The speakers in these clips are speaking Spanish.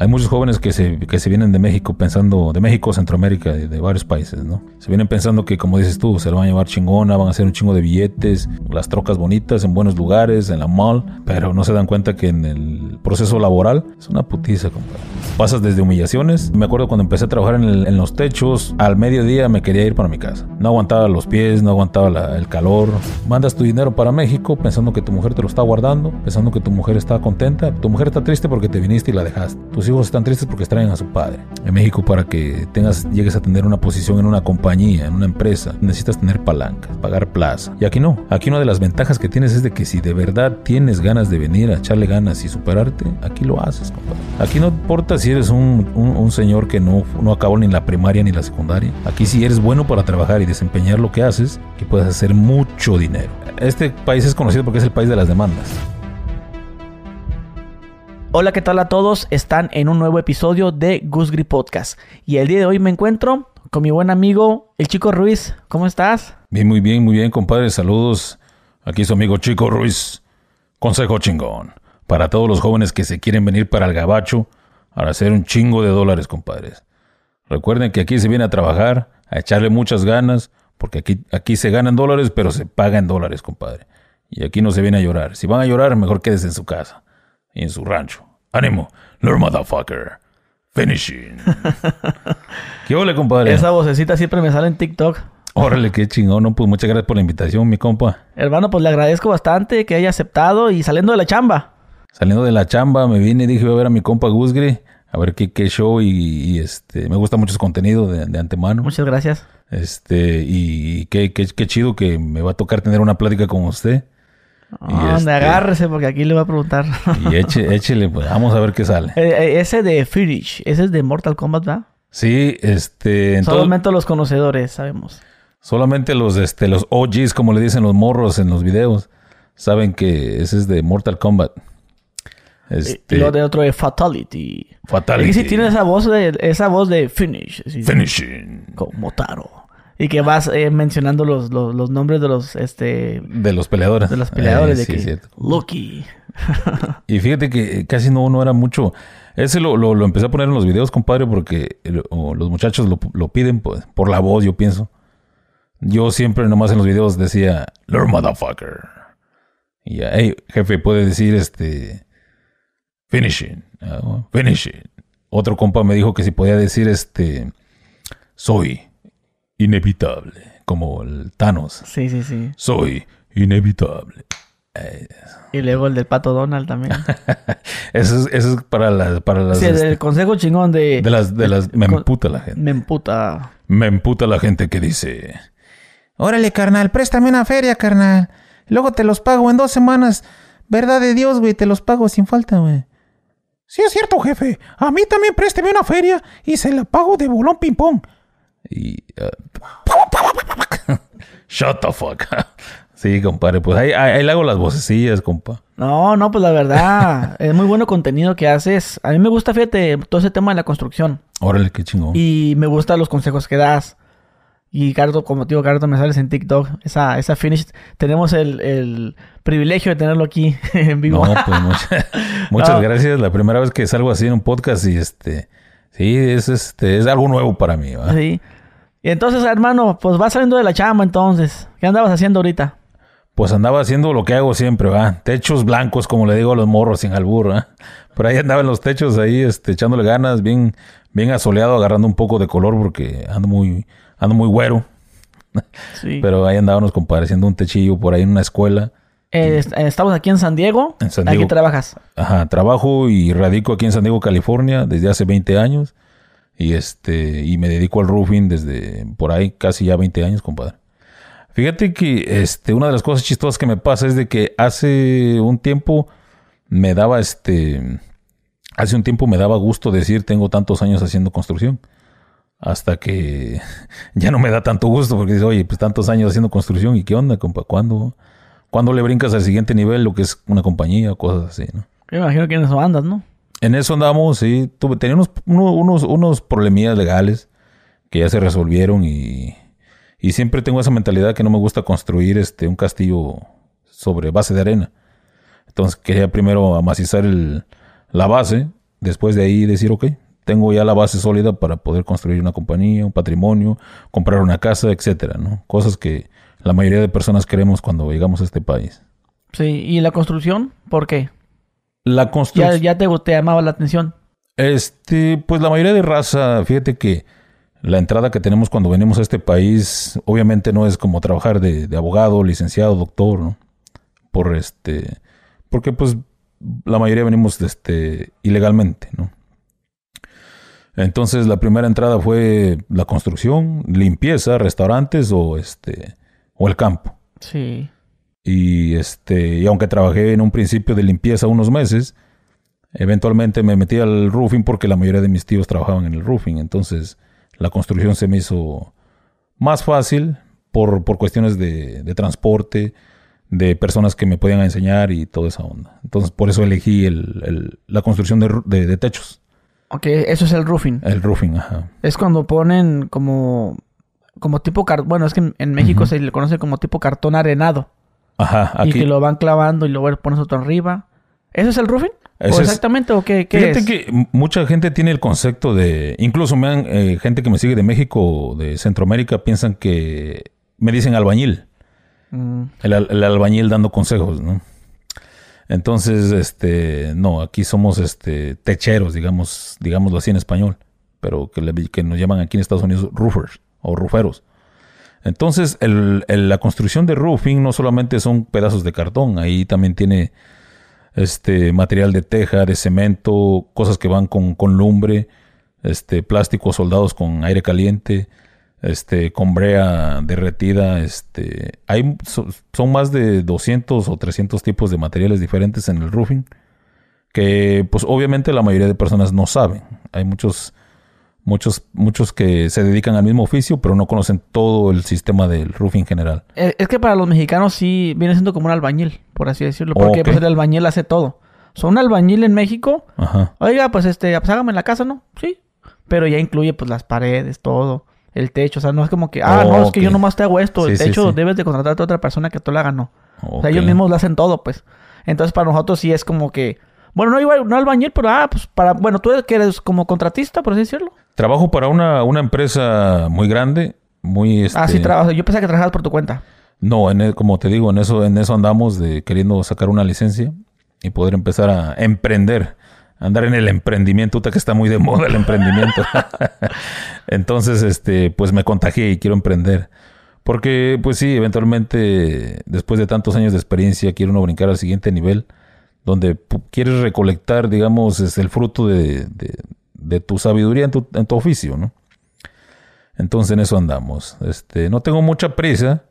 Hay muchos jóvenes que se, que se vienen de México pensando, de México, Centroamérica, de, de varios países, ¿no? Se vienen pensando que, como dices tú, se lo van a llevar chingona, van a hacer un chingo de billetes, las trocas bonitas, en buenos lugares, en la mall, pero no se dan cuenta que en el proceso laboral es una putiza, compadre. Pasas desde humillaciones. Me acuerdo cuando empecé a trabajar en, el- en los techos, al mediodía me quería ir para mi casa. No aguantaba los pies, no aguantaba la- el calor. Mandas tu dinero para México pensando que tu mujer te lo está guardando, pensando que tu mujer está contenta. Tu mujer está triste porque te viniste y la dejaste. Hijos están tristes porque extrañan a su padre. En México, para que tengas, llegues a tener una posición en una compañía, en una empresa, necesitas tener palancas, pagar plaza. Y aquí no. Aquí una de las ventajas que tienes es de que si de verdad tienes ganas de venir a echarle ganas y superarte, aquí lo haces, compadre. Aquí no importa si eres un, un- un señor que no, no acabó ni la primaria ni la secundaria. Aquí si eres bueno para trabajar y desempeñar lo que haces, que puedes hacer mucho dinero. Este país es conocido porque es el país de las demandas. Hola, ¿qué tal a todos? Están en un nuevo episodio de Gusgri Podcast. Y el día de hoy me encuentro con mi buen amigo, el Chico Ruiz. ¿Cómo estás? Bien, muy bien, muy bien, compadre. Saludos. Aquí su amigo Chico Ruiz. Consejo chingón. Para todos los jóvenes que se quieren venir para el gabacho para hacer un chingo de dólares, compadres. Recuerden que aquí se viene a trabajar, a echarle muchas ganas, porque aquí, aquí se ganan dólares, pero se paga en dólares, compadre. Y aquí no se viene a llorar. Si van a llorar, mejor quédese en su casa en su rancho. ¡Ánimo! ¡Lord Motherfucker! ¡Finishing! ¿Qué ole, compadre? Esa vocecita siempre me sale en TikTok. Órale, qué chingón. No, pues muchas gracias por la invitación, mi compa. Hermano, pues le agradezco bastante que haya aceptado y saliendo de la chamba. Saliendo de la chamba, me vine y dije, voy a ver a mi compa Gusgri, a ver qué, qué show y, y, este, me gusta mucho su contenido de, de antemano. Muchas gracias. Este, y qué, qué, qué chido que me va a tocar tener una plática con usted. Donde este- agárrese porque aquí le voy a preguntar. Y eche, échele, pues vamos a ver qué sale. Eh, eh, ese de Finish, ese es de Mortal Kombat, ¿verdad? Sí, este, Solamente los conocedores sabemos. solamente los, este, los OGs, como le dicen los morros en los videos, saben que ese es de Mortal Kombat. Este, Y lo de otro de Fatality. Fatality. Y sí tiene esa voz de, esa voz de Finish. Finishing. como Taro. Y que vas eh, mencionando los, los, los nombres de los este De los peleadores. de los peleadores Eh, de sí, que cierto. Loki. Y fíjate que casi no, no era mucho. Ese lo, lo, lo empecé a poner en los videos, compadre, porque los muchachos lo, lo piden pues, por la voz, yo pienso. Yo siempre nomás en los videos decía, Lord Motherfucker. Y ya, hey, jefe, puede decir este. Finishing. bueno, finishing. Otro compa me dijo que si podía decir este. Soy inevitable. Como el Thanos. Sí, sí, sí. Soy inevitable. Y luego el del Pato Donald también. Eso es, eso es para las, para las, sí, el este, del consejo chingón de... de las, de las, me emputa la gente. Me emputa. Me emputa la gente que dice, Órale, carnal, préstame una feria, carnal. Luego te los pago en dos semanas. Verdad de Dios, güey, te los pago sin falta, güey. Sí, es cierto, jefe. A mí también présteme una feria y se la pago de bolón ping-pong. Y, ah, shut the fuck. sí, compadre, pues ahí, ahí, ahí le hago las vocecillas, compa. No, no, pues la verdad, es muy bueno contenido que haces. A mí me gusta, fíjate, todo ese tema de la construcción. Órale, qué chingón. Y me gustan los consejos que das. Y Cardo, como te digo, Cardo, me sales en TikTok. Esa, esa finish. Tenemos el, el privilegio de tenerlo aquí en vivo. No, pues muchas, muchas No. gracias. La primera vez que salgo así en un podcast y este, sí, es este, es algo nuevo para mí. Sí. Y entonces, hermano, pues vas saliendo de la chamba entonces. ¿Qué andabas haciendo ahorita? Pues andaba haciendo lo que hago siempre, va. Techos blancos, como le digo a los morros sin albur, ¿va? Por ahí andaba en los techos ahí, este, echándole ganas, bien, bien asoleado, agarrando un poco de color porque ando muy, ando muy güero. Sí. Pero ahí andábamos compareciendo un techillo por ahí en una escuela. Eh, est- estamos aquí en San Diego. En San Aquí Diego. trabajas. Ajá, trabajo y radico aquí en San Diego, California, desde hace 20 años. Y este, y me dedico al roofing desde por ahí casi ya 20 años, compadre. Fíjate que este, una de las cosas chistosas que me pasa es de que hace un tiempo me daba este. Hace un tiempo me daba gusto decir tengo tantos años haciendo construcción. Hasta que ya no me da tanto gusto porque dices, oye, pues tantos años haciendo construcción y qué onda, compa, ¿cuándo? ¿Cuándo le brincas al siguiente nivel, lo que es una compañía o cosas así, no? Me imagino que en eso andas, ¿no? En eso andamos, sí. Tuve, tenía unos, uno- unos, unos problemillas legales que ya se resolvieron y, y siempre tengo esa mentalidad que no me gusta construir este, un castillo sobre base de arena. Entonces quería primero amacizar el, la base después de ahí decir, ok, tengo ya la base sólida para poder construir una compañía, un patrimonio, comprar una casa, etcétera, ¿no? Cosas que la mayoría de personas queremos cuando llegamos a este país. Sí, ¿y la construcción? ¿Por qué? La Ya, construcción... ya te, te llamaba la atención. Este, pues la mayoría de raza, fíjate que la entrada que tenemos cuando venimos a este país, obviamente no es como trabajar de, de abogado, licenciado, doctor, ¿no? Por este, porque pues la mayoría venimos este, ilegalmente, ¿no? Entonces la primera entrada fue la construcción, limpieza, restaurantes o este, o el campo. Sí. Y este, y aunque trabajé en un principio de limpieza unos meses, eventualmente me metí al roofing porque la mayoría de mis tíos trabajaban en el roofing. Entonces, la construcción se me hizo más fácil por, por cuestiones de, de transporte, de personas que me podían enseñar y toda esa onda. Entonces, por eso elegí el, el- la construcción de, de- de techos, Ok, eso es el roofing. el roofing, ajá. Es cuando ponen como, como tipo cartón. Bueno, es que en, México se le conoce como tipo cartón arenado. Ajá, Y que lo van clavando y luego pones otro arriba. ¿Eso es el roofing? ¿O es- exactamente o qué, qué Fíjate es? que mucha gente tiene el concepto de, incluso me han, eh, gente que me sigue de México, de Centroamérica, piensan que me dicen albañil, Mm, el, al- el albañil dando consejos, ¿no? Entonces, este, no, aquí somos, este, techeros, digamos, digámoslo así en español, pero que, le- que nos llaman aquí en Estados Unidos roofers o ruferos. Entonces, la construcción de roofing no solamente son pedazos de cartón, ahí también tiene este material de teja, de cemento, cosas que van con, con lumbre, este plásticos soldados con aire caliente, este con brea derretida, este hay so- son más de 200 o 300 tipos de materiales diferentes en el roofing que pues obviamente la mayoría de personas no saben. Hay muchos muchos muchos que se dedican al mismo oficio, pero no conocen todo el sistema del roofing general. Eh, Es que para los mexicanos sí viene siendo como un albañil, por así decirlo. Porque pues, el albañil hace todo. Son un albañil en México. Ajá. Oiga, pues este, pues hágame la casa, ¿no? Sí. Pero ya incluye pues las paredes, todo. El techo. O sea, no es como que, ah, Oh, no, es que yo nomás te hago esto. Sí, el techo sí. debes de contratarte a otra persona que tú lo haga, no. O sea, ellos mismos lo hacen todo, pues. Entonces, para nosotros sí es como que, bueno, no igual, no albañil, pero ah, pues para, bueno, tú eres, que eres como contratista, por así decirlo. Trabajo para una, una empresa muy grande, muy este, Ah, sí, trabajas. Yo pensaba que trabajabas por tu cuenta. No, en e- como te digo, en eso, en eso andamos de queriendo sacar una licencia y poder empezar a emprender, andar en el emprendimiento, que está muy de moda el emprendimiento. Entonces, este, pues me contagié y quiero emprender. Porque, pues sí, eventualmente, después de tantos años de experiencia, quiere uno brincar al siguiente nivel, donde quieres recolectar, digamos, es el fruto de, de- de tu sabiduría en tu, en tu oficio, ¿no? Entonces en eso andamos. Este, no tengo mucha prisa,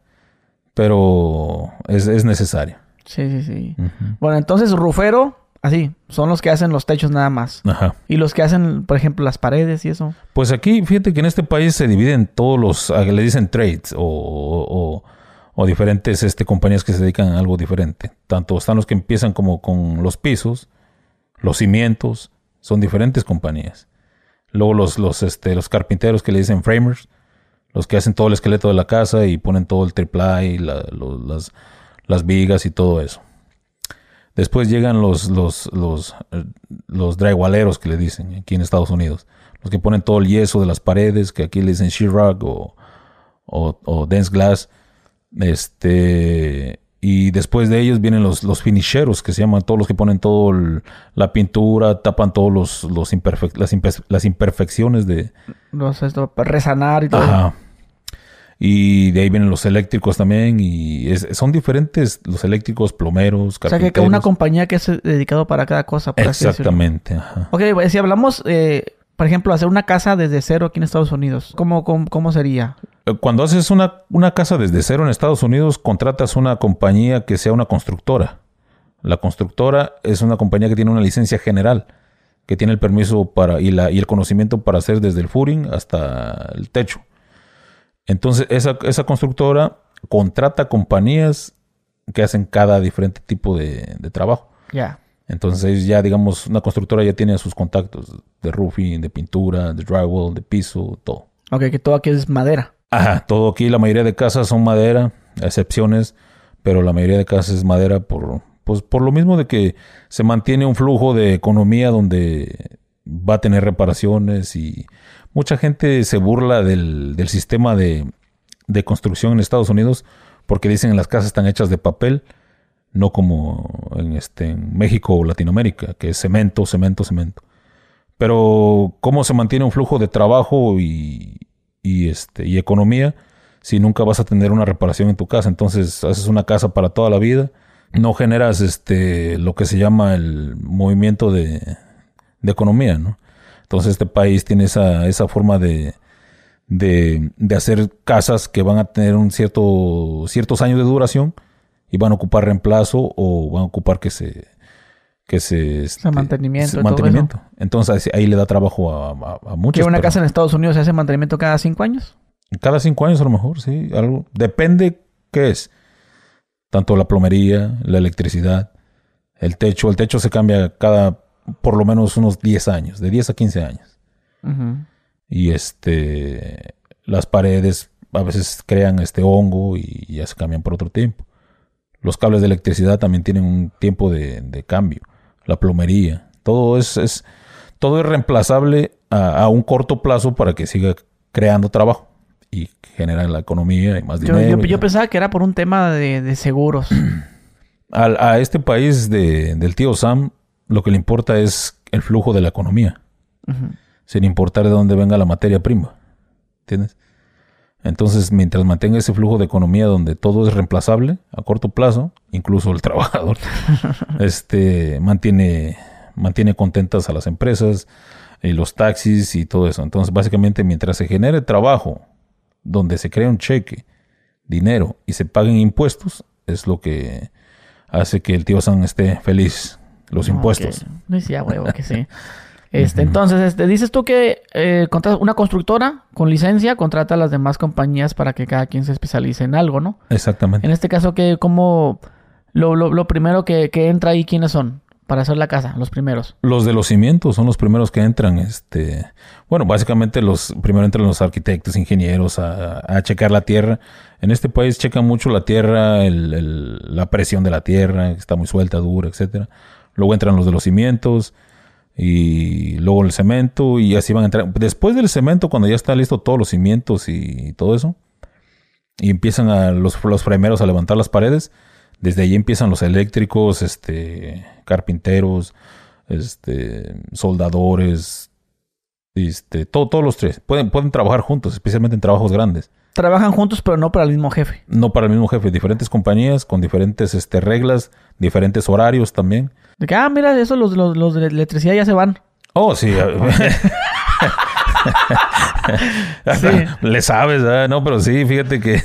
pero es, es necesario. Sí, sí, sí. Bueno, entonces, rufero, así, son los que hacen los techos nada más. Ajá. Y los que hacen, por ejemplo, las paredes y eso. Pues aquí, fíjate que en este país se dividen todos los, a- le dicen trades o, o- o diferentes este, compañías que se dedican a algo diferente. Tanto están los que empiezan como con los pisos, los cimientos, son diferentes compañías. Luego los, los, este, los carpinteros que le dicen framers, los que hacen todo el esqueleto de la casa y ponen todo el triple la, las, las vigas y todo eso. Después llegan los, los, los, eh, los drywalleros que le dicen aquí en Estados Unidos. Los que ponen todo el yeso de las paredes, que aquí le dicen sheetrock o, o, o dense glass. Este, y después de ellos vienen los, los finisheros, que se llaman todos los que ponen todo el- la pintura, tapan todos los, los imperfec- las, imper- las imperfecciones de, Los, esto, para resanar y todo. Ajá. Y de ahí vienen los eléctricos también. Y es- son diferentes los eléctricos, plomeros, O sea, que carpinteros. una compañía que es dedicado para cada cosa. Por así. Exactamente. Ajá. Ok, pues, si hablamos, eh, por ejemplo, hacer una casa desde cero aquí en Estados Unidos, ¿cómo, cómo, cómo sería? Eh, Cuando haces una, una casa desde cero en Estados Unidos, contratas una compañía que sea una constructora. La constructora es una compañía que tiene una licencia general, que tiene el permiso para y, la, y el conocimiento para hacer desde el footing hasta el techo. Entonces, esa, esa constructora contrata compañías que hacen cada diferente tipo de, de trabajo. Ya. Entonces ya, digamos, una constructora ya tiene sus contactos de roofing, de pintura, de drywall, de piso, todo. Ok, que todo aquí es madera. Ajá, todo aquí, la mayoría de casas son madera, excepciones, pero la mayoría de casas es madera por, Pues por lo mismo de que se mantiene un flujo de economía donde va a tener reparaciones y mucha gente se burla del, del sistema de, de construcción en Estados Unidos porque dicen que las casas están hechas de papel, no como en, este, en México o Latinoamérica, que es cemento, cemento, cemento. Pero cómo se mantiene un flujo de trabajo y, y, este, y economía si nunca vas a tener una reparación en tu casa. Entonces haces una casa para toda la vida, no generas este, lo que se llama el movimiento de, de economía, ¿no? Entonces este país tiene esa, esa forma de, de, de, hacer casas que van a tener un cierto, ciertos años de duración y van a ocupar reemplazo o van a ocupar que se que se este, mantenimiento, mantenimiento. Entonces ahí le da trabajo a, a, a muchos. ¿Que una casa en Estados Unidos se hace mantenimiento cada cinco años? Cada cinco años a lo mejor, sí. Algo. Depende qué es. Tanto la plomería, la electricidad, el techo. El techo se cambia cada por lo menos unos 10 años, de 10 a 15 años. Y este las paredes a veces crean este hongo y ya se cambian por otro tiempo. Los cables de electricidad también tienen un tiempo de, de cambio. La plomería. Todo es, es todo es reemplazable a, a, un corto plazo para que siga creando trabajo y genera la economía y más dinero. Yo, yo, pensaba que era por un tema de, de seguros. a, a, este país de, del tío Sam lo que le importa es el flujo de la economía, uh -huh. sin importar de dónde venga la materia prima. ¿Entiendes? Entonces, mientras mantenga ese flujo de economía donde todo es reemplazable a corto plazo, incluso el trabajador, este mantiene, mantiene contentas a las empresas y los taxis y todo eso. Entonces, básicamente, mientras se genere trabajo donde se crea un cheque, dinero y se paguen impuestos, es lo que hace que el tío San esté feliz. Los impuestos. No decía huevo que sí. Este, entonces, este, dices tú que eh, una constructora con licencia contrata a las demás compañías para que cada quien se especialice en algo, ¿no? Exactamente. En este caso, que como lo, lo, lo, primero que, que, entra ahí, ¿quiénes son? Para hacer la casa, los primeros. Los de los cimientos son los primeros que entran. Este, bueno, básicamente los primero entran los arquitectos, ingenieros a, a checar la tierra. En este país checan mucho la tierra, el, el, la presión de la tierra, está muy suelta, dura, etcétera. Luego entran los de los cimientos y luego el cemento y así van a entrar. Después del cemento, cuando ya está listo todos los cimientos y todo eso, y empiezan a los, los primeros a levantar las paredes, desde ahí empiezan los eléctricos, este, carpinteros, este, soldadores, este, todo, todos los tres. Pueden, pueden trabajar juntos, especialmente en trabajos grandes. Trabajan juntos, pero no para el mismo jefe. No para el mismo jefe, diferentes compañías con diferentes este, reglas, diferentes horarios también. De que, ah, mira, eso los, los, los de electricidad ya se van. Oh, sí. sí. Le sabes, ¿verdad? No, pero sí, fíjate que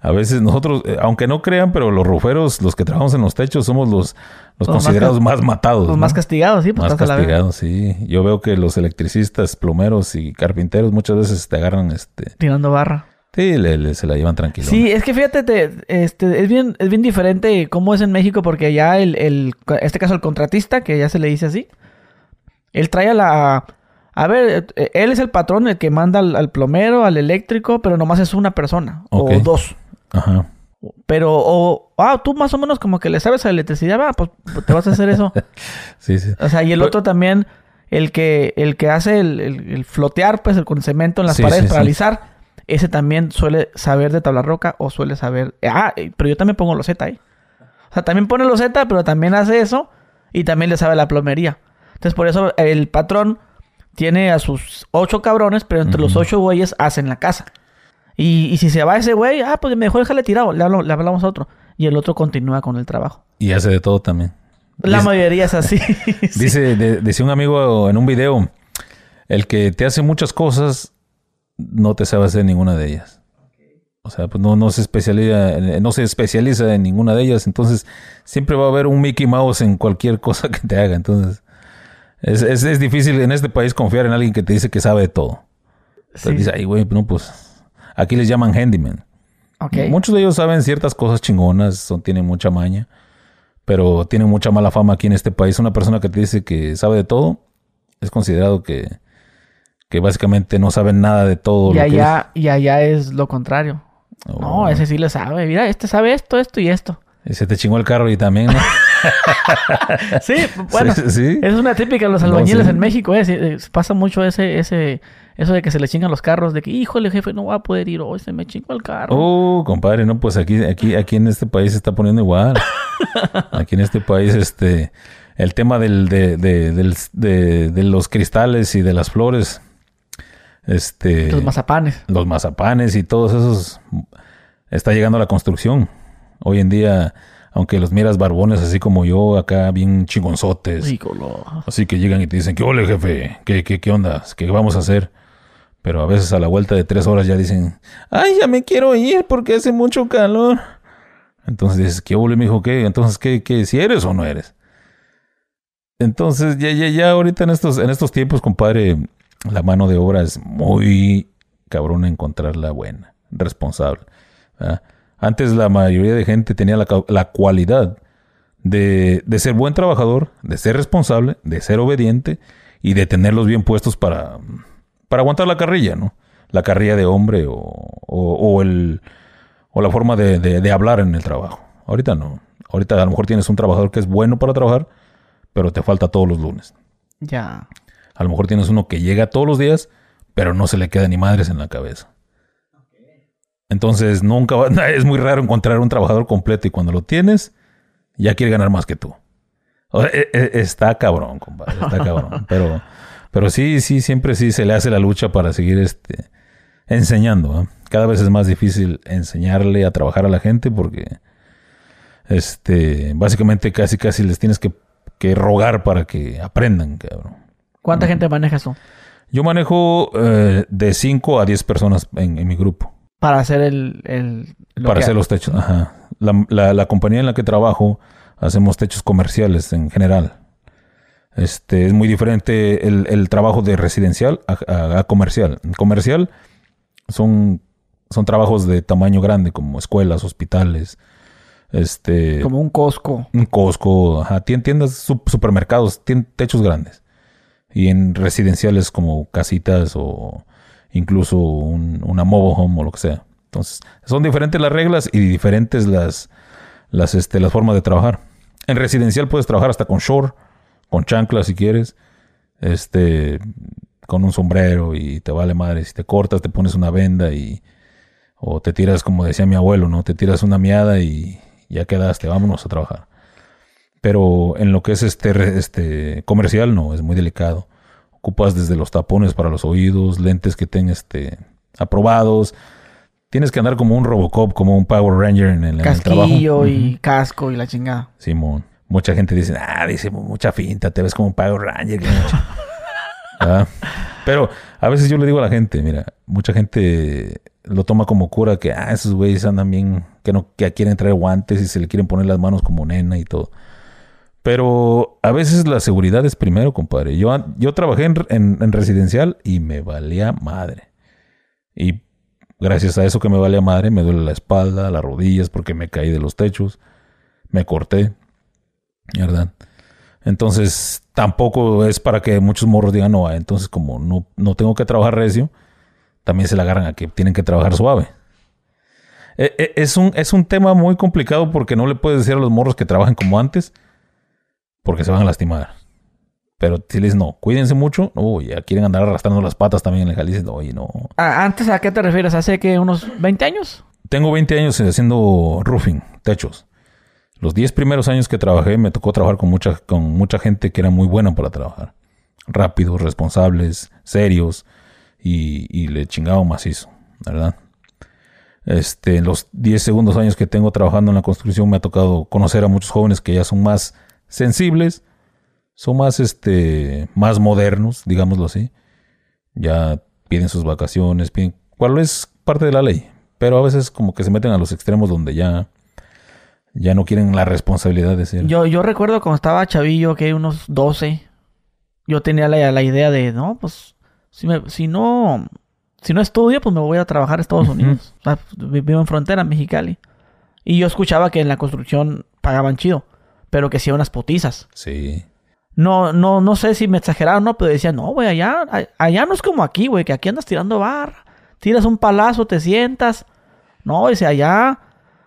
a veces nosotros, eh, aunque no crean, pero los ruferos, los que trabajamos en los techos, somos los, los, los considerados más, más, matados. Los ¿no? más castigados, sí. Pues más castigados, sí. Yo veo que los electricistas, plomeros y carpinteros muchas veces te agarran este... Tirando barra. Sí, le, le, se la llevan tranquilo. Sí, es que fíjate, te, este, es bien, es bien diferente cómo es en México, porque allá el, el, este caso el contratista, que ya se le dice así, él trae a la, a ver, él es el patrón el que manda al, al plomero, al eléctrico, pero nomás es una persona okay. o dos. Ajá. Pero, o, ah, tú más o menos como que le sabes a la electricidad, va, pues te vas a hacer eso. sí, sí. O sea, y el pero, otro también, el que, el que hace el, el, el flotear, pues, el con cemento en las sí, paredes sí, para sí. alisar ese también suele saber de tabla roca o suele saber. Ah, pero yo también pongo loseta ahí. O sea, también pone loseta, pero también hace eso y también le sabe la plomería. Entonces, por eso el patrón tiene a sus ocho cabrones, pero entre uh -huh. los ocho güeyes hacen la casa. Y, y, si se va ese güey, ah, pues mejor déjale tirado, le, hablo, le hablamos a otro. Y el otro continúa con el trabajo. Y hace de todo también. La dice, mayoría es así. dice, de, decía un amigo en un video, el que te hace muchas cosas no te sabe hacer ninguna de ellas. O sea, pues no, no se especializa, no se especializa en ninguna de ellas. Entonces, siempre va a haber un Mickey Mouse en cualquier cosa que te haga. Entonces, es, es, es difícil en este país confiar en alguien que te dice que sabe de todo. Entonces sí. dice, ay, güey, no, pues, aquí les llaman handyman. Okay. Muchos de ellos saben ciertas cosas chingonas, son, tienen mucha maña, pero tienen mucha mala fama aquí en este país. Una persona que te dice que sabe de todo es considerado que que básicamente no saben nada de todo. Y lo allá, que es. y allá es lo contrario. Oh. No, ese sí le sabe. Mira, este sabe esto, esto y esto. Y se te chingó el carro y también, ¿no? sí, bueno, es una típica de los albañiles en México, eh, eh, pasa mucho ese, ese, eso de que se le chingan los carros, de que, híjole, jefe, no va a poder ir hoy, se me chingó el carro. Oh, compadre, no, pues aquí, aquí, aquí en este país se está poniendo igual. aquí en este país, este, el tema del, de, de, de los cristales y de las flores, este... Los mazapanes. Los mazapanes y todos esos, está llegando a la construcción. Hoy en día aunque los miras barbones así como yo, acá bien chingonzotes. Así que llegan y te dicen, ¿qué ole, jefe? ¿Qué, qué, qué onda? ¿Qué vamos a hacer? Pero a veces a la vuelta de tres horas ya dicen, ay, ya me quiero ir porque hace mucho calor. Entonces dices, ¿qué ole, mijo? ¿Qué? Entonces, ¿qué, qué? ¿Si eres o no eres? Entonces, ya, ya, ya ahorita en estos, en estos tiempos, compadre, la mano de obra es muy cabrona encontrarla buena, responsable. Antes la mayoría de gente tenía la, la cualidad de, de, ser buen trabajador, de ser responsable, de ser obediente y de tenerlos bien puestos para, para aguantar la carrilla, ¿no? La carrilla de hombre o, o, el, o la forma de, de, hablar en el trabajo. Ahorita no. Ahorita a lo mejor tienes un trabajador que es bueno para trabajar, pero te falta todos los lunes. Ya. A lo mejor tienes uno que llega todos los días, pero no se le queda ni madres en la cabeza. Entonces, nunca es muy raro encontrar un trabajador completo y cuando lo tienes, ya quiere ganar más que tú. E, e, está cabrón, compadre, está cabrón. Pero, pero sí, sí, siempre sí se le hace la lucha para seguir este, enseñando. Cada vez es más difícil enseñarle a trabajar a la gente porque este, básicamente casi casi les tienes que, rogar para que aprendan, cabrón. ¿Cuánta gente maneja eso? Yo manejo eh, de 5 a 10 personas en mi grupo. Para hacer el... para hacer los techos, ajá. La, compañía en la que trabajo hacemos techos comerciales en general. Este, es muy diferente el, trabajo de residencial a, comercial. comercial son, son trabajos de tamaño grande, como escuelas, hospitales, este... Como un Costco. Un Costco, ajá. Tiendas, supermercados, tienen techos grandes. Y en residenciales como casitas o incluso un, una mobile home o lo que sea. Entonces, son diferentes las reglas y diferentes las, las, este, las formas de trabajar. En residencial puedes trabajar hasta con short, con chanclas si quieres, este, con un sombrero y te vale madre. Si te cortas, te pones una venda y, o te tiras, como decía mi abuelo, ¿no? Te tiras una miada y ya quedaste, vámonos a trabajar. Pero en lo que es este, este comercial, no, es muy delicado ocupas desde los tapones para los oídos, lentes que tengan este, aprobados. Tienes que andar como un Robocop, como un Power Ranger en el, Casquillo y casco y la chingada. Simón. Mucha gente dice, ah, dice, mucha finta, te ves como un Power Ranger. Ah, pero a veces yo le digo a la gente, mira, mucha gente lo toma como cura que, ah, esos güeyes andan bien, que no que quieren traer guantes y se le quieren poner las manos como nena y todo. Pero a veces la seguridad es primero, compadre. Yo, yo trabajé en, residencial y me valía madre. Y gracias a eso que me valía madre, me duele la espalda, las rodillas, porque me caí de los techos, me corté, ¿verdad? Entonces, tampoco es para que muchos morros digan, no, entonces como no, no tengo que trabajar recio, también se le agarran a que tienen que trabajar suave. E, e, es un, es un tema muy complicado porque no le puedes decir a los morros que trabajen como antes porque se van a lastimar. Pero si les no, cuídense mucho. Uy, ya quieren andar arrastrando las patas también en el Jalisco. No, oye, no. Ah, ¿Antes a qué te refieres? ¿Hace que unos 20 años? Tengo 20 años haciendo roofing, techos. Los 10 primeros años que trabajé me tocó trabajar con mucha, con mucha gente que era muy buena para trabajar. Rápidos, responsables, serios y, y le chingaba macizo, ¿verdad? Este, los 10 segundos años que tengo trabajando en la construcción me ha tocado conocer a muchos jóvenes que ya son más sensibles, son más, este, más modernos, digámoslo así. Ya piden sus vacaciones, piden, cuál es parte de la ley, pero a veces como que se meten a los extremos donde ya, ya no quieren la responsabilidad de ser. Yo, yo recuerdo cuando estaba chavillo, que unos 12, yo tenía la, la idea de, no, pues, si, me, si no, si no estudio, pues me voy a trabajar a Estados Unidos. vivo en frontera, en Mexicali. Y yo escuchaba que en la construcción pagaban chido pero que hacía unas putizas. Sí. No, no, no sé si me exageraron o no, pero decía, no, güey, allá, allá no es como aquí, güey, que aquí andas tirando bar, tiras un palazo, te sientas. No, dice, allá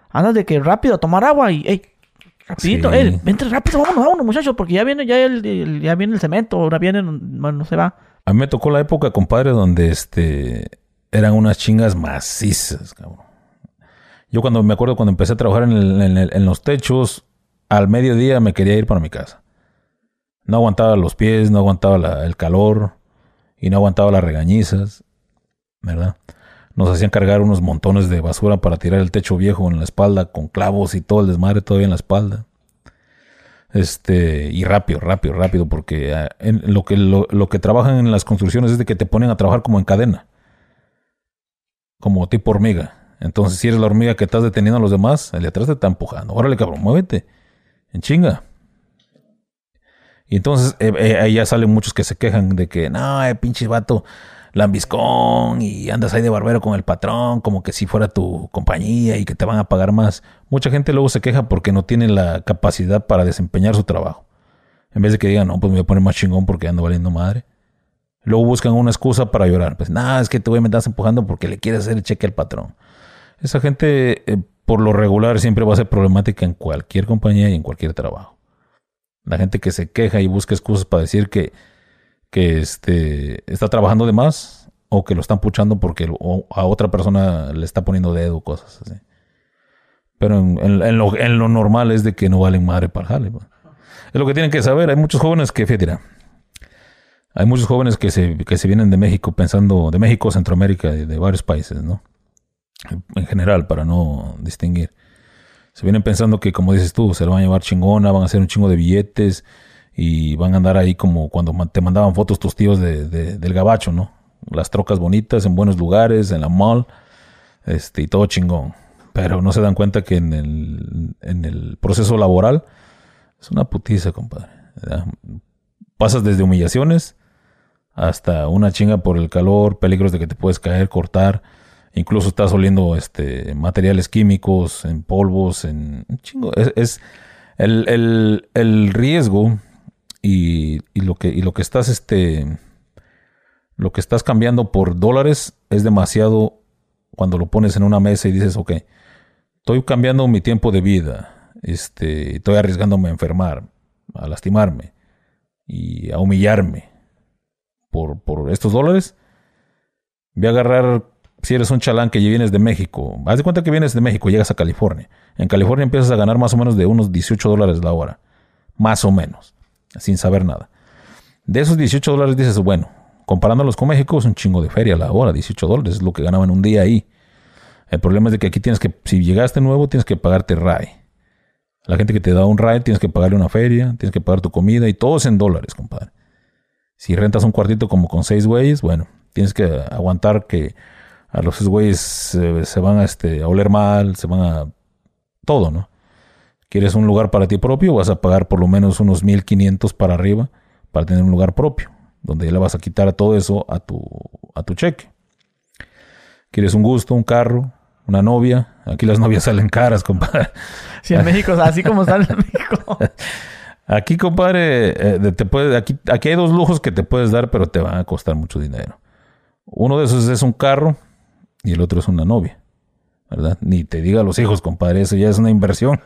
andas de que rápido a tomar agua y, ey, Rapidito, Sí. vente rápido, vámonos, vámonos, muchachos, porque ya viene, ya el, el- ya viene el cemento, ahora viene, bueno, no se va. A mí me tocó la época, compadre, donde este eran unas chingas macizas, cabrón. Yo cuando me acuerdo cuando empecé a trabajar en, el- en el- en los techos, al mediodía me quería ir para mi casa. No aguantaba los pies, no aguantaba el calor y no aguantaba las regañizas, ¿verdad? Nos hacían cargar unos montones de basura para tirar el techo viejo en la espalda con clavos y todo el desmadre todavía en la espalda. Este, y rápido, rápido, rápido, porque ah, en lo, que, lo, lo que trabajan en las construcciones es de que te ponen a trabajar como en cadena, como tipo hormiga. Entonces, si eres la hormiga que estás deteniendo a los demás, el de atrás te está empujando. Órale, cabrón, muévete, en chinga. Y entonces, eh, eh, ahí ya salen muchos que se quejan de que, no, eh, pinche vato, lambiscón, y andas ahí de barbero con el patrón, como que si fuera tu compañía y que te van a pagar más. Mucha gente luego se queja porque no tiene la capacidad para desempeñar su trabajo. En vez de que digan, no, pues me voy a poner más chingón porque ando valiendo madre. Luego buscan una excusa para llorar. Pues, nada, es que tú me estás empujando porque le quieres hacer el cheque al patrón. Esa gente, eh, por lo regular, siempre va a ser problemática en cualquier compañía y en cualquier trabajo. La gente que se queja y busca excusas para decir que, que este, está trabajando de más o que lo están puchando porque a otra persona le está poniendo dedo, cosas así. Pero en, lo, normal es de que no valen madre para jale. pues. Es lo que tienen que saber. Hay muchos jóvenes que, fíjate, hay muchos jóvenes que se, que se vienen de México pensando, de México, Centroamérica, de, de varios países, ¿no? En general, para no distinguir. Se vienen pensando que, como dices tú, se lo van a llevar chingona, van a hacer un chingo de billetes y van a andar ahí como cuando te mandaban fotos tus tíos de, de- del gabacho, ¿no? Las trocas bonitas, en buenos lugares, en la mall, este, y todo chingón. Pero no se dan cuenta que en el, en el proceso laboral es una putiza, compadre. Pasas desde humillaciones hasta una chinga por el calor, peligros de que te puedes caer, cortar. Incluso estás oliendo este, materiales químicos, en polvos, en chingo. Es, es el, el- el riesgo y, y lo que, y lo que estás, este, lo que estás cambiando por dólares es demasiado cuando lo pones en una mesa y dices, ok, estoy cambiando mi tiempo de vida, este, estoy arriesgándome a enfermar, a lastimarme y a humillarme por, por estos dólares. Voy a agarrar, si eres un chalán que vienes de México, haz de cuenta que vienes de México y llegas a California. En California empiezas a ganar más o menos de unos 18 dólares la hora, más o menos, sin saber nada. De esos 18 dólares dices, bueno, comparándolos con México es un chingo de feria la hora, 18 dólares es lo que ganaban un día ahí. El problema es de que aquí tienes que, si llegaste nuevo, tienes que pagarte RAE. La gente que te da un RAE tienes que pagarle una feria, tienes que pagar tu comida y todo es en dólares, compadre. Si rentas un cuartito como con seis güeyes, bueno, tienes que aguantar que a los güeyes se, se van a, este, a oler mal, se van a... todo, ¿no? ¿Quieres un lugar para ti propio? Vas a pagar por lo menos unos 1500 para arriba para tener un lugar propio, donde ya le vas a quitar todo eso a tu, a tu cheque. ¿Quieres un gusto, un carro, una novia? Aquí las novias salen caras, compadre. Si en México, así como están en México. Aquí, compadre, eh, te puede, aquí, aquí hay dos lujos que te puedes dar, pero te van a costar mucho dinero. Uno de esos es un carro y el otro es una novia. ¿Verdad? Ni te diga a los hijos, compadre, eso ya es una inversión.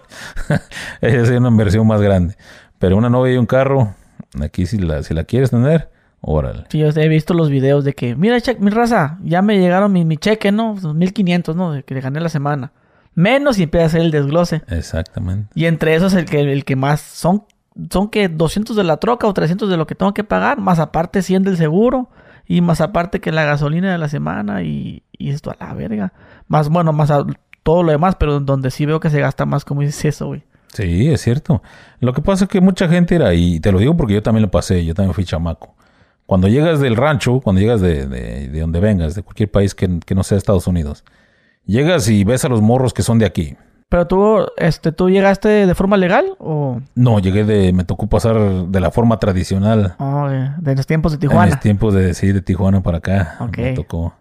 Esa es una inversión más grande. Pero una novia y un carro, aquí si la, si la quieres tener, órale. Sí, yo he visto los videos de que, mira, che- mi raza, ya me llegaron mi, mi cheque, ¿no? 1500, ¿no? De que le gané la semana. Menos y empieza a hacer el desglose. Exactamente. Y entre esos el que, el que más son, son que 200 de la troca o 300 de lo que tengo que pagar, más aparte 100 del seguro y más aparte que la gasolina de la semana y, y esto a la verga. Más, bueno, más a todo lo demás, pero donde sí veo que se gasta más, como dices eso, güey. Sí, es cierto. Lo que pasa es que mucha gente era, y te lo digo porque yo también lo pasé, yo también fui chamaco. Cuando llegas del rancho, cuando llegas de, de, de donde vengas, de cualquier país que, que no sea Estados Unidos, llegas y ves a los morros que son de aquí. Pero tú, este, ¿tú llegaste de forma legal o No, llegué de, me tocó pasar de la forma tradicional. oh, de, de los tiempos de Tijuana? mis tiempos de sí, de Tijuana para acá. Me tocó.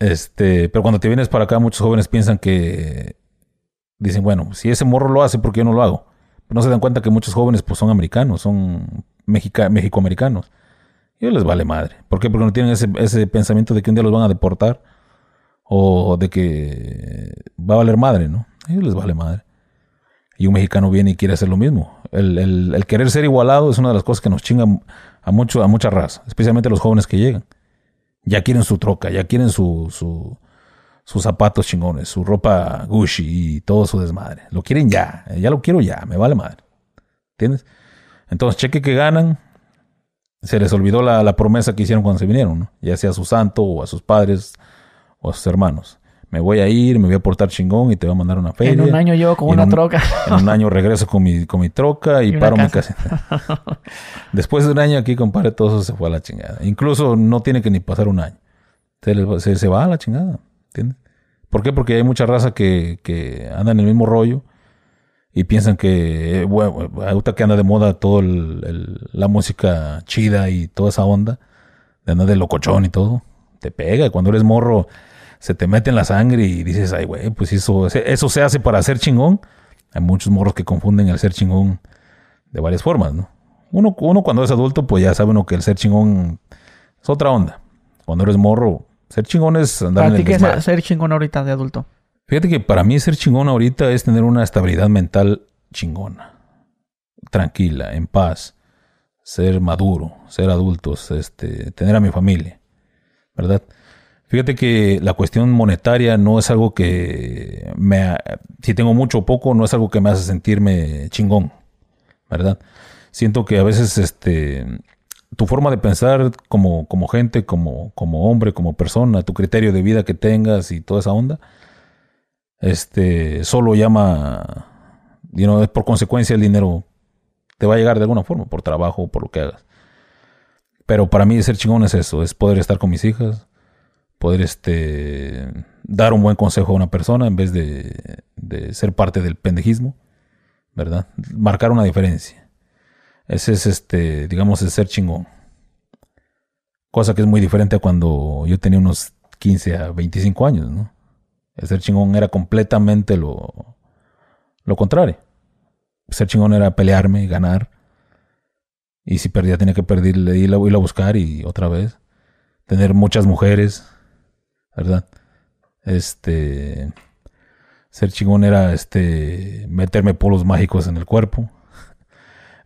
Este, pero cuando te vienes para acá, muchos jóvenes piensan que dicen, bueno, si ese morro lo hace, ¿por qué yo no lo hago? Pero no se dan cuenta que muchos jóvenes pues son americanos, son mexica mexicoamericanos. Y ellos les vale madre. ¿Por qué? Porque no tienen ese, ese pensamiento de que un día los van a deportar o de que va a valer madre, ¿no? A ellos les vale madre. y un mexicano viene y quiere hacer lo mismo. El, el, el querer ser igualado es una de las cosas que nos chingan a, mucho, a mucha raza, especialmente los jóvenes que llegan. Ya quieren su troca, ya quieren su, su, sus zapatos chingones, su ropa Gucci y todo su desmadre. Lo quieren ya, ya lo quiero ya, me vale madre. ¿Entiendes? Entonces, cheque que ganan, se les olvidó la, la promesa que hicieron cuando se vinieron, ¿no? ya sea a su santo o a sus padres o a sus hermanos me voy a ir, me voy a portar chingón y te voy a mandar una feria. En un año yo con una troca. En un año regreso con mi, con mi troca y, paro mi casa. Después de un año aquí, compadre, todo eso se fue a la chingada. Incluso no tiene que ni pasar un año. Se, se, va a la chingada. ¿Entiendes? ¿Por qué? Porque hay mucha raza que, que anda en el mismo rollo y piensan que, bueno, ahorita que anda de moda toda la música chida y toda esa onda, de andar de locochón y todo, te pega. Cuando eres morro se te mete en la sangre y dices, ay, güey, pues eso, eso se hace para ser chingón. Hay muchos morros que confunden el ser chingón de varias formas, ¿no? Uno, uno cuando es adulto, pues ya sabe uno que el ser chingón es otra onda. Cuando eres morro, ser chingón es andar en el qué es ser chingón ahorita de adulto? Fíjate que para mí ser chingón ahorita es tener una estabilidad mental chingona. Tranquila, en paz. Ser maduro, ser adultos, este, tener a mi familia. ¿Verdad? Fíjate que la cuestión monetaria no es algo que me, si tengo mucho o poco, no es algo que me hace sentirme chingón, ¿verdad? Siento que a veces, este, tu forma de pensar como, como gente, como, como hombre, como persona, tu criterio de vida que tengas y toda esa onda, este, solo llama, you know, por consecuencia el dinero te va a llegar de alguna forma, por trabajo por lo que hagas. Pero para mí ser chingón es eso, es poder estar con mis hijas, poder este, dar un buen consejo a una persona en vez de, ser parte del pendejismo, ¿verdad? Marcar una diferencia. Ese es, este, digamos, el ser chingón. Cosa que es muy diferente a cuando yo tenía unos 15 a 25 años, ¿no? El ser chingón era completamente lo, lo contrario. Ser chingón era pelearme, ganar. Y si perdía tenía que perder, irlo a buscar y otra vez. Tener muchas mujeres, ¿verdad? Este. Ser chingón era este. meterme polos mágicos en el cuerpo.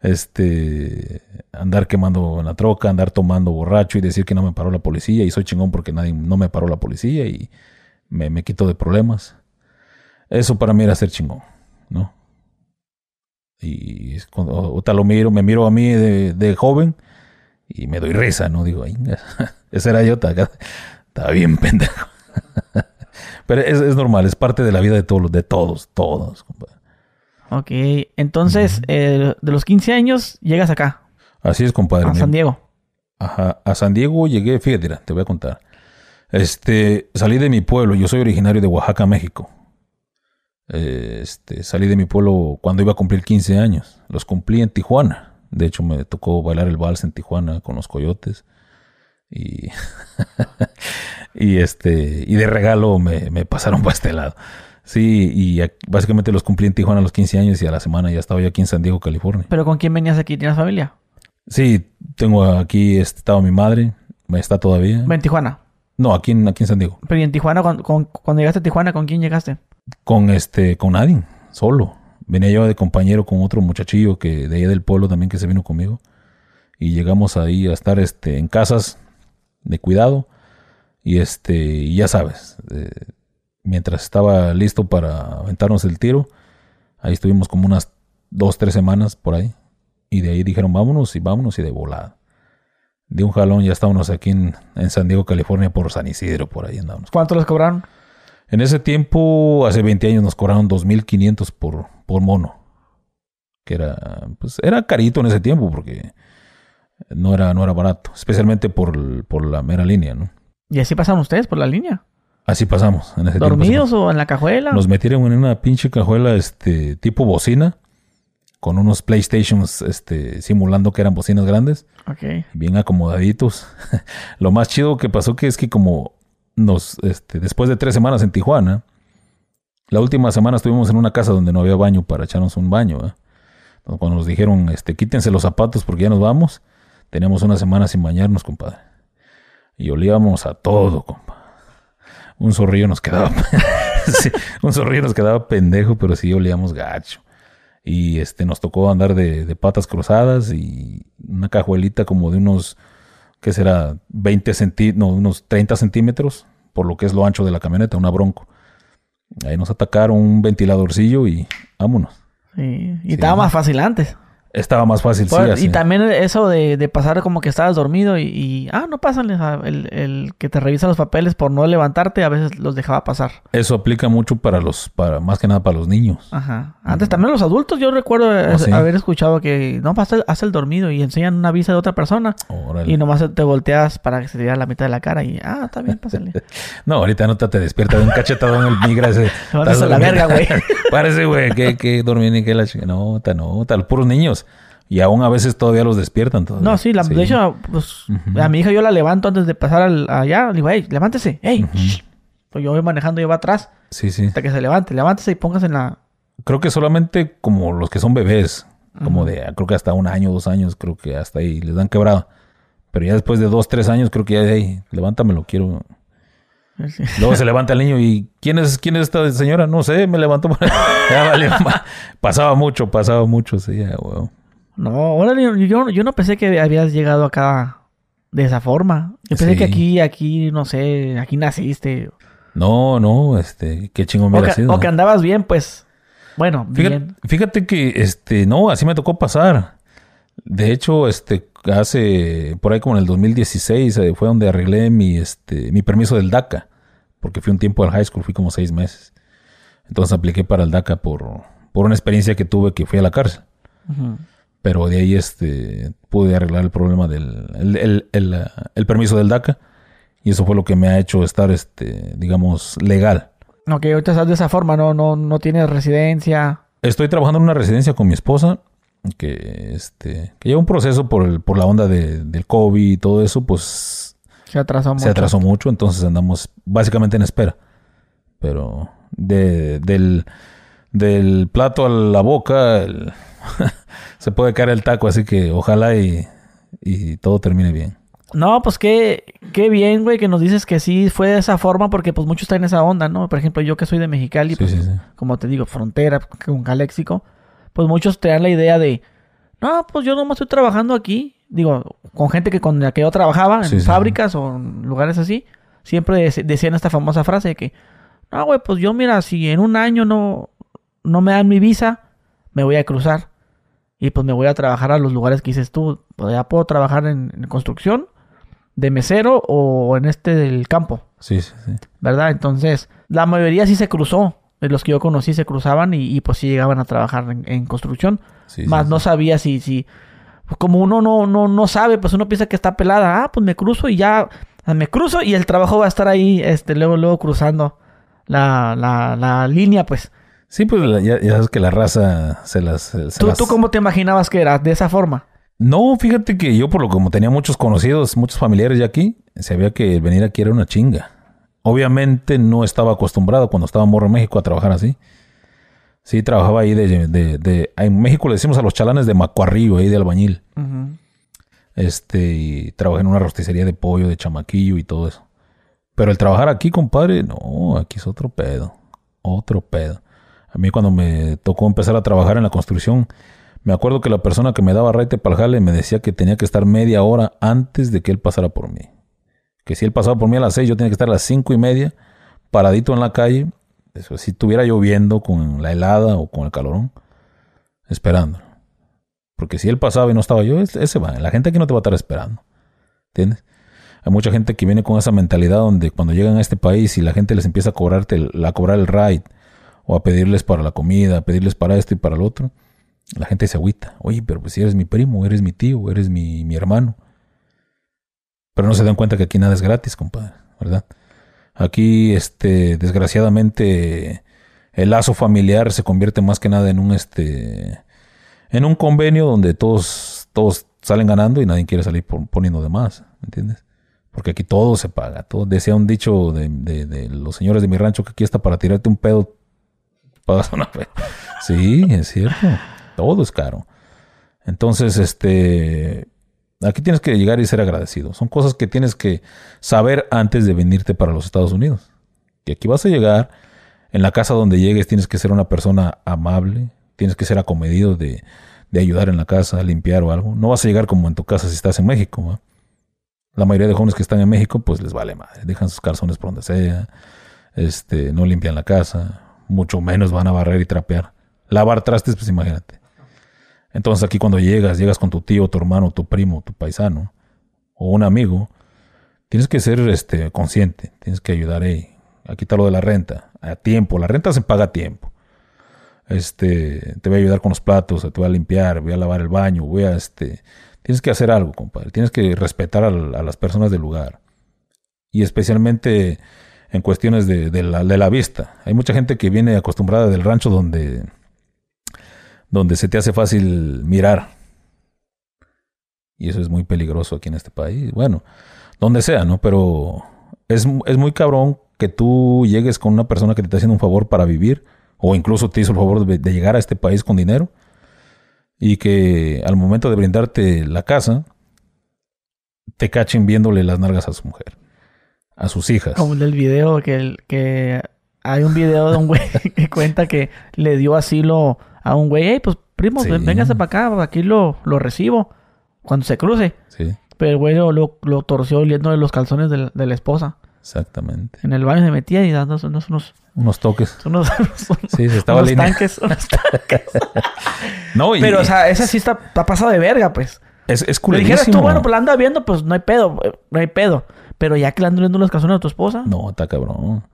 Este. andar quemando en la troca, andar tomando borracho y decir que no me paró la policía. Y soy chingón porque nadie no me paró la policía y me, me quito de problemas. Eso para mí era ser chingón, ¿no? Y cuando lo miro, me miro a mí de, de joven y me doy risa, ¿no? Digo, ese era yo, estaba bien pendejo. Pero es, normal, es parte de la vida de todos, de todos, todos. Compadre. Ok, entonces, eh, de los 15 años, llegas acá. Así es, compadre. A San Diego. Ajá, a San Diego llegué, fíjate, te voy a contar. Este, salí de mi pueblo, yo soy originario de Oaxaca, México. Este, salí de mi pueblo cuando iba a cumplir 15 años. Los cumplí en Tijuana. De hecho, me tocó bailar el vals en Tijuana con los coyotes. Y, y este, y de regalo me, me pasaron para este lado. Sí, y básicamente los cumplí en Tijuana a los 15 años y a la semana ya estaba yo aquí en San Diego, California. ¿Pero con quién venías aquí? ¿Tienes familia? Sí, tengo aquí, este, estaba mi madre, está todavía. ¿En Tijuana? No, aquí en, aquí en San Diego. Pero ¿y en Tijuana, cuando, llegaste a Tijuana, con quién llegaste? Con este, con nadie, solo. Venía yo de compañero con otro muchachillo que de ahí del pueblo también que se vino conmigo. Y llegamos ahí a estar este, en casas de cuidado. Y este, ya sabes, eh, mientras estaba listo para aventarnos el tiro, ahí estuvimos como unas dos, tres semanas por ahí. Y de ahí dijeron, vámonos y vámonos y de volada. De un jalón ya estábamos aquí en, San Diego, California, por San Isidro, por ahí andábamos. ¿Cuánto les cobraron? En ese tiempo, hace 20 años, nos cobraron 2.500 por, por mono. Que era, pues, era carito en ese tiempo porque no era, no era barato, especialmente por, por la mera línea, ¿no? ¿Y así pasaron ustedes por la línea? Así pasamos. En ese ¿Dormidos o en la cajuela? Nos metieron en una pinche cajuela este tipo bocina con unos PlayStations este, simulando que eran bocinas grandes. Okay. Bien acomodaditos. Lo más chido que pasó que es que como nos, este, después de tres semanas en Tijuana, la última semana estuvimos en una casa donde no había baño para echarnos un baño. ¿eh? Cuando nos dijeron, este, quítense los zapatos porque ya nos vamos, teníamos una semana sin bañarnos, compadre. Y olíamos a todo, compa. Un zorrillo nos quedaba. un zorrillo nos quedaba pendejo, pero sí olíamos gacho. Y este, nos tocó andar de, de patas cruzadas y una cajuelita como de unos, ¿qué será? 20 centímetros, no, unos 30 centímetros, por lo que es lo ancho de la camioneta, una bronco. Ahí nos atacaron un ventiladorcillo y vámonos. Sí. Y estaba más fácil antes. Estaba más fácil, sí. Así. y también eso de, de pasar como que estabas dormido y, y, ah, no pasan el, el que te revisa los papeles por no levantarte, a veces los dejaba pasar. Eso aplica mucho para los, para más que nada para los niños. Ajá. Antes también los adultos, yo recuerdo ¿Oh, sí? haber escuchado que no pasa, hace el dormido y enseñan una visa de otra persona Órale. y nomás te volteas para que se te vea la mitad de la cara y ah, está bien, pásale. No, ahorita no te, te despierta de un cachetado en el migra ese. Te a la verga, güey. Parece, güey, que, que dormir ni que la chica. No, ta, no, tal, puros niños. Y aún a veces todavía los despiertan. Todavía. No, sí, la, de hecho, pues a mi hija yo la levanto antes de pasar al- allá. Le digo, hey, levántese, hey. shh". Pues yo voy manejando y va atrás Sí, sí. hasta que se levante. Levántese y póngase en la. Creo que solamente como los que son bebés, como de, creo que hasta un año, dos años, creo que hasta ahí les dan quebrada. Pero ya después de dos, tres años, creo que ya, hey, levántamelo, quiero. Sí. Luego se levanta el niño y ¿quién es, quién es esta señora? No sé, me levantó. ya ma- Pasaba mucho, pasaba mucho, sí, ya, weón. No, órale, yo, yo, no pensé que habías llegado acá de esa forma. Yo pensé Sí. que aquí, aquí, no sé, aquí naciste. No, no, este, qué chingón me que, sido. o que andabas bien, pues. Bueno, Fíjate, bien. fíjate que, este, no, así me tocó pasar. De hecho, este, hace, por ahí como en el 2016, eh, fue donde arreglé mi, este, mi permiso del DACA. Porque fui un tiempo al high school, fui como seis meses. Entonces apliqué para el DACA por, por una experiencia que tuve que fui a la cárcel. Ujú. Pero de ahí, este, pude arreglar el problema del, el, el- el, uh, el permiso del DACA. Y eso fue lo que me ha hecho estar, este, digamos, legal. Ok, ahorita estás de esa forma, no, no, no tienes residencia. Estoy trabajando en una residencia con mi esposa, que este, que lleva un proceso por el, por la onda de- del COVID y todo eso, pues Se atrasó mucho. se atrasó mucho, entonces andamos básicamente en espera. Pero de, del, del plato a la boca el- se puede caer el taco, así que ojalá y, y todo termine bien. No, pues qué, qué bien, güey, que nos dices que sí fue de esa forma, porque pues muchos traen esa onda, ¿no? Por ejemplo, yo que soy de Mexicali, Sí, pues, sí, sí. como te digo, frontera con Caléxico, pues muchos te dan la idea de, no, pues yo nomás estoy trabajando aquí, digo, con gente que con la que yo trabajaba, en fábricas o en lugares así, siempre dec- decían esta famosa frase de que, no, güey, pues yo mira, si en un año no, no me dan mi visa, me voy a cruzar. Y pues me voy a trabajar a los lugares que dices tú. Pues ya puedo trabajar en, en construcción, de mesero o en este del campo, Sí, sí, sí. ¿verdad? Entonces, la mayoría sí se cruzó. De los que yo conocí se cruzaban y, y, pues sí llegaban a trabajar en, en construcción. Sí, Más sí, no sí. sabía si, si, pues, como uno no, no, no sabe, pues uno piensa que está pelada. Ah, pues me cruzo y ya, me cruzo y el trabajo va a estar ahí, este, luego, luego cruzando la, la, la línea, pues. Sí, pues la- ya, ya sabes que la raza se las... Se ¿Tú, las- ¿Tú cómo te imaginabas que era? De esa forma. No, fíjate que yo por lo como tenía muchos conocidos, muchos familiares ya aquí, sabía que venir aquí era una chinga. Obviamente no estaba acostumbrado cuando estaba morro en México a trabajar así. Sí, trabajaba ahí de, de, de- En México le decimos a los chalanes de macuarrillo, ahí de albañil. Este, y trabajé en una rosticería de pollo, de chamaquillo y todo eso. Pero el trabajar aquí, compadre, no, aquí es otro pedo. Otro pedo. A mí cuando me tocó empezar a trabajar en la construcción, me acuerdo que la persona que me daba raite para el jale me decía que tenía que estar media hora antes de que él pasara por mí. Que si él pasaba por mí a las seis, yo tenía que estar a las cinco y media, paradito en la calle, eso, si estuviera lloviendo con la helada o con el calorón, esperando. Porque si él pasaba y no estaba yo, ese va. La gente aquí no te va a estar esperando. ¿Entiendes? Hay mucha gente que viene con esa mentalidad donde cuando llegan a este país y la gente les empieza a cobrarte el- a cobrar el ride o a pedirles para la comida, a pedirles para esto y para el otro, la gente se agüita. Oye, pero pues si eres mi primo, eres mi tío, eres mi, mi hermano. Pero no se dan cuenta que aquí nada es gratis, compadre, ¿verdad? Aquí, este, desgraciadamente, el lazo familiar se convierte más que nada en un, este, en un convenio donde todos, todos salen ganando y nadie quiere salir poniendo de más, ¿me entiendes? Porque aquí todo se paga. Todo, decía un dicho de, de- de los señores de mi rancho que aquí está para tirarte un pedo. Pagas una fe. Sí, es cierto. Todo es caro. Entonces, este, aquí tienes que llegar y ser agradecido. Son cosas que tienes que saber antes de venirte para los Estados Unidos. Que aquí vas a llegar, en la casa donde llegues tienes que ser una persona amable, Tienes que ser acomedido de, de ayudar en la casa, limpiar o algo. No vas a llegar como en tu casa si estás en México. La mayoría de jóvenes que están en México, pues les vale madre. Dejan sus calzones por donde sea. Este, no limpian la casa. Mucho menos van a barrer y trapear. Lavar trastes, pues imagínate. Entonces aquí cuando llegas, llegas con tu tío, tu hermano, tu primo, tu paisano o un amigo, tienes que ser este, consciente. Tienes que ayudar a quitar lo de la renta. A tiempo. La renta se paga a tiempo. Este, te voy a ayudar con los platos, te voy a limpiar, voy a lavar el baño, voy a este, Tienes que hacer algo, compadre. Tienes que respetar a, las personas del lugar. Y especialmente en cuestiones de, la, vista. Hay mucha gente que viene acostumbrada del rancho donde, donde se te hace fácil mirar. Y eso es muy peligroso aquí en este país. Bueno, donde sea, ¿no? Pero es, es muy cabrón que tú llegues con una persona que te está haciendo un favor para vivir. O incluso te hizo el favor de llegar a este país con dinero y que al momento de brindarte la casa, te cachen viéndole las nalgas a su mujer, a sus hijas. Como el video que, que hay un video de un güey que cuenta que le dio asilo a un güey, hey, pues primo, véngase para acá, aquí lo, lo recibo cuando se cruce. Sí. Pero el güey lo, lo, torció oliéndole los calzones de la, esposa. Exactamente. En el baño se metía y dando unos, unos, unos toques. Unos, sí, se estaba unos tanques, unos tanques. no, Pero, o sea, esa sí está, está pasada de verga, pues. Es, es Le dijeras tú, bueno, pues la anda viendo, pues no hay pedo, no hay pedo. Pero ya que le andan los calzones a tu esposa. No, está cabrón.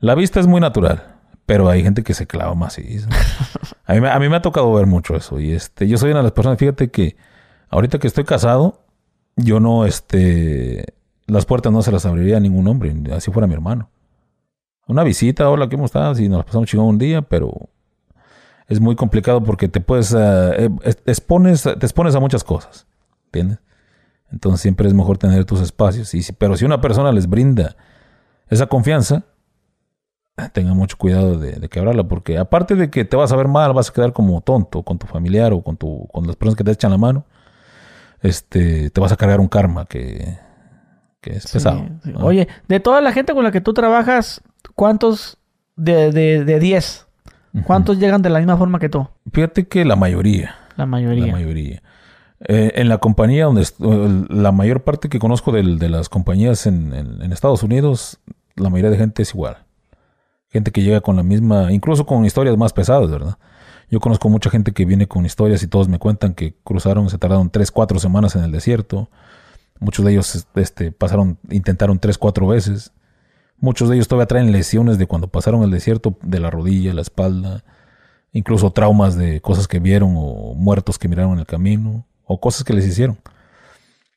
La vista es muy natural, pero hay gente que se clava más a, mí, a mí me ha tocado ver mucho eso. Y este, yo soy una de las personas, fíjate que ahorita que estoy casado, yo no, este, las puertas no se las abriría a ningún hombre, así fuera mi hermano. Una visita, hola, ¿cómo estás? Y nos pasamos chingón un día, pero es muy complicado porque te puedes, eh, eh, expones, te expones a muchas cosas, ¿entiendes? Entonces siempre es mejor tener tus espacios. Y pero si una persona les brinda esa confianza, tenga mucho cuidado de, quebrarla, porque aparte de que te vas a ver mal, vas a quedar como tonto con tu familiar o con, tu, con las personas que te echan la mano, este, te vas a cargar un karma que, es pesado. Oye, de toda la gente con la que tú trabajas, ¿cuántos de 10? De, diez, ¿Cuántos llegan de la misma forma que tú? Fíjate que la mayoría. La mayoría. La mayoría. Eh, en la compañía donde la mayor parte que conozco de, las compañías en, en, Estados Unidos, la mayoría de gente es igual. Gente que llega con la misma, incluso con historias más pesadas, ¿verdad? Yo conozco mucha gente que viene con historias y todos me cuentan que cruzaron, se tardaron tres, cuatro semanas en el desierto. Muchos de ellos este, pasaron, intentaron tres, cuatro veces. Muchos de ellos todavía traen lesiones de cuando pasaron el desierto, de la rodilla, la espalda, incluso traumas de cosas que vieron o muertos que miraron en el camino o cosas que les hicieron.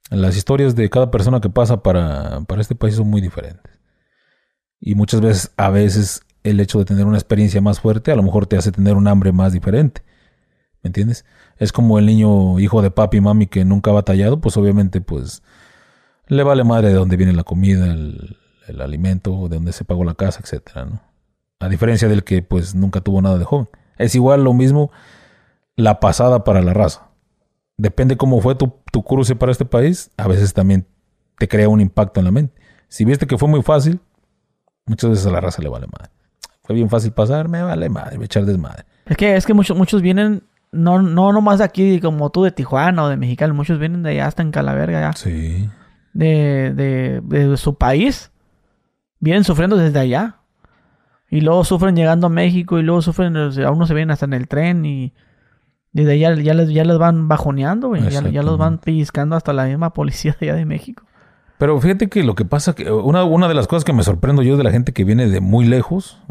Las historias de cada persona que pasa para, para este país son muy diferentes. Y muchas veces, a veces, el hecho de tener una experiencia más fuerte a lo mejor te hace tener un hambre más diferente. ¿Me entiendes? Es como el niño hijo de papi y mami que nunca ha batallado, pues obviamente pues le vale madre de dónde viene la comida, el, alimento, de dónde se pagó la casa, etcétera, ¿no? A diferencia del que pues nunca tuvo nada de joven. Es igual lo mismo la pasada para la raza. Depende cómo fue tu, tu cruce para este país, a veces también te crea un impacto en la mente. Si viste que fue muy fácil, muchas veces a la raza le vale madre. Fue bien fácil pasar, me vale madre, me echar desmadre. Es que, es que muchos, muchos vienen, no, no nomás de aquí como tú de Tijuana o de Mexicali, muchos vienen de allá hasta en Calaverga ya. Sí. De, de, de su país. Vienen sufriendo desde allá. Y luego sufren llegando a México y luego sufren, a uno se vienen hasta en el tren y desde allá ya les, ya les van bajoneando, Ya, ya, los van pellizcando hasta la misma policía de allá de México. Pero fíjate que lo que pasa, que una, una de las cosas que me sorprendo yo de la gente que viene de muy lejos,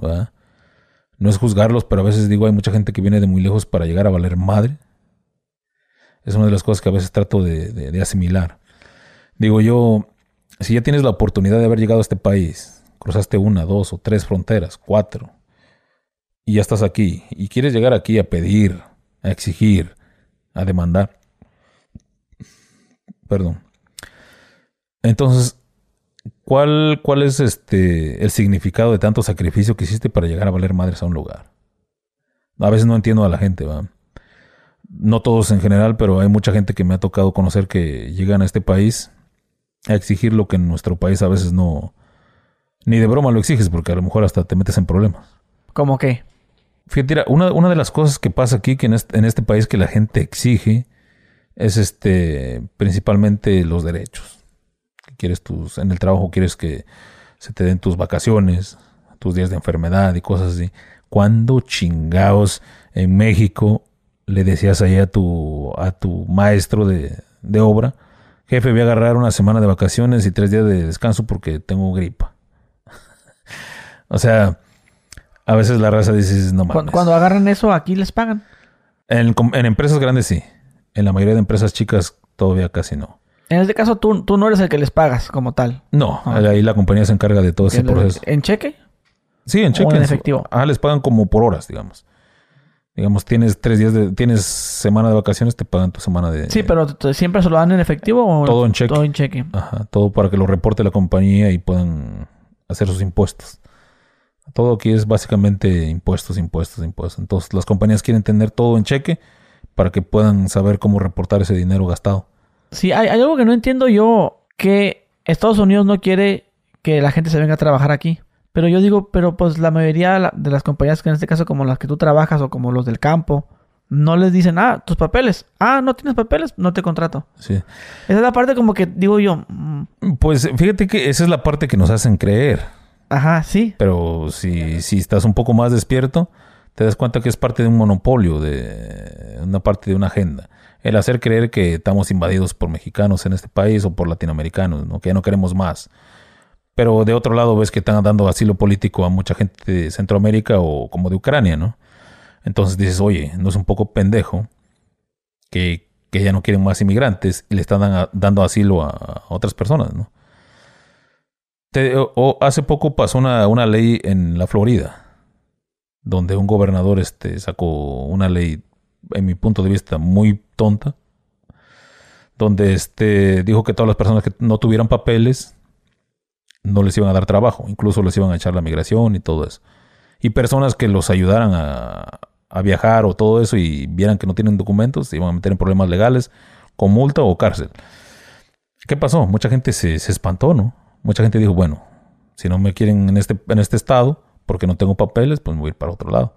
no es juzgarlos, pero a veces digo, hay mucha gente que viene de muy lejos para llegar a valer madre. Es una de las cosas que a veces trato de, asimilar. Digo yo, si ya tienes la oportunidad de haber llegado a este país, cruzaste una, dos o tres fronteras, cuatro, y ya estás aquí, y quieres llegar aquí a pedir, a exigir, a demandar, perdón, entonces, ¿cuál, cuál es este el significado de tanto sacrificio que hiciste para llegar a valer madres a un lugar? A veces no entiendo a la gente, ¿va? No todos en general, pero hay mucha gente que me ha tocado conocer que llegan a este país a exigir lo que en nuestro país a veces no... Ni de broma lo exiges porque a lo mejor hasta te metes en problemas. ¿Cómo qué? Fíjate, una, de las cosas que pasa aquí, que en este, en este país que la gente exige, es este principalmente los derechos. Quieres en el trabajo quieres que se te den tus vacaciones, tus días de enfermedad y cosas así. ¿Cuándo chingados en México le decías ahí a tu, a tu maestro de, de obra, jefe, voy a agarrar una semana de vacaciones y tres días de descanso porque tengo gripa? o sea, a veces la raza dice, no mames. Cuando, agarran eso, aquí les pagan. En, en, empresas grandes sí. En la mayoría de empresas chicas todavía casi no. En este caso, tú, tú no eres el que les pagas como tal. No, ah. ahí la compañía se encarga de todo ese proceso. ¿En cheque? Sí, en cheque. en efectivo. Ah, les pagan como por horas, digamos. Digamos, tienes tres días de... Tienes semana de vacaciones, te pagan tu semana de... Sí, pero ¿siempre se lo dan en efectivo o...? Todo en cheque. Todo en cheque. Ajá, todo para que lo reporte la compañía y puedan hacer sus impuestos. Todo aquí es básicamente impuestos, impuestos, impuestos. Entonces las compañías quieren tener todo en cheque para que puedan saber cómo reportar ese dinero gastado. Sí, hay, algo que no entiendo yo, que Estados Unidos no quiere que la gente se venga a trabajar aquí. Pero yo digo, pero pues la mayoría de las compañías, que en este caso como las que tú trabajas o como los del campo, no les dicen, ah, tus papeles. Ah, no tienes papeles, no te contrato. Sí. Esa es la parte como que digo yo. Mm. Pues fíjate que esa es la parte que nos hacen creer. Ajá, sí. Pero si, si estás un poco más despierto, te das cuenta que es parte de un monopolio, de una parte de una agenda. El hacer creer que estamos invadidos por mexicanos en este país o por latinoamericanos, ¿no? que ya no queremos más. Pero de otro lado ves que están dando asilo político a mucha gente de Centroamérica o como de Ucrania, ¿no? Entonces dices, oye, ¿no es un poco pendejo que, que ya no quieren más inmigrantes y le están dando asilo a otras personas, ¿no? O, hace poco pasó una, una, ley en la Florida, donde un gobernador este, sacó una ley, en mi punto de vista, muy tonta, donde este, dijo que todas las personas que no tuvieran papeles no les iban a dar trabajo, incluso les iban a echar la migración y todo eso. Y personas que los ayudaran a, a viajar o todo eso y vieran que no tienen documentos, se iban a meter en problemas legales con multa o cárcel. ¿Qué pasó? Mucha gente se, se espantó, ¿no? Mucha gente dijo, bueno, si no me quieren en este, en este estado, porque no tengo papeles, pues me voy a ir para otro lado.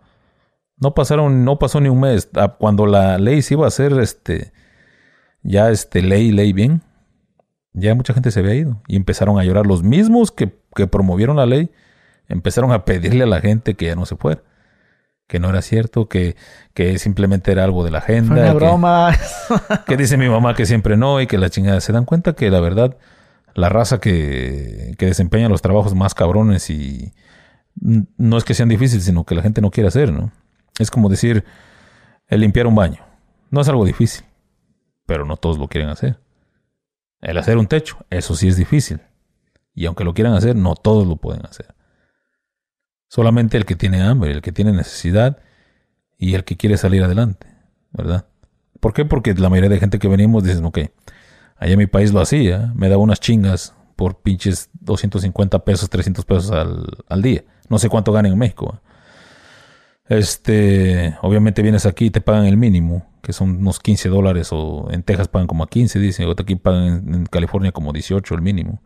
No pasaron, no pasó ni un mes. Ah, cuando la ley se iba a hacer, este, ya este, ley, ley bien, ya mucha gente se había ido. Y empezaron a llorar. Los mismos que, que promovieron la ley, empezaron a pedirle a la gente que ya no se fuera. Que no era cierto, que, que simplemente era algo de la agenda. Fue una broma. que dice mi mamá que siempre no y que la chingada. Se dan cuenta que la verdad la raza que, que desempeña los trabajos más cabrones y no es que sean difíciles, sino que la gente no quiere hacer, ¿no? Es como decir, el limpiar un baño. No es algo difícil, pero no todos lo quieren hacer. El hacer un techo, eso sí es difícil. Y aunque lo quieran hacer, no todos lo pueden hacer. Solamente el que tiene hambre, el que tiene necesidad y el que quiere salir adelante, ¿verdad? ¿Por qué? Porque la mayoría de gente que venimos dicen, ok, Allá en mi país lo hacía. Me daba unas chingas por pinches 250 pesos, 300 pesos al, día. No sé cuánto ganan en México. Este, obviamente vienes aquí y te pagan el mínimo, que son unos 15 dólares, o en Texas pagan como a 15, dicen, aquí pagan en, California como 18 el mínimo.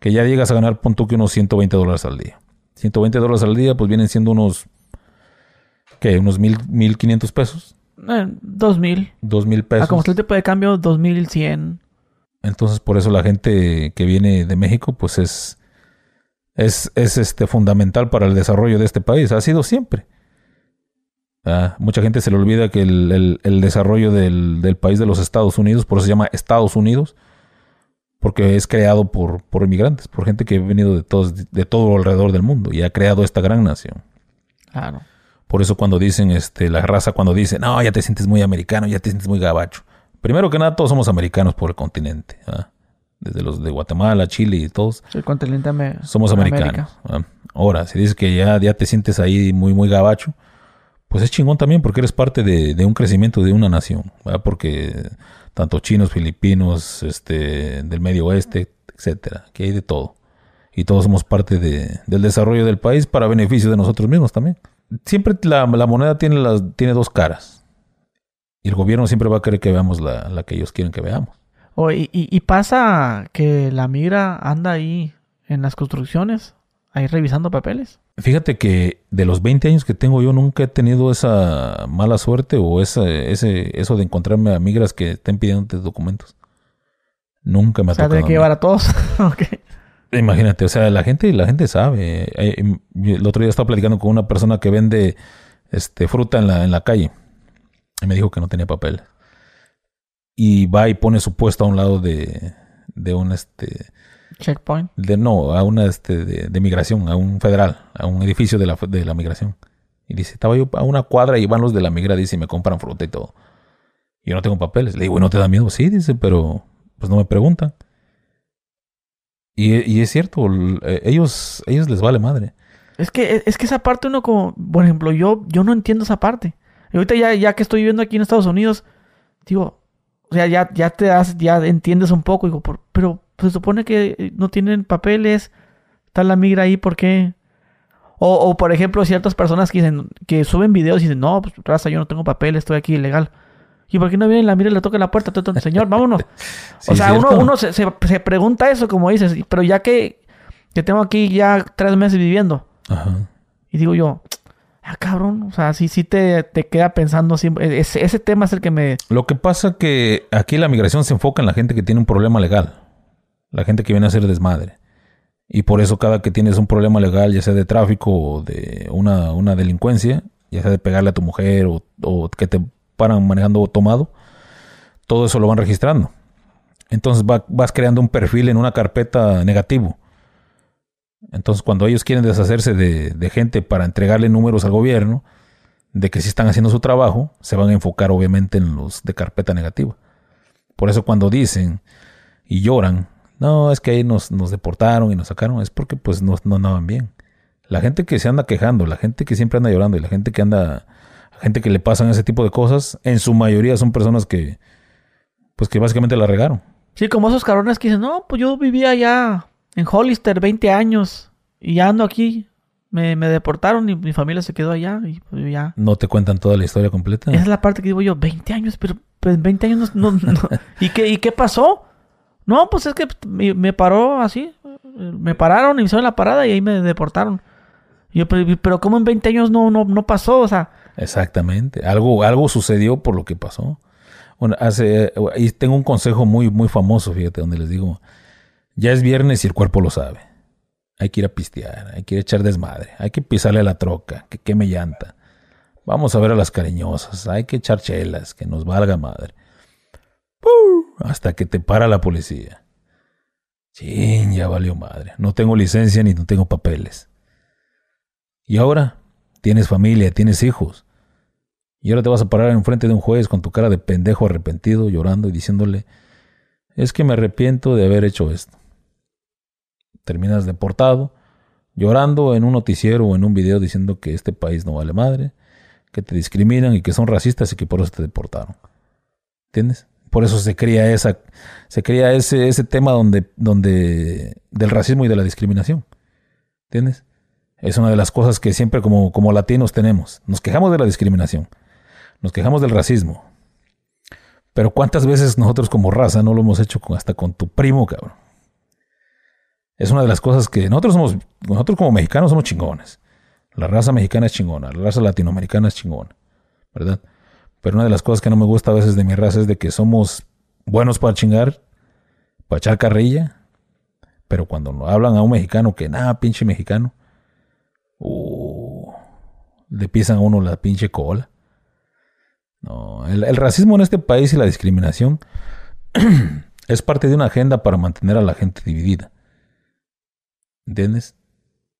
Que ya llegas a ganar, punto que unos 120 dólares al día. 120 dólares al día, pues vienen siendo unos, ¿qué? Unos mil, 1500 pesos. Eh, dos mil. Dos mil pesos. A como está el tipo de cambio, dos mil cien. Entonces, por eso la gente que viene de México, pues es, es, es este, fundamental para el desarrollo de este país. Ha sido siempre. Ah, mucha gente se le olvida que el, el, desarrollo del, del, país de los Estados Unidos, por eso se llama Estados Unidos, porque es creado por, por inmigrantes, por gente que ha venido de, todos, de todo alrededor del mundo y ha creado esta gran nación. Claro. Por eso cuando dicen, este, la raza cuando dice, no, ya te sientes muy americano, ya te sientes muy gabacho. Primero que nada, todos somos americanos por el continente. ¿ah? Desde los de Guatemala, Chile y todos. El continente me Somos americanos. ¿ah? Ahora, si dices que ya, ya te sientes ahí muy, muy gabacho, pues es chingón también porque eres parte de, un crecimiento de una nación. Porque tanto chinos, filipinos, este, del medio oeste, etcétera, que hay de todo. Y todos somos parte del desarrollo del país para beneficio de nosotros mismos también. Siempre la, la moneda tiene, las, tiene dos caras y el gobierno siempre va a querer que veamos la, que ellos quieren que veamos. y, y, pasa que la migra anda ahí en las construcciones, ahí revisando papeles. Fíjate que de los 20 años que tengo yo nunca he tenido esa mala suerte o esa, ese, eso de encontrarme a migras que estén pidiendo documentos. Nunca me ha O sea, tocado. que llevar a todos. Imagínate, o sea, la gente, la gente sabe. Eh, eh, El otro día estaba platicando con una persona que vende este, fruta en la, en la calle. Y me dijo que no tenía papel. Y va y pone su puesto a un lado de, de un este Checkpoint. de no, a una este de, de migración, a un federal, a un edificio de la, de la migración. Y dice, estaba yo a una cuadra y van los de la migra, dice, y me compran fruta y todo. Y yo no tengo papeles. Le digo, ¿y no te da miedo? Sí, dice, pero pues no me preguntan. Y, y es cierto, eh, ellos, ellos les vale madre. Es que, es que esa parte uno como, por ejemplo, yo, yo no entiendo esa parte. Y ahorita ya, ya que estoy viviendo aquí en Estados Unidos, digo, o sea, ya, ya te das, ya entiendes un poco, digo, por- pero se supone que eh, no tienen papeles, está la migra ahí, ¿por qué? O, o, por ejemplo, ciertas personas que dicen, que suben videos y dicen, no, pues raza, yo no tengo papeles, estoy aquí ilegal. ¿Y por qué no viene la migra y le toca la puerta? Tú, Señor, vámonos. Sí, o sea, uno, uno se, se- se pregunta eso, como dices, pero ya que, que tengo aquí ya tres meses viviendo, Ajá. y digo yo, ah, cabrón, o sea, sí, sí te, te queda pensando siempre. Ese, ese tema es el que me. Lo que pasa que aquí la migración se enfoca en la gente que tiene un problema legal. La gente que viene a hacer desmadre. Y por eso cada que tienes un problema legal, ya sea de tráfico o de una, una delincuencia, ya sea de pegarle a tu mujer o, o que te paran manejando tomado, todo eso lo van registrando. Entonces va- vas creando un perfil en una carpeta negativo. Entonces cuando ellos quieren deshacerse de, gente para entregarle números al gobierno, de que si están haciendo su trabajo, se van a enfocar obviamente en los de carpeta negativa. Por eso cuando dicen y lloran, no, es que ahí nos, nos deportaron y nos sacaron, es porque pues no, no andaban bien. La gente que se anda quejando, la gente que siempre anda llorando y la gente que anda, gente que le pasan ese tipo de cosas, en su mayoría son personas que, pues que básicamente la regaron. Sí, como esos cabrones que dicen, no, pues yo vivía allá en Hollister 20 años y ya ando aquí. Me, me deportaron y mi familia se quedó allá y pues ya. No te cuentan toda la historia completa. Esa es la parte que digo yo, 20 años, pero pues, 20 años no... no- no. ¿Y, qué, ¿Y qué pasó? No, pues es que me, me paró así. Me pararon y me hicieron la parada y ahí me deportaron. Y yo, pero, pero ¿cómo en 20 años no, no, no pasó? O sea, Exactamente. Algo, algo sucedió por lo que pasó. Bueno, hace, y tengo un consejo muy, muy famoso, fíjate, donde les digo, ya es viernes y el cuerpo lo sabe. Hay que ir a pistear, hay que ir a echar desmadre, hay que pisarle a la troca, que queme llanta. Vamos a ver a las cariñosas, hay que echar chelas, que nos valga madre. Hasta que te para la policía. Chin, ya valió madre. No tengo licencia ni no tengo papeles. Y ahora tienes familia, tienes hijos. Y ahora te vas a parar enfrente de un juez con tu cara de pendejo arrepentido, llorando y diciéndole, es que me arrepiento de haber hecho esto. Terminas deportado, llorando en un noticiero o en un video diciendo que este país no vale madre, que te discriminan y que son racistas y que por eso te deportaron. ¿Entiendes? Por eso se crea esa, se crea ese, ese tema donde, donde, del racismo y de la discriminación. ¿Entiendes? Es una de las cosas que siempre como, como latinos tenemos. Nos quejamos de la discriminación. Nos quejamos del racismo. Pero ¿cuántas veces nosotros como raza no lo hemos hecho hasta con tu primo, cabrón? Es una de las cosas que nosotros somos, nosotros como mexicanos somos chingones. La raza mexicana es chingona, la raza latinoamericana es chingona, ¿verdad? Pero una de las cosas que no me gusta a veces de mi raza es de que somos buenos para chingar, para echar carrilla, pero cuando no hablan a un mexicano que nada, pinche mexicano, uh, le pisan a uno la pinche cola. No, el racismo en este país y la discriminación es parte de una agenda para mantener a la gente dividida. ¿Entiendes?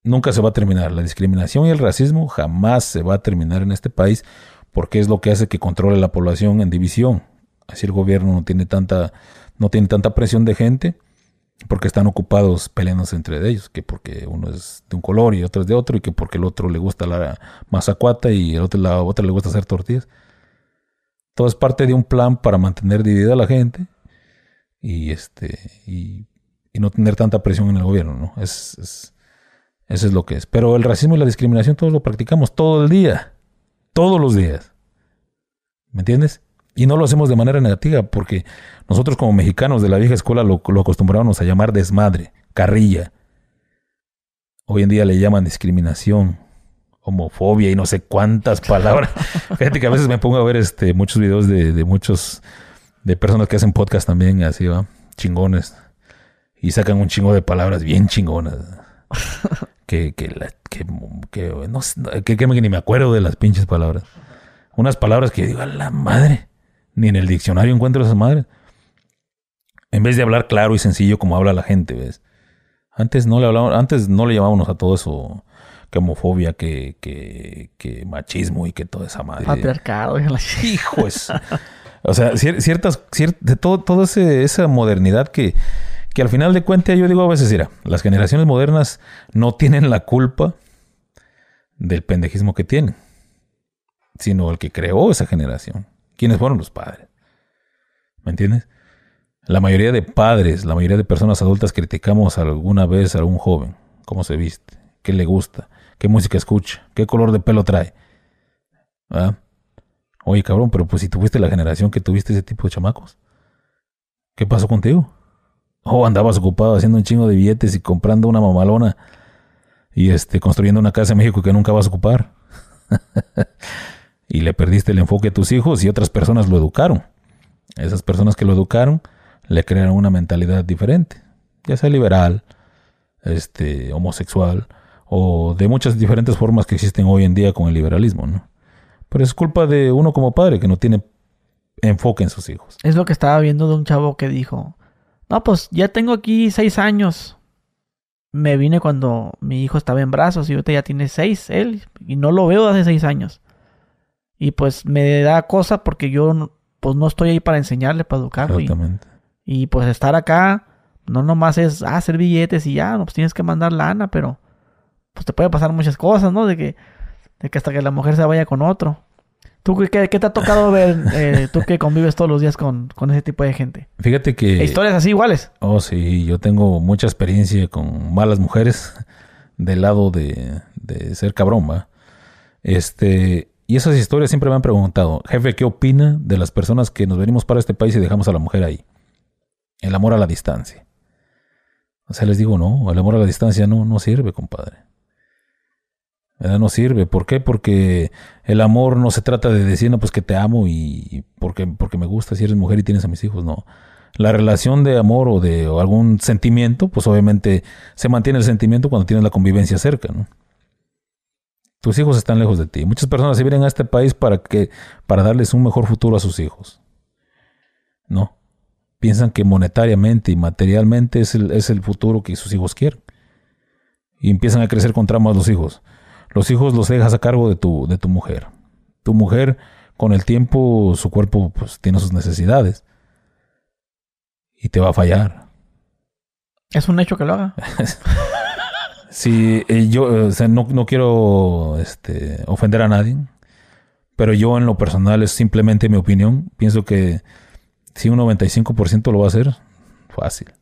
Nunca se va a terminar. La discriminación y el racismo jamás se va a terminar en este país porque es lo que hace que controle la población en división. Así el gobierno no tiene tanta, no tiene tanta presión de gente porque están ocupados peleándose entre ellos, que porque uno es de un color y otro es de otro, y que porque el otro le gusta la mazacuata y el otro, le gusta hacer tortillas. Todo es parte de un plan para mantener dividida a la gente y este y, y no tener tanta presión en el gobierno, ¿no? Es, es, eso es lo que es. Pero el racismo y la discriminación todos lo practicamos todo el día, todos los días. ¿Me entiendes? Y no lo hacemos de manera negativa, porque nosotros como mexicanos de la vieja escuela lo, lo acostumbrábamos a llamar desmadre, carrilla. Hoy en día le llaman discriminación, homofobia y no sé cuántas palabras. Fíjate que a veces me pongo a ver este muchos videos de, de muchos de personas que hacen podcast también, así va, chingones. Y sacan un chingo de palabras bien chingonas. que, que, la, que, que, no, sé, que, que ni me acuerdo de las pinches palabras. Unas palabras que yo digo, a la madre. Ni en el diccionario encuentro esas madres. En vez de hablar claro y sencillo como habla la gente, ¿ves? Antes no le hablábamos, antes no le llamábamos a todo eso que homofobia, que, que, que machismo y que toda esa madre. Patriarcado, hijos. o sea, ciertas, de todo, toda esa modernidad que, que al final de cuentas yo digo a veces, mira, las generaciones modernas no tienen la culpa del pendejismo que tienen, sino el que creó esa generación. ¿Quiénes fueron los padres? ¿Me entiendes? La mayoría de padres, la mayoría de personas adultas criticamos alguna vez a algún joven, cómo se viste, qué le gusta, qué música escucha, qué color de pelo trae. ¿Ah? Oye, cabrón, pero pues si tuviste la generación que tuviste ese tipo de chamacos, ¿qué pasó contigo? Oh, andabas ocupado haciendo un chingo de billetes y comprando una mamalona y este construyendo una casa en México que nunca vas a ocupar. y le perdiste el enfoque a tus hijos y otras personas lo educaron. Esas personas que lo educaron le crearon una mentalidad diferente, ya sea liberal, este, homosexual o de muchas diferentes formas que existen hoy en día con el liberalismo, ¿no? Pero es culpa de uno como padre que no tiene enfoque en sus hijos. Es lo que estaba viendo de un chavo que dijo, no, pues ya tengo aquí seis años. Me vine cuando mi hijo estaba en brazos y ahorita ya tiene seis, él, y no lo veo hace seis años. Y pues me da cosa porque yo pues no estoy ahí para enseñarle, para educarlo. Exactamente. Y pues estar acá, no nomás es ah, hacer billetes y ya, no, pues tienes que mandar lana, pero pues te puede pasar muchas cosas, ¿no? De que, de que hasta que la mujer se vaya con otro. ¿Tú qué, qué te ha tocado ver, eh, tú que convives todos los días con, con, ese tipo de gente? Fíjate que... historias así iguales? Oh, sí, yo tengo mucha experiencia con malas mujeres del lado de, de ser cabrón, ¿va? Este, y esas historias siempre me han preguntado, jefe, ¿qué opina de las personas que nos venimos para este país y dejamos a la mujer ahí? El amor a la distancia. O sea, les digo, no, el amor a la distancia no, no sirve, compadre. No sirve. ¿Por qué? Porque el amor no se trata de decir, no, pues que te amo y porque, porque me gusta si eres mujer y tienes a mis hijos. No. La relación de amor o de algún sentimiento, pues obviamente se mantiene el sentimiento cuando tienes la convivencia cerca, ¿no? Tus hijos están lejos de ti. Muchas personas se vienen a este país para que, para darles un mejor futuro a sus hijos. No piensan que monetariamente y materialmente es el, es el futuro que sus hijos quieren. Y empiezan a crecer con traumas los hijos. Los hijos los dejas a cargo de tu, de tu mujer. Tu mujer, con el tiempo, su cuerpo pues, tiene sus necesidades. Y te va a fallar. ¿Es un hecho que lo haga? sí, eh, yo no, no, quiero este, ofender a nadie. Pero yo en lo personal es simplemente mi opinión. Pienso que si un 95% lo va a hacer, fácil.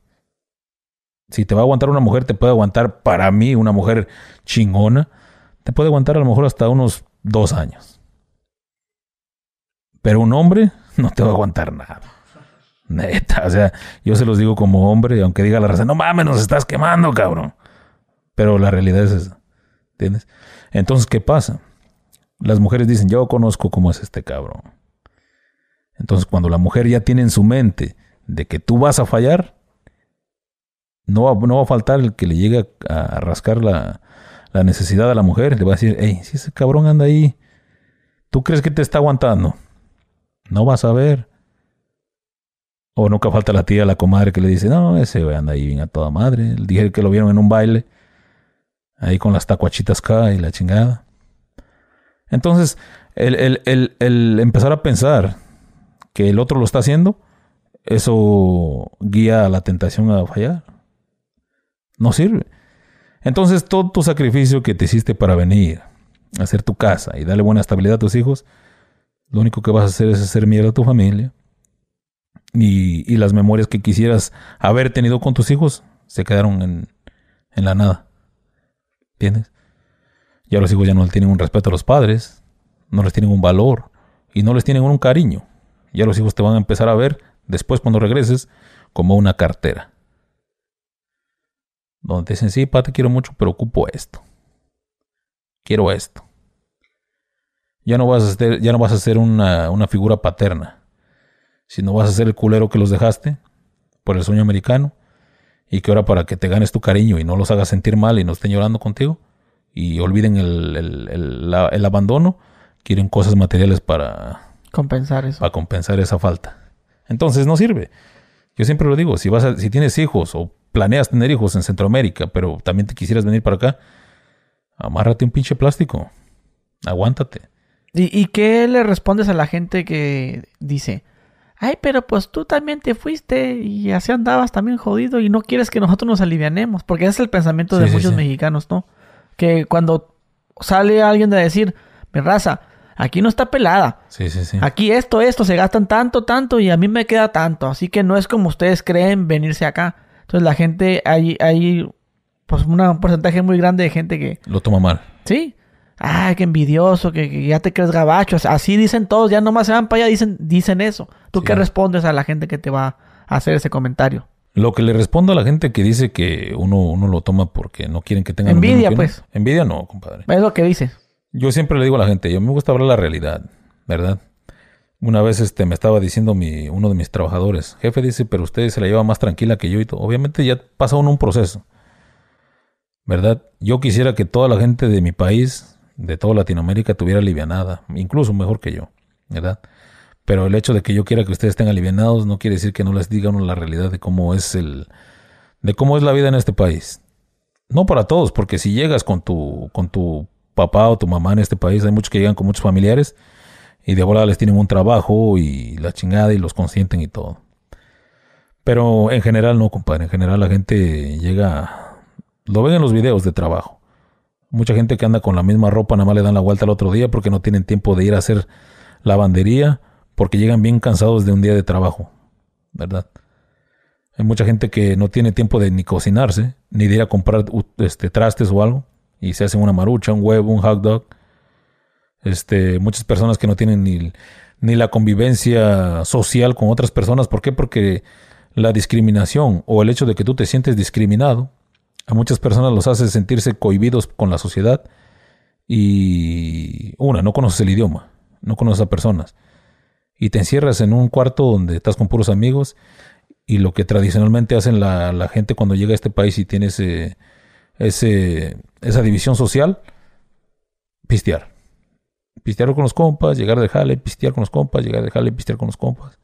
Si te va a aguantar una mujer, te puede aguantar para mí una mujer chingona. Te puede aguantar a lo mejor hasta unos dos años. Pero un hombre no te va a aguantar nada. Neta, o sea, yo se los digo como hombre, aunque diga la raza, no mames, nos estás quemando, cabrón. Pero la realidad es esa. ¿Entiendes? Entonces, ¿qué pasa? Las mujeres dicen, yo conozco cómo es este cabrón. Entonces, cuando la mujer ya tiene en su mente de que tú vas a fallar, no va, no va a faltar el que le llegue a, rascar la, la, necesidad a la mujer. Le va a decir, hey, si ese cabrón anda ahí, ¿tú crees que te está aguantando? No vas a ver. O nunca falta la tía, la comadre que le dice, no, ese anda ahí bien a toda madre. Dije que lo vieron en un baile, ahí con las tacuachitas acá y la chingada. Entonces, el, el, el empezar a pensar que el otro lo está haciendo, eso guía a la tentación a fallar. No sirve. Entonces todo tu sacrificio que te hiciste para venir, a hacer tu casa y darle buena estabilidad a tus hijos, lo único que vas a hacer es hacer mierda a tu familia. Y, las memorias que quisieras haber tenido con tus hijos se quedaron en, en la nada. ¿Entiendes? Ya los hijos ya no tienen un respeto a los padres, no les tienen un valor y no les tienen un cariño. Ya los hijos te van a empezar a ver después cuando regreses como una cartera. Donde te dicen, sí, pa, te quiero mucho, pero ocupo esto. Quiero esto. Ya no vas a ser, ya no vas a ser una, una figura paterna. Sino vas a ser el culero que los dejaste por el sueño americano. Y que ahora para que te ganes tu cariño y no los hagas sentir mal y no estén llorando contigo. Y olviden el, el, el, la- el abandono. Quieren cosas materiales para, Compensar eso. para compensar esa falta. Entonces no sirve. Yo siempre lo digo, si vas a- si tienes hijos o planeas tener hijos en Centroamérica, pero también te quisieras venir para acá, amárrate un pinche plástico. Aguántate. ¿Y, ¿Y qué le respondes a la gente que dice, ay, pero pues tú también te fuiste y así andabas también jodido y no quieres que nosotros nos alivianemos? Porque ese es el pensamiento de sí, muchos sí. mexicanos, ¿no? Que cuando sale alguien de decir, mi raza, aquí no está pelada. Sí, sí, sí. Aquí esto, esto, se gastan tanto, tanto y a mí me queda tanto. Así que no es como ustedes creen venirse acá. Entonces la gente, hay, hay pues una- un porcentaje muy grande de gente que, Lo toma mal. sí, ay, qué envidioso, que, que ya te crees gabacho. Así dicen todos, ya nomás se van para allá, dicen, dicen eso. ¿Tú Sí. qué respondes a la gente que te va a hacer ese comentario? Lo que le respondo a la gente que dice que uno, uno lo toma porque no quieren que tengan Envidia, pues. Envidia no, compadre. Es lo que dice. Yo siempre le digo a la gente, yo me gusta hablar la realidad, ¿verdad? Una vez este me estaba diciendo mi, uno de mis trabajadores, jefe dice, pero usted se la lleva más tranquila que yo y todo. Obviamente ya pasa uno un proceso, ¿verdad? Yo quisiera que toda la gente de mi país, de toda Latinoamérica, tuviera alivianada, incluso mejor que yo, ¿verdad? Pero el hecho de que yo quiera que ustedes estén alivianados no quiere decir que no les diga uno la realidad de cómo es el, de cómo es la vida en este país. No para todos, porque si llegas con tu, con tu papá o tu mamá en este país, hay muchos que llegan con muchos familiares y de volada les tienen un trabajo y la chingada y los consienten y todo. Pero en general no, compadre. En general la gente llega, lo ven en los videos de trabajo. Mucha gente que anda con la misma ropa nada más le dan la vuelta al otro día porque no tienen tiempo de ir a hacer lavandería porque llegan bien cansados de un día de trabajo, ¿verdad? Hay mucha gente que no tiene tiempo de ni cocinarse, ni de ir a comprar este, trastes o algo, y se hacen una marucha, un huevo, un hot dog. Este, muchas personas que no tienen ni, ni la convivencia social con otras personas. ¿Por qué? Porque la discriminación o el hecho de que tú te sientes discriminado, a muchas personas los hace sentirse cohibidos con la sociedad. Y una, no conoces el idioma, no conoces a personas. Y te encierras en un cuarto donde estás con puros amigos y lo que tradicionalmente hacen la, la gente cuando llega a este país y tiene ese, ese, esa división social, pistear. Pistear con los compas, llegar de jale, pistear con los compas, llegar de jale, pistear con los compas.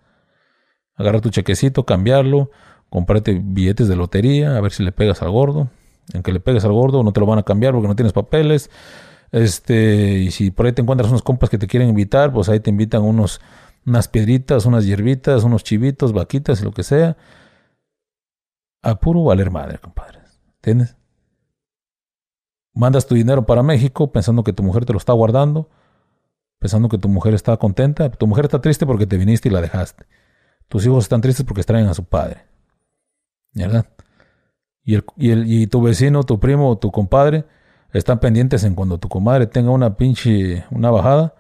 Agarrar tu chequecito, cambiarlo, comprarte billetes de lotería, a ver si le pegas al gordo. En que le pegues al gordo no te lo van a cambiar porque no tienes papeles. Este, y si por ahí te encuentras unos compas que te quieren invitar, pues ahí te invitan unos, unas piedritas, unas hierbitas, unos chivitos, vaquitas lo que sea. A puro valer madre, compadre. ¿Entiendes? Mandas tu dinero para México pensando que tu mujer te lo está guardando, pensando que tu mujer está contenta. Tu mujer está triste porque te viniste y la dejaste. Tus hijos están tristes porque extrañan a su padre. ¿Verdad? Y, el, y, el, y tu vecino, tu primo o tu compadre están pendientes en cuando tu comadre tenga una pinche, una bajada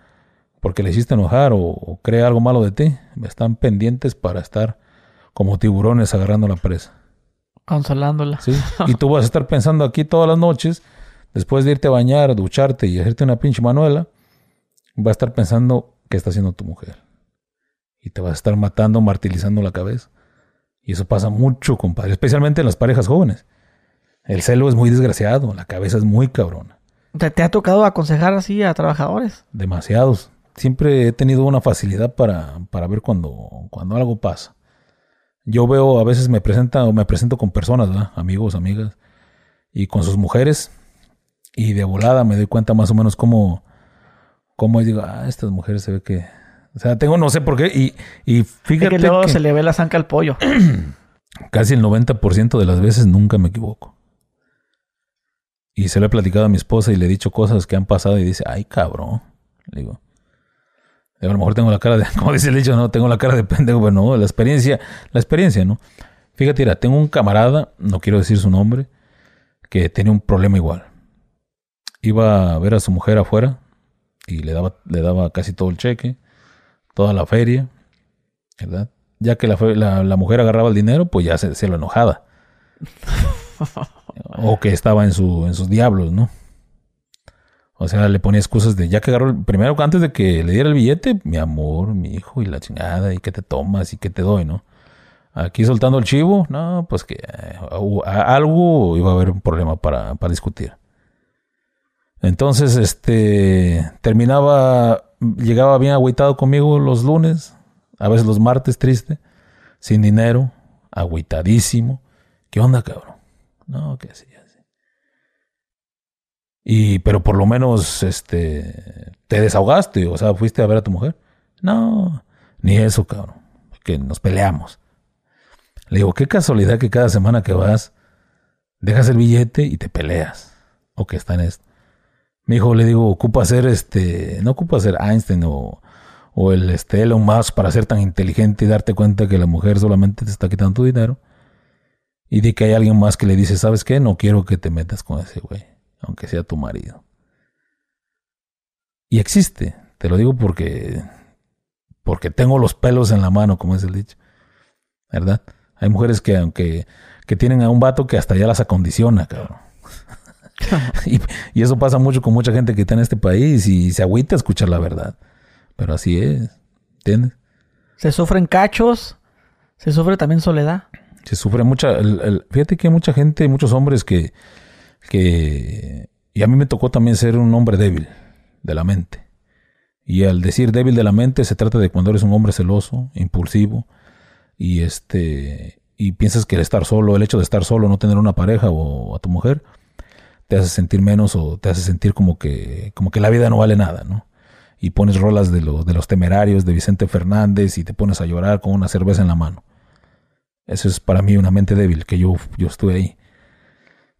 porque le hiciste enojar o, o cree algo malo de ti. Están pendientes para estar como tiburones agarrando la presa. Consolándola. ¿sí? Y tú vas a estar pensando aquí todas las noches, después de irte a bañar, ducharte y hacerte una pinche manuela, vas a estar pensando qué está haciendo tu mujer. Y te vas a estar matando, martirizando la cabeza. Y eso pasa mucho, compadre, especialmente en las parejas jóvenes. El celo es muy desgraciado, la cabeza es muy cabrona. ¿Te, te ha tocado aconsejar así a trabajadores? Demasiados. Siempre he tenido una facilidad para, para ver cuando, cuando algo pasa. Yo veo, a veces me presenta o me presento con personas, ¿verdad? amigos, amigas, y con sus mujeres, y de volada me doy cuenta más o menos cómo, cómo digo, ah, estas mujeres se ve que, o sea, tengo no sé por qué, y, y fíjate que luego que se le ve la zanca al pollo. casi el 90% de las veces nunca me equivoco. Y se lo he platicado a mi esposa y le he dicho cosas que han pasado y dice, ay cabrón, le digo. A lo mejor tengo la cara de, como dice el dicho, no, tengo la cara de pendejo, pero no, la experiencia, la experiencia, ¿no? Fíjate, mira, tengo un camarada, no quiero decir su nombre, que tiene un problema igual. Iba a ver a su mujer afuera y le daba, le daba casi todo el cheque, toda la feria, ¿verdad? Ya que la, la, la mujer agarraba el dinero, pues ya se, se lo enojaba. O que estaba en, su, en sus diablos, ¿no? O sea, le ponía excusas de ya que agarró el, primero antes de que le diera el billete, mi amor, mi hijo y la chingada, y que te tomas y que te doy, ¿no? Aquí soltando el chivo, no, pues que eh, algo iba a haber un problema para, para discutir. Entonces, este, terminaba, llegaba bien agüitado conmigo los lunes, a veces los martes triste, sin dinero, agüitadísimo. ¿Qué onda, cabrón? No, que sí, así. Y, pero por lo menos, este, te desahogaste, o sea, fuiste a ver a tu mujer. No, ni eso, cabrón, que nos peleamos. Le digo, qué casualidad que cada semana que vas, dejas el billete y te peleas. O que está en esto. Mi hijo le digo, ocupa ser este, no ocupa ser Einstein o, o el este Elon Musk para ser tan inteligente y darte cuenta que la mujer solamente te está quitando tu dinero. Y de que hay alguien más que le dice, ¿sabes qué? No quiero que te metas con ese güey, aunque sea tu marido. Y existe, te lo digo porque porque tengo los pelos en la mano, como es el dicho. ¿Verdad? Hay mujeres que aunque que tienen a un vato que hasta ya las acondiciona, cabrón. y, eso pasa mucho con mucha gente que está en este país y se agüita a escuchar la verdad. Pero así es, ¿entiendes? Se sufren cachos, se sufre también soledad. Se sufre mucha... fíjate que hay mucha gente, muchos hombres que, que... Y a mí me tocó también ser un hombre débil de la mente. Y al decir débil de la mente se trata de cuando eres un hombre celoso, impulsivo, y este y piensas que el estar solo, el hecho de estar solo, no tener una pareja o a tu mujer, te hace sentir menos o te hace sentir como que, como que la vida no vale nada, ¿no? Y pones rolas de, de los temerarios de Vicente Fernández y te pones a llorar con una cerveza en la mano. Eso es para mí una mente débil, que yo, yo estuve ahí.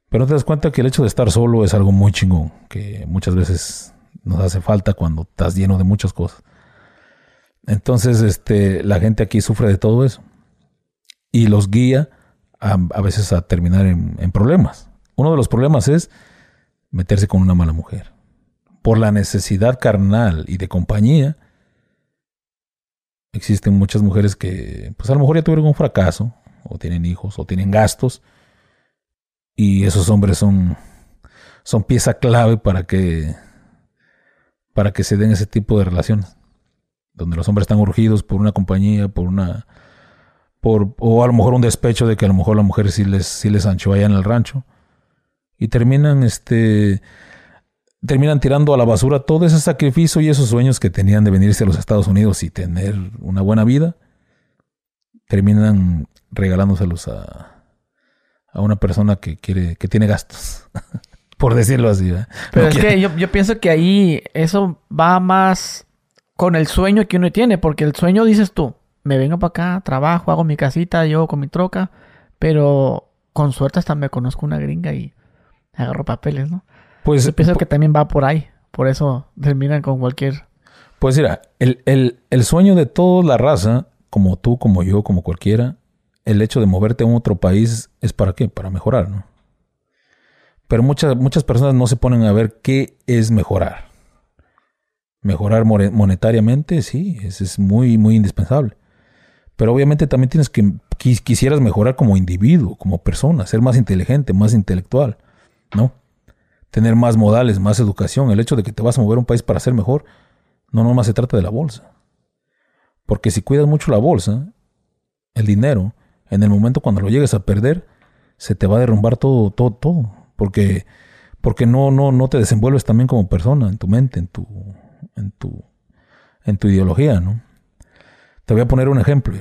Pero te das cuenta que el hecho de estar solo es algo muy chingón, que muchas veces nos hace falta cuando estás lleno de muchas cosas. Entonces, este, la gente aquí sufre de todo eso. Y los guía a, veces a terminar en problemas. Uno de los problemas es meterse con una mala mujer. Por la necesidad carnal y de compañía, existen muchas mujeres que, pues a lo mejor ya tuvieron un fracaso, o tienen hijos, o tienen gastos, y esos hombres son, son pieza clave para que, para que se den ese tipo de relaciones, donde los hombres están urgidos por una compañía, por una, por, o a lo mejor un despecho de que a lo mejor la mujer sí les, sí les anchó allá en el rancho y terminan este terminan tirando a la basura todo ese sacrificio y esos sueños que tenían de venirse a los Estados Unidos y tener una buena vida terminan regalándoselos a, a una persona que quiere que tiene gastos por decirlo así pero es que yo, yo pienso que ahí eso va más con el sueño que uno tiene porque el sueño dices tú me vengo para acá trabajo hago mi casita yo con mi troca pero con suerte hasta me conozco una gringa y agarro papeles, ¿no? Pues yo pienso que también va por ahí. Por eso terminan con cualquier. Pues mira, el, el, el sueño de toda la raza, como tú, como yo, como cualquiera, el hecho de moverte a un otro país es para qué? Para mejorar, ¿no? Pero muchas, muchas personas no se ponen a ver qué es mejorar. Mejorar monetariamente, sí, eso es muy, muy indispensable. Pero obviamente también tienes que, quisieras mejorar como individuo, como persona, ser más inteligente, más intelectual. ¿No? Tener más modales, más educación. El hecho de que te vas a mover a un país para ser mejor, no nomás se trata de la bolsa. Porque si cuidas mucho la bolsa, el dinero, en el momento cuando lo llegues a perder, se te va a derrumbar todo, todo, todo. Porque, porque no, no, no te desenvuelves también como persona, en tu mente, en tu, en tu, en tu ideología, ¿no? Te voy a poner un ejemplo.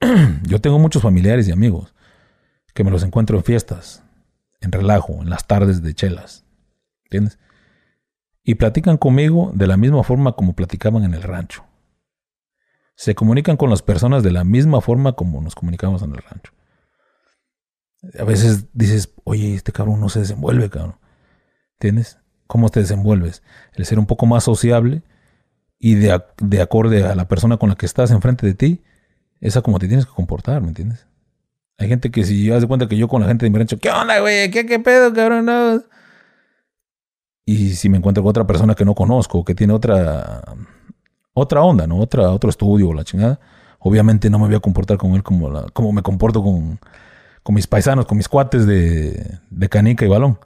Yo tengo muchos familiares y amigos que me los encuentro en fiestas, en relajo, en las tardes de chelas. ¿Entiendes? Y platican conmigo de la misma forma como platicaban en el rancho. Se comunican con las personas de la misma forma como nos comunicamos en el rancho. A veces dices, oye, este cabrón no se desenvuelve, cabrón. ¿Entiendes? ¿Cómo te desenvuelves? El ser un poco más sociable y de, de acorde a la persona con la que estás enfrente de ti, esa como te tienes que comportar, ¿me entiendes? Hay gente que si yo de cuenta que yo con la gente de mi rancho, ¿qué onda, güey? ¿Qué, ¿Qué pedo, cabrón? No. Y si me encuentro con otra persona que no conozco, que tiene otra otra onda, ¿no? Otra, otro estudio o la chingada, obviamente no me voy a comportar con él como, como me comporto con, con mis paisanos, con mis cuates de, de canica y balón.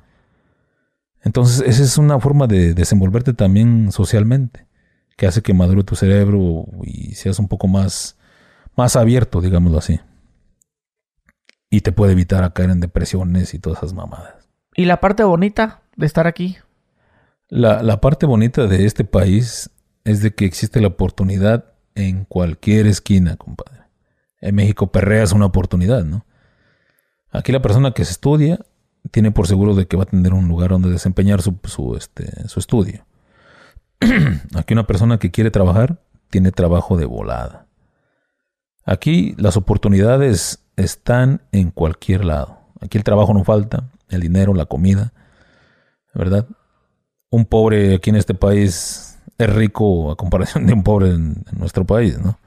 Entonces, esa es una forma de desenvolverte también socialmente, que hace que madure tu cerebro y seas un poco más, más abierto, digámoslo así. Y te puede evitar a caer en depresiones y todas esas mamadas. ¿Y la parte bonita de estar aquí? La, la parte bonita de este país es de que existe la oportunidad en cualquier esquina, compadre. En México perreas una oportunidad, ¿no? Aquí la persona que se estudia tiene por seguro de que va a tener un lugar donde desempeñar su, su, este, su estudio. Aquí una persona que quiere trabajar tiene trabajo de volada. Aquí las oportunidades están en cualquier lado. Aquí el trabajo no falta, el dinero, la comida, ¿verdad? Un pobre aquí en este país es rico a comparación de un pobre en, nuestro país, ¿no?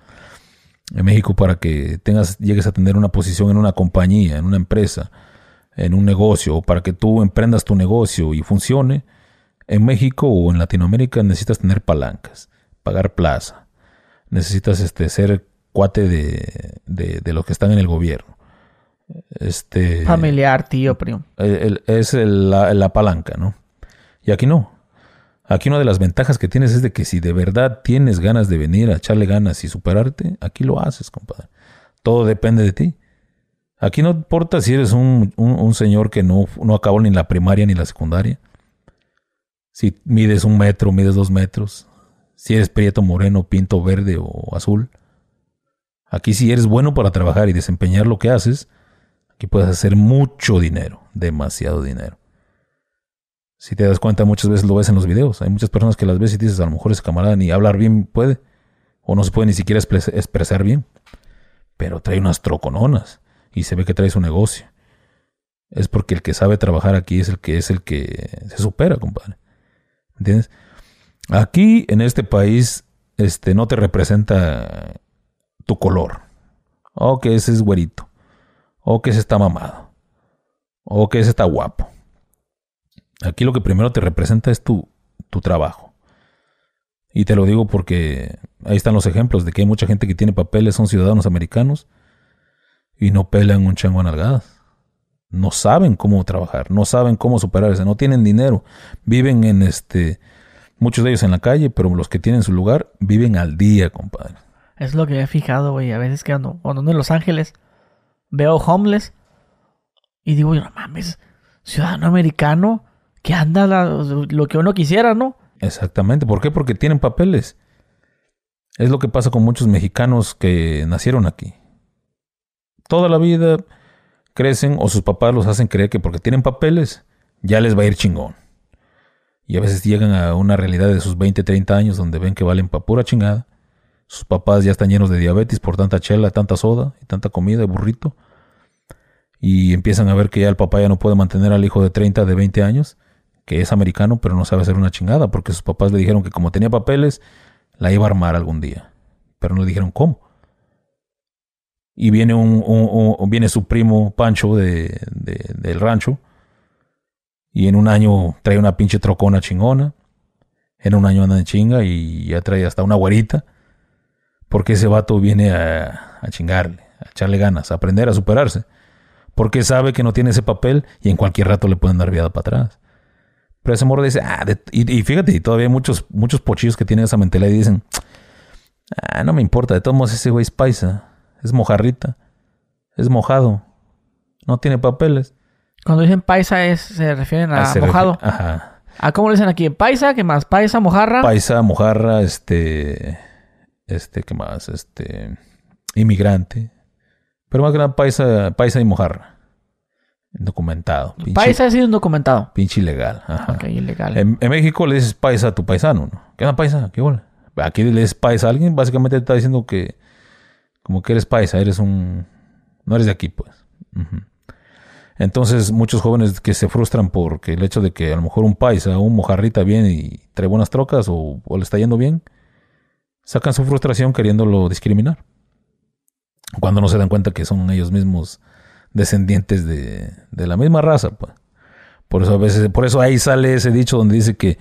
En México para que tengas, llegues a tener una posición en una compañía, en una empresa, en un negocio, o para que tú emprendas tu negocio y funcione, en México o en Latinoamérica necesitas tener palancas, pagar plaza, necesitas este, ser cuate de, de, los que están en el gobierno. Este, Familiar, tío, primo. es la, la palanca, ¿no? Y aquí no. Aquí una de las ventajas que tienes es de que si de verdad tienes ganas de venir a echarle ganas y superarte, aquí lo haces, compadre. Todo depende de ti. Aquí no importa si eres un, señor que no, no acabó ni la primaria ni la secundaria. Si mides un metro, mides dos metros. Si eres prieto, moreno, pinto, verde o azul. Aquí si eres bueno para trabajar y desempeñar lo que haces, aquí puedes hacer mucho dinero, demasiado dinero. Si te das cuenta, muchas veces lo ves en los videos. Hay muchas personas que las ves y dices, a lo mejor ese camarada ni hablar bien puede. O no se puede ni siquiera expresar bien. Pero trae unas trocononas y se ve que trae su negocio. Es porque el que sabe trabajar aquí es el que es el que se supera, compadre. ¿Entiendes? Aquí en este país este no te representa tu color. O que ese es güerito. O que ese está mamado. O que ese está guapo. Aquí lo que primero te representa es tu, tu trabajo. Y te lo digo porque ahí están los ejemplos de que hay mucha gente que tiene papeles, son ciudadanos americanos y no pelan un chango a nalgadas. No saben cómo trabajar, no saben cómo superarse, no tienen dinero. Viven en este, muchos de ellos en la calle, pero los que tienen su lugar viven al día, compadre. Es lo que he fijado, güey. A veces que ando, cuando ando en Los Ángeles, veo homeless y digo, no mames, ciudadano americano que anda lo que uno quisiera, ¿no? Exactamente. ¿Por qué? Porque tienen papeles. Es lo que pasa con muchos mexicanos que nacieron aquí. Toda la vida crecen o sus papás los hacen creer que porque tienen papeles ya les va a ir chingón. Y a veces llegan a una realidad de sus 20, 30 años donde ven que valen pa' pura chingada sus papás ya están llenos de diabetes por tanta chela, tanta soda y tanta comida y burrito. Y empiezan a ver que ya el papá ya no puede mantener al hijo de 30, de 20 años, que es americano, pero no sabe hacer una chingada, porque sus papás le dijeron que como tenía papeles, la iba a armar algún día. Pero no le dijeron cómo. Y viene, un, viene su primo Pancho de, del rancho. Y en un año trae una pinche trocona chingona. En un año anda en chinga y ya trae hasta una güerita. Porque ese vato viene a, chingarle, a echarle ganas, a aprender a superarse. Porque sabe que no tiene ese papel y en cualquier rato le pueden dar viada para atrás. Pero ese morro dice, ah, y, fíjate, y todavía hay muchos, muchos pochillos que tienen esa mentalidad y dicen, ah, no me importa, de todos modos ese güey es paisa, es mojarrita, es mojado, no tiene papeles. Cuando dicen paisa es, se refieren a, ah, mojado. ajá. ¿A cómo le dicen aquí? ¿Paisa? ¿Qué más? ¿Paisa? ¿Mojarra? Paisa, mojarra, este este, ¿qué más? Este, inmigrante. Pero más que nada paisa, paisa y mojarra. Documentado. paisa es un documentado. Pinche ilegal. Ajá. Ok, ilegal. En, México le dices paisa a tu paisano, ¿no? ¿Qué onda paisa? ¿Qué bola? Aquí le dices paisa a alguien, básicamente te está diciendo que como que eres paisa, eres un... No eres de aquí, pues. Entonces, muchos jóvenes que se frustran porque el hecho de que a lo mejor un paisa un mojarrita viene y trae buenas trocas o, o le está yendo bien, sacan su frustración queriéndolo discriminar. Cuando no se dan cuenta que son ellos mismos descendientes de, la misma raza, pues. Por eso a veces, por eso ahí sale ese dicho donde dice que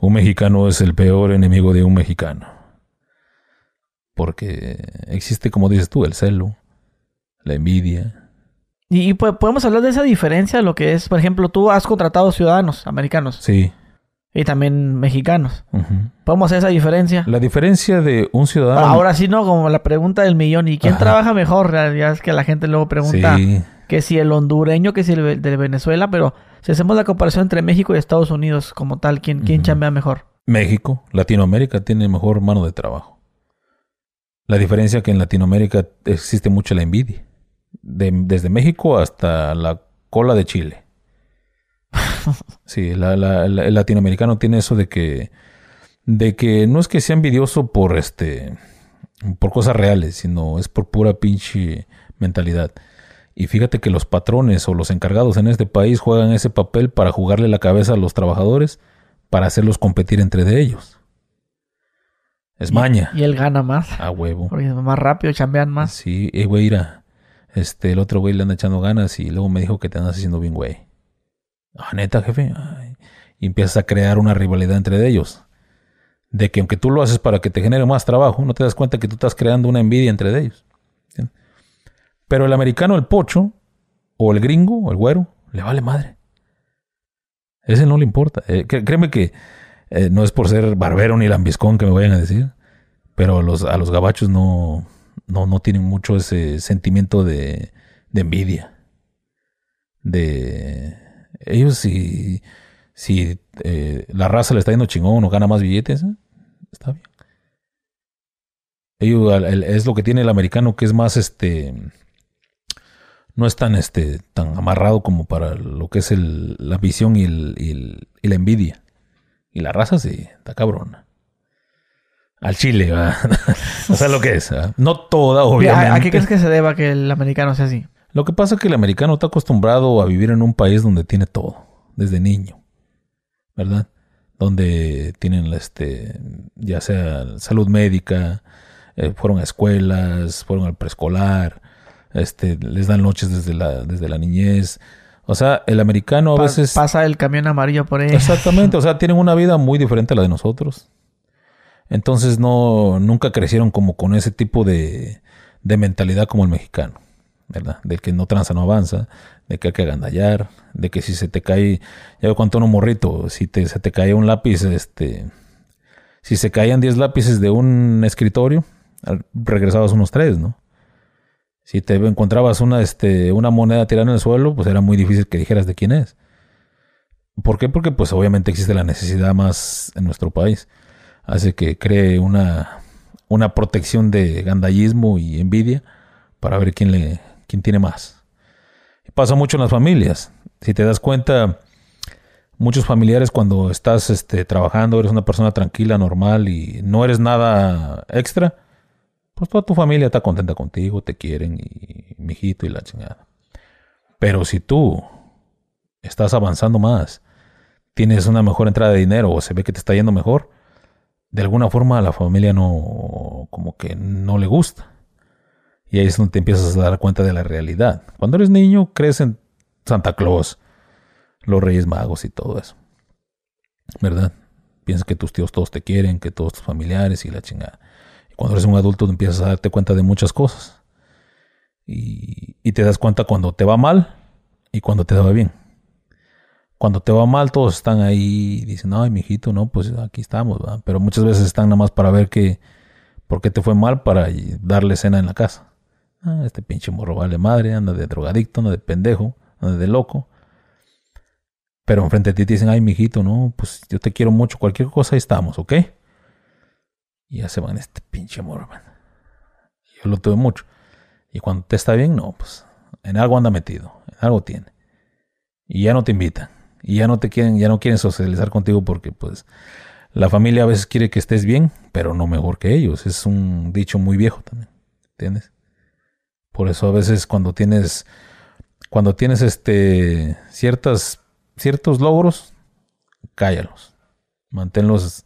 un mexicano es el peor enemigo de un mexicano. Porque existe, como dices tú, el celo, la envidia. Y, y po- podemos hablar de esa diferencia, lo que es, por ejemplo, tú has contratado ciudadanos americanos Sí. Y también mexicanos. Podemos hacer esa diferencia. La diferencia de un ciudadano... Ahora sí, ¿no? Como la pregunta del millón. ¿Y quién Ajá. trabaja mejor? Ya es que la gente luego pregunta Sí. que si el hondureño, que si el de Venezuela, pero si hacemos la comparación entre México y Estados Unidos como tal, ¿quién, quién chambea mejor? México, Latinoamérica tiene mejor mano de trabajo. La diferencia que en Latinoamérica existe mucho la envidia. De- desde México hasta la cola de Chile. Sí, la- la- la- el latinoamericano tiene eso de que, de que no es que sea envidioso por este, por cosas reales, sino es por pura pinche mentalidad. Y fíjate que los patrones o los encargados en este país juegan ese papel para jugarle la cabeza a los trabajadores para hacerlos competir entre de ellos. Es maña. Y él gana más. A huevo. Porque más rápido, chambean más. Sí, eh, güey. Este, el otro güey le anda echando ganas y luego me dijo que te andas haciendo bien, güey. Ah, neta, jefe. Y empiezas a crear una rivalidad entre ellos. De que aunque tú lo haces para que te genere más trabajo, no te das cuenta que tú estás creando una envidia entre ellos. Pero el americano, el pocho, o el gringo, o el güero, le vale madre. Ese no le importa. Eh, créeme que eh, no es por ser barbero ni lambiscón que me vayan a decir, pero a los, a los gabachos no, no, no tienen mucho ese sentimiento de, de envidia. De ellos si, si eh, la raza le está yendo chingón o gana más billetes, eh, está bien. Ellos, el- es lo que tiene el americano que es más este no es tan este tan amarrado como para lo que es el, la visión y, el, y, el- y la envidia. Y la raza sí, está cabrona. Al chile, ¿verdad? o sea, lo que es. ¿verdad? No toda, ¿A, obviamente. a qué crees que se deba que el americano sea así? Lo que pasa es que el americano está acostumbrado a vivir en un país donde tiene todo, desde niño, ¿verdad? Donde tienen, este, ya sea salud médica, eh, fueron a escuelas, fueron al preescolar, este, les dan noches desde la, desde la niñez. O sea, el americano a veces... Pasa el camión amarillo por ahí. Exactamente, o sea, tienen una vida muy diferente a la de nosotros. Entonces no, nunca crecieron como con ese tipo de, de mentalidad como el mexicano, ¿verdad? De que no tranza, no avanza, de que hay que agandallar, de que si se te cae, ya veo cuánto un morrito, si te, se te cae un lápiz, este, si se caían 10 lápices de un escritorio, regresabas unos 3, ¿no? Si te encontrabas una, este, una moneda tirada en el suelo, pues era muy difícil que dijeras de quién es. ¿Por qué? Porque pues obviamente existe la necesidad más en nuestro país. Hace que cree una, una protección de gandallismo y envidia para ver quién, le, tiene más. Pasa mucho en las familias. Si te das cuenta, muchos familiares cuando estás este, trabajando, eres una persona tranquila, normal y no eres nada extra, pues toda tu familia está contenta contigo, te quieren y mijito y la chingada. Pero si tú estás avanzando más, tienes una mejor entrada de dinero o se ve que te está yendo mejor, de alguna forma a la familia no, como que no le gusta. Y ahí es donde te empiezas a dar cuenta de la realidad. Cuando eres niño, crees en Santa Claus, los Reyes Magos y todo eso. ¿Verdad? Piensas que tus tíos todos te quieren, que todos tus familiares y la chingada. Y cuando eres un adulto empiezas a darte cuenta de muchas cosas. Y, y te das cuenta cuando te va mal y cuando te va bien. Cuando te va mal, todos están ahí y dicen, ay, mijito, no, pues aquí estamos, ¿va?". Pero muchas veces están nada más para ver que, por qué te fue mal para darle cena en la casa. Ah, este pinche morro vale madre, anda de drogadicto, anda de pendejo, anda de loco. Pero enfrente de ti te dicen, ay, mijito, no, pues yo te quiero mucho, cualquier cosa ahí estamos, ¿ok? Y ya se van este pinche morro. Yo lo tuve mucho. Y cuando te está bien, no, pues en algo anda metido, en algo tiene. Y ya no te invitan. Y ya no te quieren, ya no quieren socializar contigo porque pues la familia a veces quiere que estés bien, pero no mejor que ellos. Es un dicho muy viejo también. ¿Entiendes? Por eso a veces cuando tienes cuando tienes este ciertas ciertos logros, cállalos. Manténlos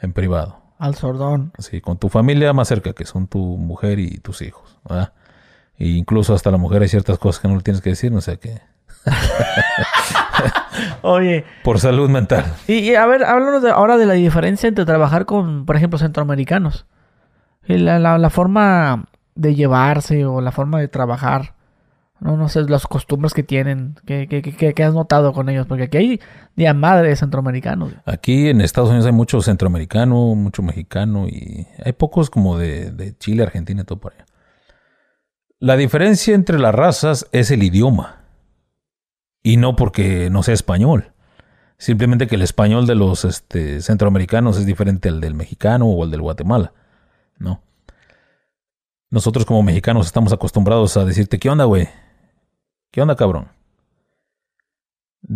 en privado. Al sordón. Así, con tu familia más cerca, que son tu mujer y tus hijos, ¿verdad? E incluso hasta la mujer hay ciertas cosas que no le tienes que decir, no sé qué. Oye, Por salud mental. y, y a ver, háblanos de- ahora de la diferencia entre trabajar con, por ejemplo, centroamericanos. Y la, la, la forma de llevarse o la forma de trabajar. No, no sé las costumbres que tienen. ¿Qué, qué, qué, qué has notado con ellos? Porque aquí hay día madre de centroamericanos. Aquí en Estados Unidos hay mucho centroamericano, mucho mexicano y hay pocos como de, de Chile, Argentina y todo por allá. La diferencia entre las razas es el idioma. Y no porque no sea español. Simplemente que el español de los este, centroamericanos es diferente al del mexicano o al del Guatemala. ¿No? Nosotros como mexicanos estamos acostumbrados a decirte, ¿qué onda, güey? ¿Qué onda, cabrón?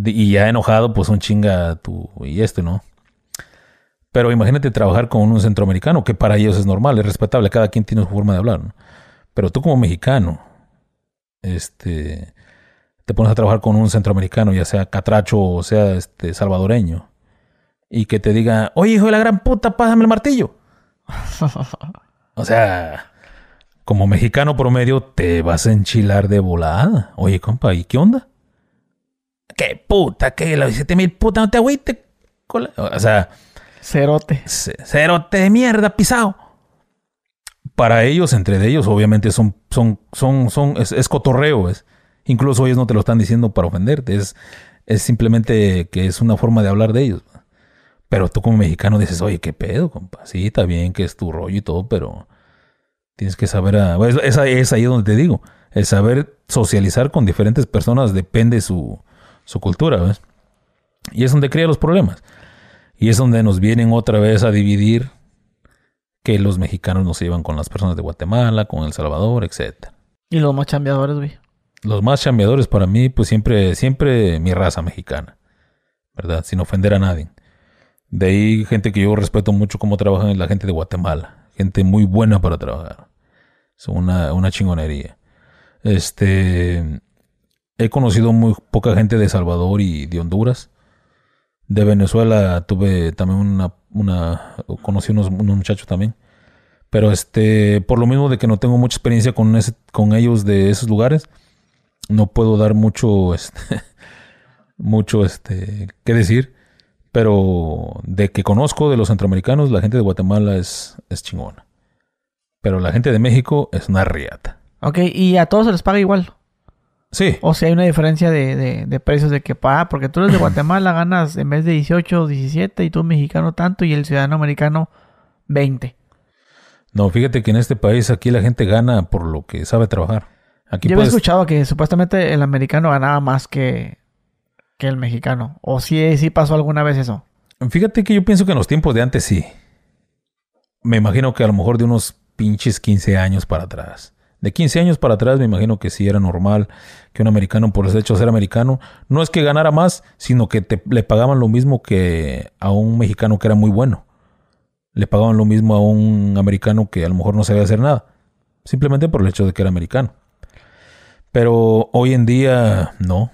Y ya enojado, pues un chinga tú y este, ¿no? Pero imagínate trabajar con un centroamericano, que para ellos es normal, es respetable, cada quien tiene su forma de hablar, ¿no? Pero tú como mexicano, este, te pones a trabajar con un centroamericano, ya sea catracho o sea este salvadoreño, y que te diga, oye hijo de la gran puta, pásame el martillo. o sea, como mexicano promedio te vas a enchilar de volada. Oye, compa, ¿y qué onda? ¿Qué puta? ¿Qué? La siete mil puta, no te agüite. O sea, cerote. Cerote de mierda, pisado. Para ellos, entre ellos, obviamente son, son, son, son, es, es cotorreo, es Incluso ellos no te lo están diciendo para ofenderte, es, es simplemente que es una forma de hablar de ellos. Pero tú como mexicano dices, oye, ¿qué pedo, compa? Sí, está bien que es tu rollo y todo, pero tienes que saber... A... Es, es, ahí donde te digo, el saber socializar con diferentes personas depende su, su cultura, ¿ves? Y es donde crea los problemas. Y es donde nos vienen otra vez a dividir que los mexicanos nos llevan con las personas de Guatemala, con El Salvador, etc. Y los más chambeadores, güey los más chambeadores para mí, pues siempre, siempre mi raza mexicana, ¿verdad? Sin ofender a nadie. De ahí gente que yo respeto mucho cómo trabajan la gente de Guatemala. Gente muy buena para trabajar. Es una, una chingonería. Este, he conocido muy poca gente de Salvador y de Honduras. De Venezuela tuve también una, una conocí unos, unos muchachos también. Pero este, por lo mismo de que no tengo mucha experiencia con, ese, con ellos de esos lugares, no puedo dar mucho, este, mucho, este, qué decir, pero de que conozco de los centroamericanos, la gente de Guatemala es, es chingona. Pero la gente de México es una riata. Ok, y a todos se les paga igual. Sí. O sea, hay una diferencia de, de, precios de que paga, porque tú eres de Guatemala, ganas en vez de 18, 17, y tú mexicano tanto, y el ciudadano americano 20. No, fíjate que en este país aquí la gente gana por lo que sabe trabajar. Yo había escuchado que supuestamente el americano ganaba más que, que el mexicano. ¿O sí, sí pasó alguna vez eso? Fíjate que yo pienso que en los tiempos de antes sí. Me imagino que a lo mejor de unos pinches 15 años para atrás. De 15 años para atrás me imagino que sí era normal que un americano, por el hecho de ser americano, no es que ganara más, sino que le pagaban lo mismo que a un mexicano que era muy bueno. Le pagaban lo mismo a un americano que a lo mejor no sabía hacer nada. Simplemente por el hecho de que era americano. Pero hoy en día no.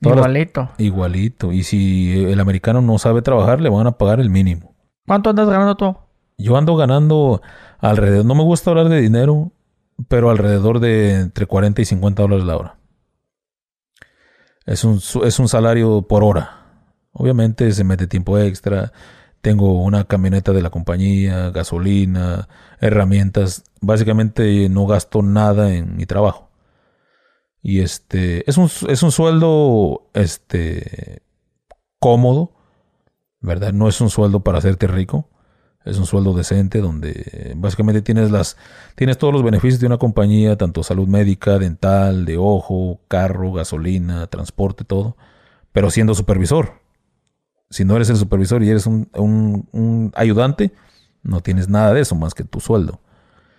igualito. igualito. Y si el americano no sabe trabajar, le van a pagar el mínimo. ¿Cuánto andas ganando tú? Yo ando ganando alrededor, no me gusta hablar de dinero, pero alrededor de entre 40 y 50 dólares la hora. Es un, es un salario por hora. Obviamente se mete tiempo extra, tengo una camioneta de la compañía, gasolina, herramientas. Básicamente no gasto nada en mi trabajo. Y este es un, es un sueldo este cómodo, ¿verdad? No es un sueldo para hacerte rico. Es un sueldo decente donde básicamente tienes las tienes todos los beneficios de una compañía, tanto salud médica, dental, de ojo, carro, gasolina, transporte, todo, pero siendo supervisor si no eres el supervisor y eres un, ayudante, no tienes nada de eso más que tu sueldo.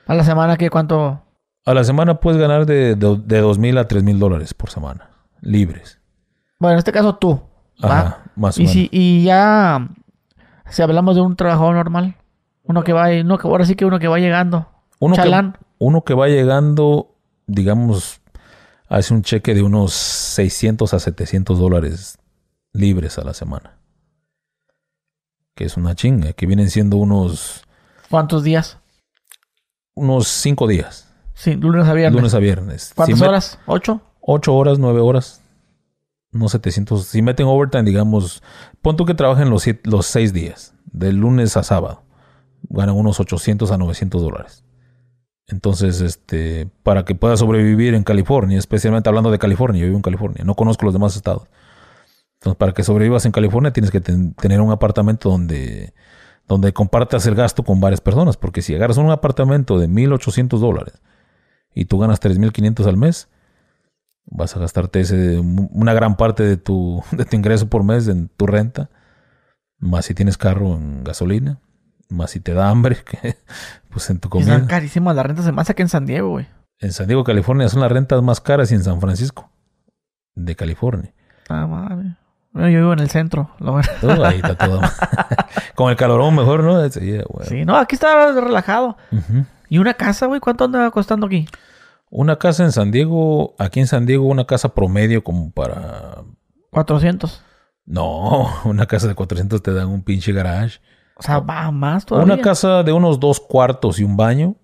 ¿A la semana qué? ¿Cuánto? A la semana puedes ganar de, de, mil a tres mil dólares por semana, libres. Bueno, en este caso tú. Ajá, más o y menos. Si, y ya, si hablamos de un trabajo normal, uno que va, uno que, ahora sí que uno que va llegando. Uno Que, uno que va llegando, digamos, hace un cheque de unos 600 a 700 dólares libres a la semana que es una chinga, que vienen siendo unos... ¿Cuántos días? Unos cinco días. Sí, lunes a viernes. Lunes a viernes. ¿Cuántas horas? ¿Ocho? Ocho horas, nueve horas. No 700. Si meten overtime, digamos, pon tú que trabajen los, los seis días, de lunes a sábado. Ganan unos 800 a 900 dólares. Entonces, este, para que puedas sobrevivir en California, especialmente hablando de California, yo vivo en California, no conozco los demás estados. Entonces, para que sobrevivas en California tienes que ten- tener un apartamento donde, donde compartas el gasto con varias personas, porque si agarras un apartamento de 1.800 dólares y tú ganas 3.500 al mes, vas a gastarte ese, una gran parte de tu, de tu ingreso por mes en tu renta, más si tienes carro en gasolina, más si te da hambre, que, pues en tu Y están comida. carísimas las rentas más que en San Diego, güey. En San Diego, California, son las rentas más caras y en San Francisco, de California. Ah, madre. Bueno, yo vivo en el centro. lo bueno. Todo ahí está todo. Con el calorón mejor, ¿no? Yeah. Sí, no, aquí está relajado. ¿Y una casa, güey? ¿Cuánto anda costando aquí? Una casa en San Diego, aquí en San Diego, una casa promedio como para... 400. No, una casa de 400 te dan un pinche garage. O sea, va más todavía. Una casa de unos dos cuartos y un baño,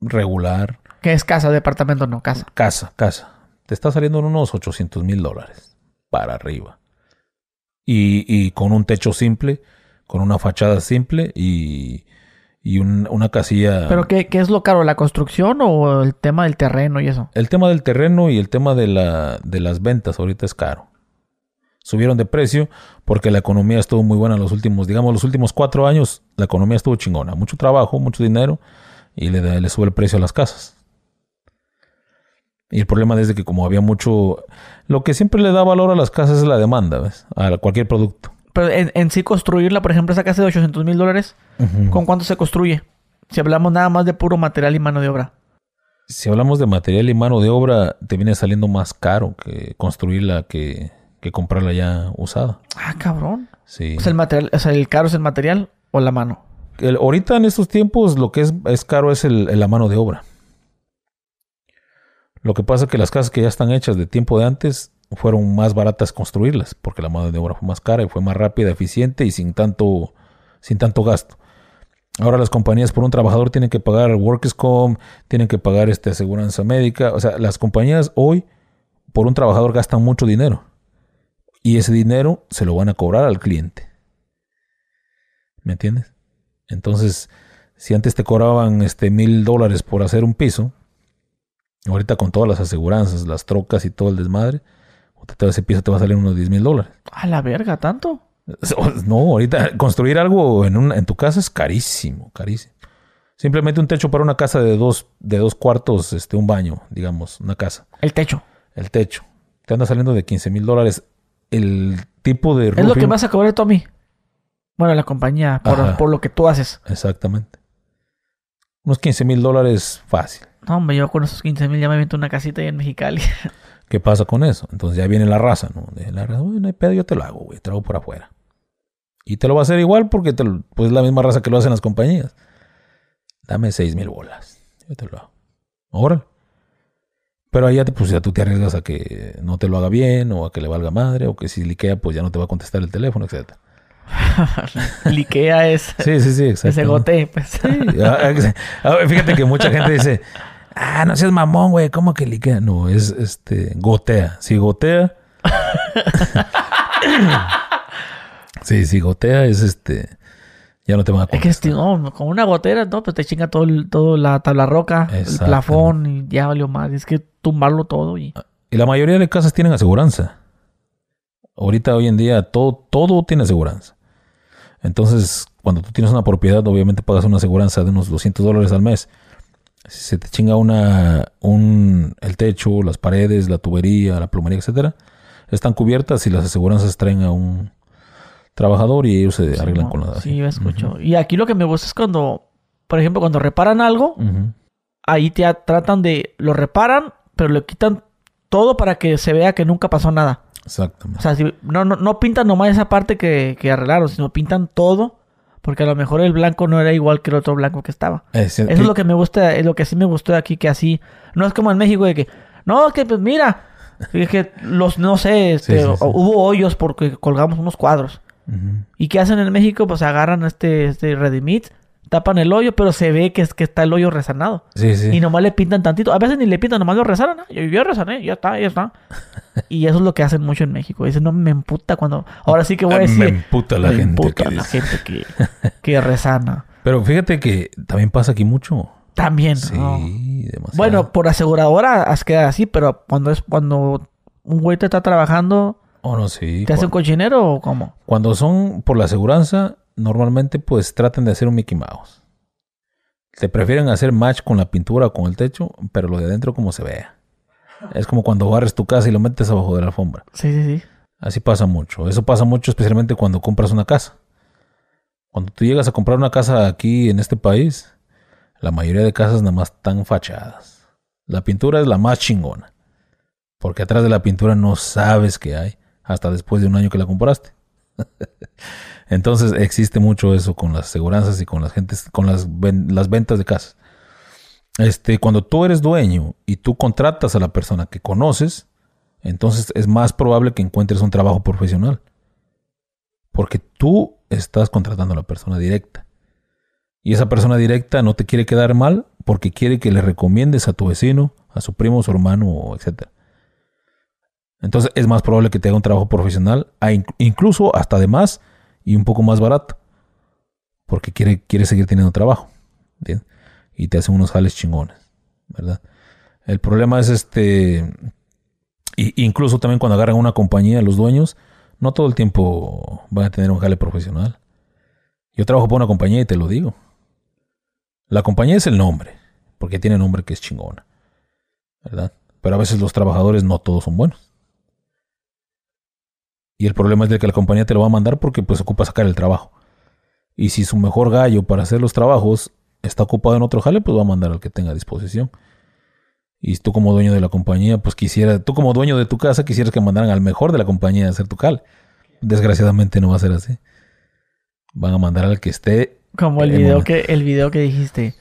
regular. ¿Qué es casa? Departamento, no, casa. Casa, casa. Te está saliendo en unos 800 mil dólares para arriba. Y, y con un techo simple, con una fachada simple y, y un- una casilla. ¿Pero qué, qué es lo caro? ¿La construcción o el tema del terreno y eso? El tema del terreno y el tema de, la, de las ventas ahorita es caro. Subieron de precio porque la economía estuvo muy buena los últimos, digamos, los últimos cuatro años. La economía estuvo chingona. Mucho trabajo, mucho dinero y le, le sube el precio a las casas. Y el problema es de que como había mucho... Lo que siempre le da valor a las casas es la demanda, ¿ves? A cualquier producto. Pero en, en sí construirla, por ejemplo, esa casa de 800 mil dólares, ¿con cuánto se construye? Si hablamos nada más de puro material y mano de obra. Si hablamos de material y mano de obra, te viene saliendo más caro que construirla que, que comprarla ya usada. Ah, cabrón. Sí. O sea, el material, o sea, el caro es el material o la mano. El- ahorita en estos tiempos lo que es, es caro es el- la mano de obra. Lo que pasa es que las casas que ya están hechas de tiempo de antes fueron más baratas construirlas porque la mano de obra fue más cara y fue más rápida, eficiente y sin tanto, sin tanto gasto. Ahora las compañías por un trabajador tienen que pagar Workers Comp, tienen que pagar este, aseguranza médica. O sea, las compañías hoy por un trabajador gastan mucho dinero. Y ese dinero se lo van a cobrar al cliente. ¿Me entiendes? Entonces, si antes te cobraban este mil dólares por hacer un piso, ahorita con todas las aseguranzas, las trocas y todo el desmadre, ahorita ese piso te va a salir unos 10 mil dólares. A la verga, ¿tanto? No, ahorita construir algo en, una- en tu casa es carísimo, carísimo. Simplemente un techo para una casa de dos, de dos cuartos, este, un baño, digamos, una casa. El techo. El techo. Te anda saliendo de 15 mil dólares. El tipo de Es lo que roofing- vas a cobrar tú a mí. Bueno, la compañía, por, por lo que tú haces. Exactamente. Unos 15 mil dólares fácil. No, hombre, yo con esos 15 mil ya me invento una casita ahí en Mexicali. ¿Qué pasa con eso? Entonces ya viene la raza, ¿no? La raza, "Uy, no hay pedo, yo te lo hago, güey, te lo hago por afuera. Y te lo va a hacer igual porque te lo- pues es la misma raza que lo hacen las compañías. Dame seis mil bolas. Yo te lo hago. Órale. Pero ahí ya, te- pues, ya tú te arriesgas a que no te lo haga bien, o a que le valga madre, o que si liquea, pues ya no te va a contestar el teléfono, etc. Liquea es Sí, sí, sí, exacto. ese gote, pues. Ah, ah, Fíjate que mucha gente dice, ah, no seas mamón, güey, ¿cómo que liquea? No, es este, gotea. Si gotea. sí, si gotea es este, ya no te van a Es que contestar. no, con una gotera, no, pues te chinga todo, el- todo la tabla roca, el plafón y ya valió más. Es que tumbarlo todo y... Y la mayoría de casas tienen aseguranza. Ahorita, hoy en día, todo, todo tiene aseguranza. Entonces, cuando tú tienes una propiedad, obviamente pagas una aseguranza de unos 200 dólares al mes. Si se te chinga una, un, el techo, las paredes, la tubería, la plomería, etcétera, están cubiertas y las aseguranzas traen a un trabajador y ellos se arreglan no, con la... Sí, yo escucho. Y aquí lo que me gusta es cuando, por ejemplo, cuando reparan algo, ahí te tratan de... Lo reparan, pero le quitan todo para que se vea que nunca pasó nada. O Exactamente. sea, si- no, no, no pintan nomás esa parte que, que arreglaron, sino pintan todo, porque a lo mejor el blanco no era igual que el otro blanco que estaba. Es- Eso es lo que me gusta, es lo que sí me gustó de aquí, que así, no es como en México de que, no, es que pues mira, es que los, no sé, este, Sí, sí, sí. hubo hoyos porque colgamos unos cuadros. ¿Y qué hacen en México? Pues agarran este, este Redimit, tapan el hoyo, pero se ve que, es, que está el hoyo resanado. Sí, sí. Y nomás le pintan tantito. A veces ni le pintan, nomás lo resanan. ¿no? Yo, yo resané, ya está, ya está. y eso es lo que hacen mucho en México. Dicen, no me emputa cuando. Ahora sí que voy a decir. Me emputa la me gente emputa que la dice. gente que, que resana. Pero fíjate que también pasa aquí mucho. También. Sí, ¿no? demasiado. Bueno, por aseguradora has quedado así, pero cuando es cuando un güey te está trabajando, Oh, no, sí. ¿te hace un cochinero o cómo? Cuando son por la aseguranza, normalmente pues tratan de hacer un Mickey Mouse. Te prefieren hacer match con la pintura o con el techo, pero lo de adentro como se vea. Es como cuando barres tu casa y lo metes abajo de la alfombra. Sí, sí, sí. Así pasa mucho. Eso pasa mucho especialmente cuando compras una casa. Cuando tú llegas a comprar una casa aquí en este país, la mayoría de casas nada más están fachadas. La pintura es la más chingona. Porque atrás de la pintura no sabes qué hay hasta después de un año que la compraste. Entonces existe mucho eso con las aseguranzas y con las gentes, con las, las ventas de casas. Este, cuando tú eres dueño y tú contratas a la persona que conoces, entonces es más probable que encuentres un trabajo profesional. Porque tú estás contratando a la persona directa. Y esa persona directa no te quiere quedar mal porque quiere que le recomiendes a tu vecino, a su primo, su hermano, etc. Entonces es más probable que te haga un trabajo profesional, incluso hasta de más y un poco más barato. Porque quiere, quiere seguir teniendo trabajo. Y te hacen unos jales chingones. ¿Verdad? El problema es este. Incluso también cuando agarran una compañía, los dueños, no todo el tiempo van a tener un jale profesional. Yo trabajo por una compañía y te lo digo. La compañía es el nombre, porque tiene nombre que es chingona. ¿Verdad? Pero a veces los trabajadores no todos son buenos. Y el problema es de que la compañía te lo va a mandar porque pues ocupa sacar el trabajo. Y si su mejor gallo para hacer los trabajos está ocupado en otro jale, pues va a mandar al que tenga a disposición. Y tú como dueño de la compañía, pues quisiera, tú como dueño de tu casa, quisieras que mandaran al mejor de la compañía a hacer tu jale. Desgraciadamente no va a ser así. Van a mandar al que esté. Como el video que, el video que dijiste.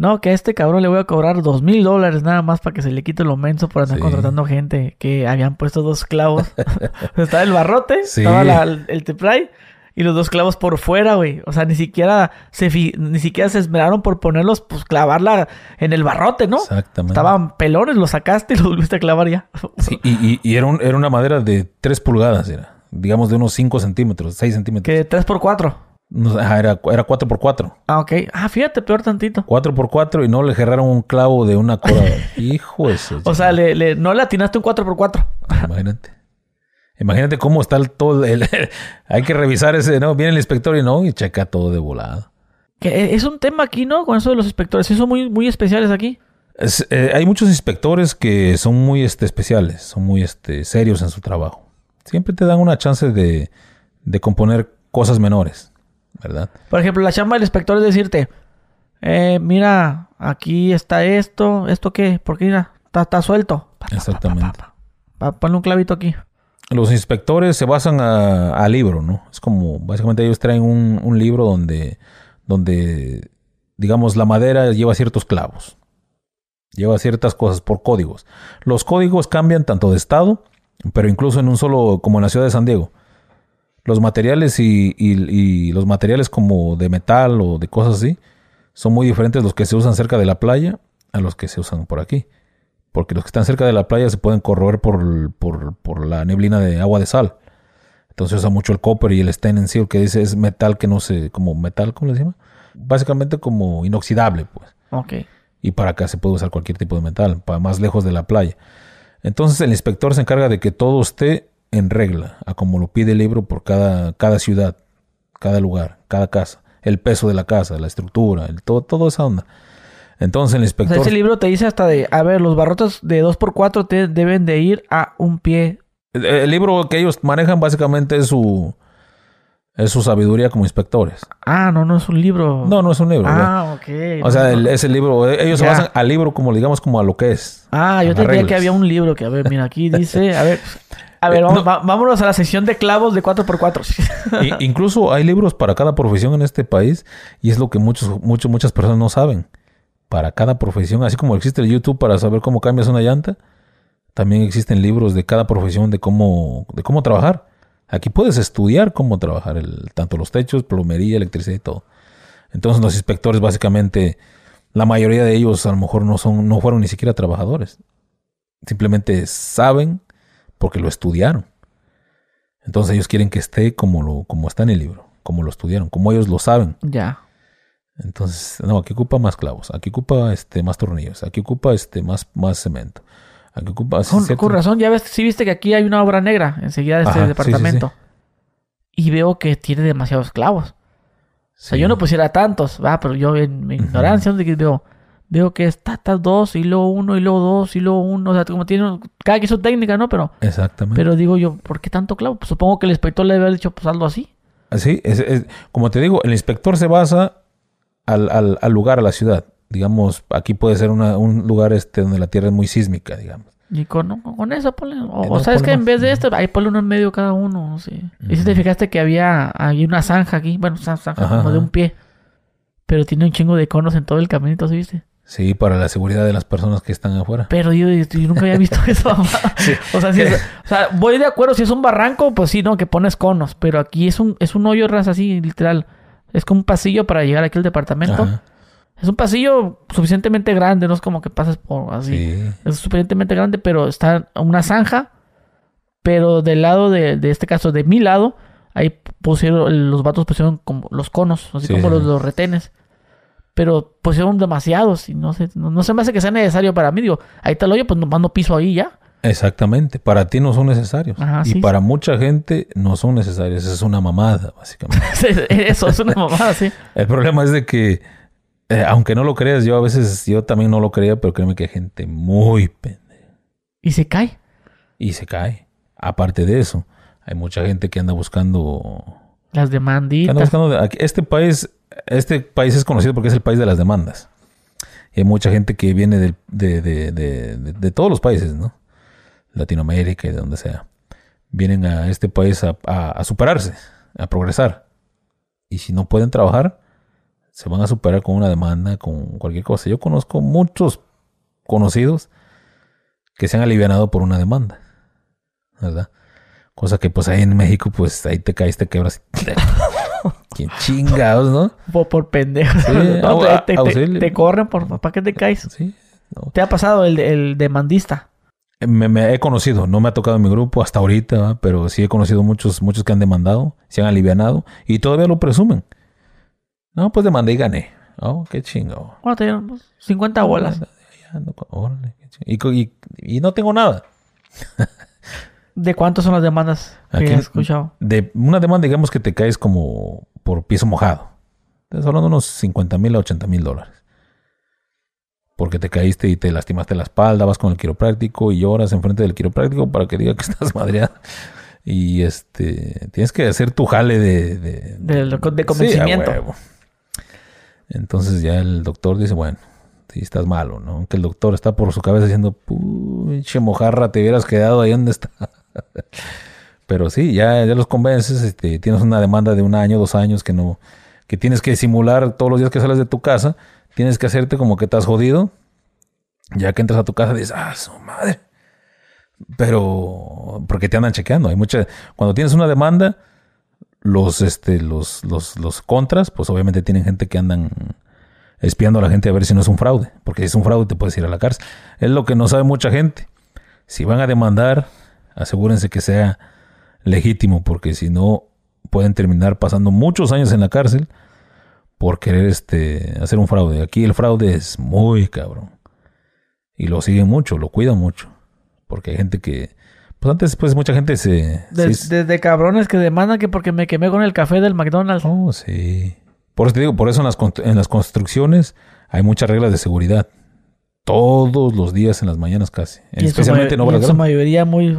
No, que a este cabrón le voy a cobrar dos mil dólares nada más para que se le quite lo menso por andar Sí. contratando gente que habían puesto dos clavos. estaba el barrote, Sí. estaba la- el tepray y los dos clavos por fuera, güey. O sea, ni siquiera se fi- ni siquiera se esmeraron por ponerlos, pues clavarla en el barrote, ¿no? Exactamente. Estaban pelones, los sacaste y los volviste a clavar ya. Sí, y, y- y era, un- era una madera de 3 pulgadas, era. Digamos de unos 5 centímetros, 6 centímetros. que tres por cuatro. Ajá, era, era 4 por 4 Ah, ok. Ah, fíjate, peor tantito. 4 por 4 y no le cerraron un clavo de una cora. Hijo de su O sea, le, le- no le atinaste un 4x4. Imagínate. Imagínate cómo está el, todo el... hay que revisar ese, ¿no? Viene el inspector y no, y checa todo de volada. Que es un tema aquí, ¿no? Con eso de los inspectores. Sí, son muy, muy especiales aquí. Es, eh, hay muchos inspectores que son muy este, especiales, son muy este, serios en su trabajo. Siempre te dan una chance de, de componer cosas menores, ¿verdad? Por ejemplo, la chamba del inspector es decirte, eh, mira, aquí está esto, ¿esto qué? Porque mira, está, está suelto. Pa, Exactamente. pa. Ponle un clavito aquí. Los inspectores se basan a, a libro, ¿no? Es como, básicamente ellos traen un, un libro donde, donde, digamos, la madera lleva ciertos clavos. Lleva ciertas cosas por códigos. Los códigos cambian tanto de estado, pero incluso en un solo, como en la ciudad de San Diego. Los materiales y, y- y los materiales como de metal o de cosas así son muy diferentes los que se usan cerca de la playa a los que se usan por aquí. Porque los que están cerca de la playa se pueden corroer por, por, por la neblina de agua de sal. Entonces usa mucho el copper y el stainless steel, que dice es metal que no se, como metal, ¿cómo le llama? Básicamente como inoxidable, pues. Ok. Y para acá se puede usar cualquier tipo de metal, para más lejos de la playa. Entonces el inspector se encarga de que todo esté en regla, a como lo pide el libro por cada, cada ciudad, cada lugar, cada casa, el peso de la casa, la estructura, el, todo, todo esa onda. Entonces el O inspector... sea, ese libro te dice hasta de, a ver, los barrotes de 2x4 te deben de ir a un pie. El, el libro que ellos manejan básicamente es su, es su sabiduría como inspectores. Ah, no, no es un libro. No, no es un libro. Ah, ok. ¿verdad? o sea, el- ese libro, ellos se Ya. basan al libro como digamos como a lo que es. Ah, yo Las tenía que había un libro que, a ver, mira, aquí dice, a ver, a ver, Eh, vamos, no. va- vámonos a la sección de clavos de 4x4. I- incluso hay libros para cada profesión en este país y es lo que muchos, muchos, muchas personas no saben. Para cada profesión, así como existe el YouTube para saber cómo cambias una llanta, también existen libros de cada profesión de cómo, de cómo trabajar. Aquí puedes estudiar cómo trabajar el, tanto los techos, plomería, electricidad y todo. Entonces los inspectores básicamente, la mayoría de ellos a lo mejor no son, no fueron ni siquiera trabajadores. Simplemente saben porque lo estudiaron. Entonces ellos quieren que esté como lo, como está en el libro, como lo estudiaron, como ellos lo saben. ya. Entonces, no, aquí ocupa más clavos, aquí ocupa este, más tornillos, aquí ocupa este, más, más cemento. Aquí ocupa, Con, con razón, ya ves, sí viste que aquí hay una obra negra enseguida de este Ajá, sí, sí, departamento. Y veo que tiene demasiados clavos. O sea, yo no pusiera tantos, va, pero yo en mi ignorancia de que veo, veo que está tas dos y luego uno y luego dos y luego uno. O sea, como tiene cada quien su técnica, ¿no? Pero, Exactamente. pero digo yo, ¿por qué tanto clavo? Pues supongo que el inspector le debe haber dicho, pues algo así. Así, es, es- como te digo, el inspector se basa al, al- al lugar, a la ciudad. Digamos, aquí puede ser una- un lugar este donde la tierra es muy sísmica, digamos. Y con, con eso ponle. O, Eh, no, sabes que en vez de esto, ahí ponle uno en medio cada uno. Sí. Y si te fijaste que había, había una zanja aquí, bueno, zan- zanja Ajá, como de un pie. Pero tiene un chingo de conos en todo el caminito, ¿sí viste? Sí, para la seguridad de las personas que están afuera. Pero yo, yo nunca había visto eso. O sea, si es- o sea, voy de acuerdo, si es un barranco, pues sí, no, que pones conos. Pero aquí es un, es un hoyo raza así, literal. Es como un pasillo para llegar aquí al departamento. Ajá. Es un pasillo suficientemente grande, no es como que pases por así. Sí. Es suficientemente grande, pero está una zanja. Pero del lado de, de este caso, de mi lado, ahí pusieron, los vatos pusieron como los conos, así Sí, como los, los retenes. Pero pusieron demasiados y no sé, no, no se me hace que sea necesario para mí. Digo, ahí está el hoyo, pues nomás no piso ahí ya. Exactamente. Para ti no son necesarios. Ajá, y sí. para mucha gente no son necesarios. Es una mamada, básicamente. Eso es una mamada, sí. El problema es de que, eh, aunque no lo creas, yo a veces, yo también no lo creía, pero créeme que hay gente muy pendeja. Y se cae. Y se cae. Aparte de eso, hay mucha gente que anda buscando Las Que anda demanditas. buscando aquí- este país, este país es conocido porque es el país de las demandas. Y hay mucha gente que viene de- de- de- de todos los países, ¿no? Latinoamérica y de donde sea. Vienen a este país a, a- a superarse, a progresar. Y si no pueden trabajar, se van a superar con una demanda, con cualquier cosa. Yo conozco muchos conocidos que se han alivianado por una demanda, ¿verdad? Cosa que pues ahí en México, pues ahí te caes, te quebras. Qué chingados, ¿no? Por, por. Sí, No, te, te- te- auxilio. te corren por ¿para qué te caes? Sí. no. ¿Te ha pasado el, el demandista? Me, me he conocido, no me ha tocado en mi grupo hasta ahorita, pero sí he conocido muchos, muchos que han demandado, se han alivianado y todavía lo presumen. No, pues demandé y gané. Oh, qué chingo. ¿Cuánto te dieron? Pues, 50 bolas. Y- y no tengo nada. ¿De cuántas son las demandas que Aquí- has escuchado? De una demanda, digamos que te caes como por piso mojado. Estás hablando de unos 50 mil a 80 mil dólares. Porque te caíste y te lastimaste la espalda, vas con el quiropráctico y lloras enfrente del quiropráctico para que diga que estás madreado. Y este, tienes que hacer tu jale de... De, De, de convencimiento. Entonces ya el doctor dice, bueno, sí estás malo, ¿no? Aunque el doctor está por su cabeza diciendo, pinche mojarra, te hubieras quedado ahí donde está. Pero sí, ya, ya los convences, este, tienes una demanda de un año, dos años que no, que tienes que simular todos los días que sales de tu casa, tienes que hacerte como que estás jodido. Ya que entras a tu casa dices, ah, su madre. Pero, porque te andan chequeando. Hay mucha, cuando tienes una demanda, los, este, los, los, los contras, pues obviamente tienen gente que andan espiando a la gente a ver si no es un fraude. Porque si es un fraude te puedes ir a la cárcel. Es lo que no sabe mucha gente. Si van a demandar, asegúrense que sea legítimo, porque si no, pueden terminar pasando muchos años en la cárcel por querer este, hacer un fraude. Aquí el fraude es muy cabrón. Y lo siguen mucho, lo cuidan mucho. Porque hay gente que... Pues antes, pues mucha gente se... De- Desde cabrones que demandan que porque me quemé con el café del McDonald's. Oh, sí. Por eso te digo, por eso en las, en las construcciones hay muchas reglas de seguridad. Todos los días en las mañanas casi. En Especialmente en obras en su grandes. mayoría muy,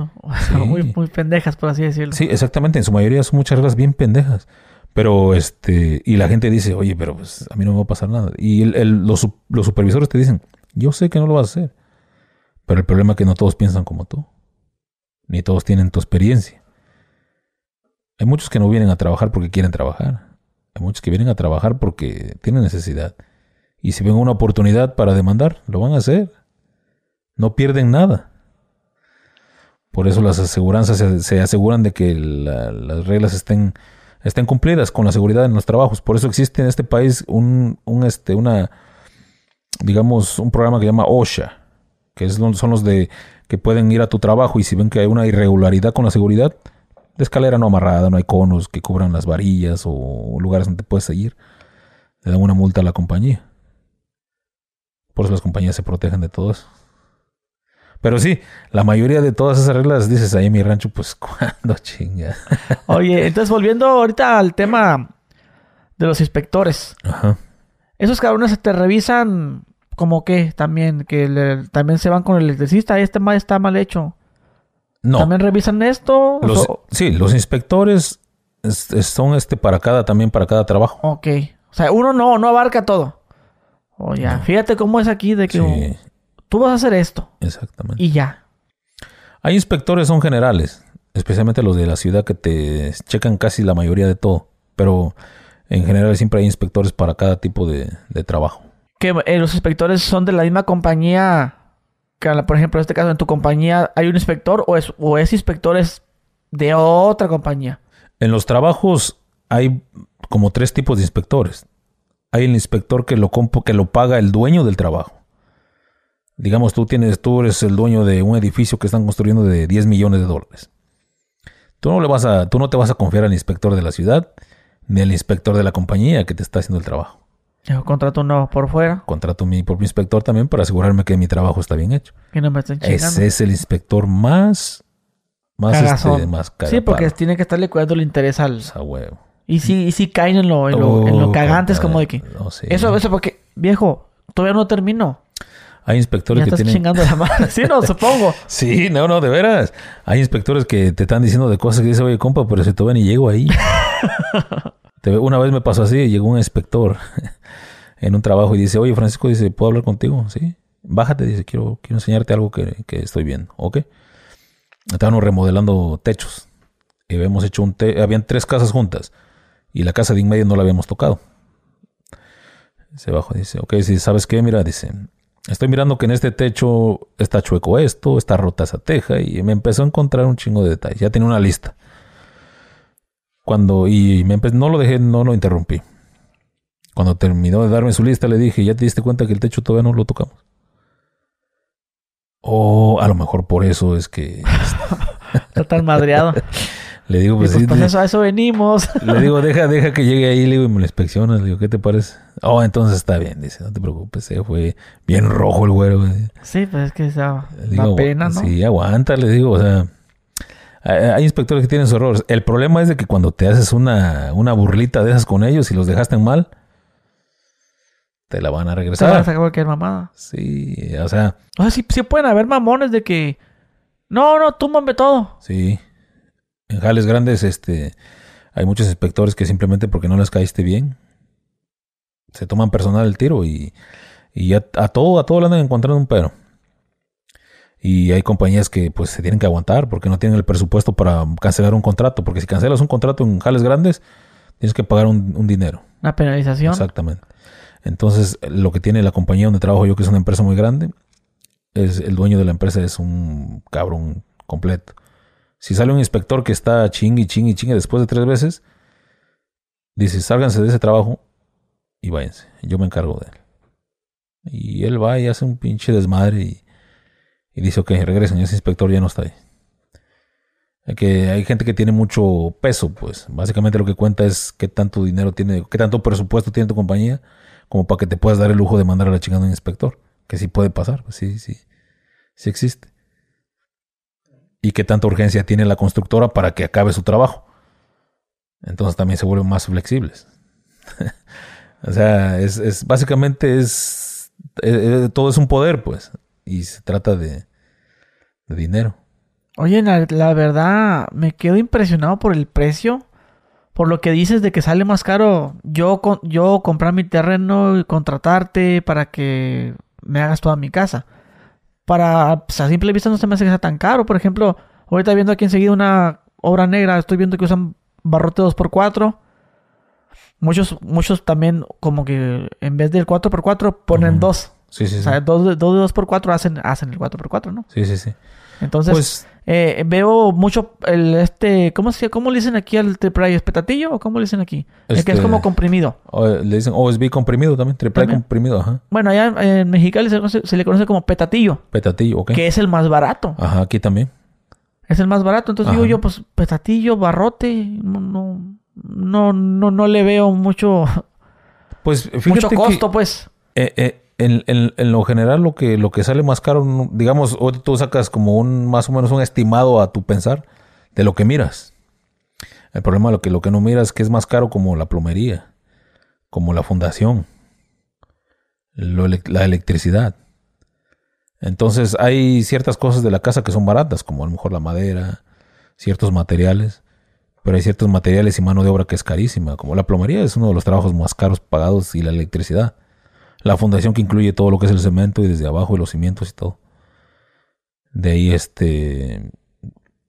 Sí. muy, muy pendejas, por así decirlo. Sí, exactamente. En su mayoría son muchas reglas bien pendejas. Pero, este, y la gente dice, oye, pero pues a mí no me va a pasar nada. Y el- el- los, los supervisores te dicen, yo sé que no lo vas a hacer. Pero el problema es que no todos piensan como tú. Ni todos tienen tu experiencia. Hay muchos que no vienen a trabajar porque quieren trabajar. Hay muchos que vienen a trabajar porque tienen necesidad. Y si ven una oportunidad para demandar, lo van a hacer. No pierden nada. Por eso las aseguranzas se, se aseguran de que la- las reglas estén, estén cumplidas con la seguridad en los trabajos. Por eso existe en este país un, un, este, una, digamos, un programa que se llama OSHA, que es, son los de que pueden ir a tu trabajo y si ven que hay una irregularidad con la seguridad, de escalera no amarrada, no hay conos que cubran las varillas o lugares donde puedes seguir. le dan una multa a la compañía. Por eso las compañías se protegen de todo eso. Pero sí, la mayoría de todas esas reglas, dices ahí en mi rancho, pues cuando chinga. Oye, entonces volviendo ahorita al tema de los inspectores. Ajá. Esos cabrones te revisan como que también, que le- también se van con el electricista, este mal está mal hecho. No. ¿También revisan esto? Los- O- sí, los inspectores es- es- son este para cada, también para cada trabajo. ok. O sea, uno no, no abarca todo. O ya, fíjate cómo es aquí de que Sí, oh, tú vas a hacer esto exactamente. y ya. Hay inspectores, son generales, especialmente los de la ciudad que te checan casi la mayoría de todo. Pero en general siempre hay inspectores para cada tipo de, de trabajo. Que eh, los inspectores son de la misma compañía. Que, por ejemplo, en este caso, en tu compañía hay un inspector o es, o ese inspector es de otra compañía. En los trabajos hay como tres tipos de inspectores. Hay el inspector que lo, compo- que lo paga el dueño del trabajo. Digamos, tú tienes, tú eres el dueño de un edificio que están construyendo de 10 millones de dólares. Tú no le vas a, tú no te vas a confiar al inspector de la ciudad ni al inspector de la compañía que te está haciendo el trabajo. Yo contrato uno por fuera Contrato mi propio inspector también para asegurarme que mi trabajo está bien hecho. y no me estén chingando. Ese es el inspector más, más, Cagazón. este, más Sí, porque tiene que estarle cuidando el interés al... Esa huevo. Y sí, y sí caen en lo, en lo, en lo Oh, cagantes como de que... No, sí. Eso, eso porque, viejo, todavía no termino. Hay Ya inspectores que estás tienen... chingando la mano. Sí, no, supongo. Sí, no, no, de veras. Hay inspectores que te están diciendo de cosas que dice, oye, compa, pero si todavía ni llego ahí. Una vez me pasó así, llegó un inspector en un trabajo y dice, oye, Francisco, dice, ¿puedo hablar contigo? Sí. Bájate, dice, quiero, quiero enseñarte algo que, que estoy viendo. Ok. Estábamos remodelando techos. Y habíamos hecho un... te- Habían tres casas juntas. Y la casa de en medio no la habíamos tocado. Se bajó y dice, ok, si sabes qué, mira, dice, estoy mirando que en este techo está chueco esto, está rota esa teja, y me empezó a encontrar un chingo de detalles. Ya tenía una lista. Cuando, y me no lo dejé, no lo interrumpí. Cuando terminó de darme su lista, le dije, ¿ya te diste cuenta que el techo todavía no lo tocamos? O a lo mejor por eso es que Está tan madreado. le digo, pues, pues, sí, pues eso, a eso venimos. le digo, deja, deja que llegue ahí, le digo, y me lo inspeccionas, le digo, ¿qué te parece? Oh, entonces está bien, dice, no te preocupes, se fue bien rojo el güero. güey. sí, pues es que esa, da pena, ¿no? Sí, aguanta, le digo, o sea, hay, inspectores que tienen sus errores. El problema es de que cuando te haces una, una burlita de esas con ellos y los dejaste en mal, te la van a Se van a regresar. sacar cualquier mamada. Sí, o sea, O sea, sí, sí pueden haber mamones de que... No, no, túmbame todo. sí. En jales grandes, este, hay muchos inspectores que simplemente porque no les caíste bien, se toman personal el tiro y, y ya a todo, a todo le andan encontrando un pero. Y hay compañías que pues se tienen que aguantar porque no tienen el presupuesto para cancelar un contrato. Porque si cancelas un contrato en jales grandes, tienes que pagar un, un dinero. Una penalización. Exactamente. Entonces, lo que tiene la compañía donde trabajo yo, que es una empresa muy grande, es el dueño de la empresa es un cabrón completo. Si sale un inspector que está chingue, chingue, chingue después de tres veces, dice, sálganse de ese trabajo y váyanse. Yo me encargo de él. Y él va y hace un pinche desmadre y, y dice, ok, regresen, ese inspector ya no está ahí. Hay Que hay gente que tiene mucho peso, pues. Básicamente lo que cuenta es qué tanto dinero tiene, qué tanto presupuesto tiene tu compañía, como para que te puedas dar el lujo de mandar a la chingada a un inspector. Que sí puede pasar, pues sí, sí, sí existe. Y qué tanta urgencia tiene la constructora para que acabe su trabajo. Entonces también se vuelven más flexibles. o sea, es, básicamente es, eh, eh, todo es un poder, pues. Y se trata de, de dinero. Oye, la, la verdad, me quedo impresionado por el precio. Por lo que dices de que sale más caro yo, yo comprar mi terreno y contratarte para que me hagas toda mi casa. Para, pues, a simple vista no se me hace que sea tan caro. Por ejemplo, ahorita viendo aquí enseguida una obra negra, estoy viendo que usan barrote 2x4. Muchos, muchos también como que en vez del 4x4 ponen Ujú. dos. Sí, sí, O sí. sea, dos de, dos de 2x4 hacen, hacen el 4x4, ¿no? Sí, sí, sí. Entonces, Pues eh, veo mucho el este, ¿cómo se cómo le dicen aquí al triple ¿Es petatillo o cómo le dicen aquí? El que es Este- como comprimido. o- le dicen OSB comprimido también, triple comprimido, ajá. Bueno, allá en Mexicali se, le conoce como petatillo, Petatillo, ok. que es el más barato. Ajá, aquí también. Es el más barato. Entonces digo yo, pues petatillo, barrote, no, no, no, no, no le veo mucho. Pues fíjate Mucho que, costo, pues. eh, eh, en, en- en lo general lo que, lo que sale más caro, digamos, hoy tú sacas como un más o menos un estimado a tu pensar de lo que miras. El problema lo que lo que no miras es que es más caro como la plomería, como la fundación, la electricidad. Entonces hay ciertas cosas de la casa que son baratas, como a lo mejor la madera, ciertos materiales, pero hay ciertos materiales y mano de obra que es carísima, como la plomería es uno de los trabajos más caros pagados y la electricidad. La fundación que incluye todo lo que es el cemento y desde abajo y los cimientos y todo. De ahí este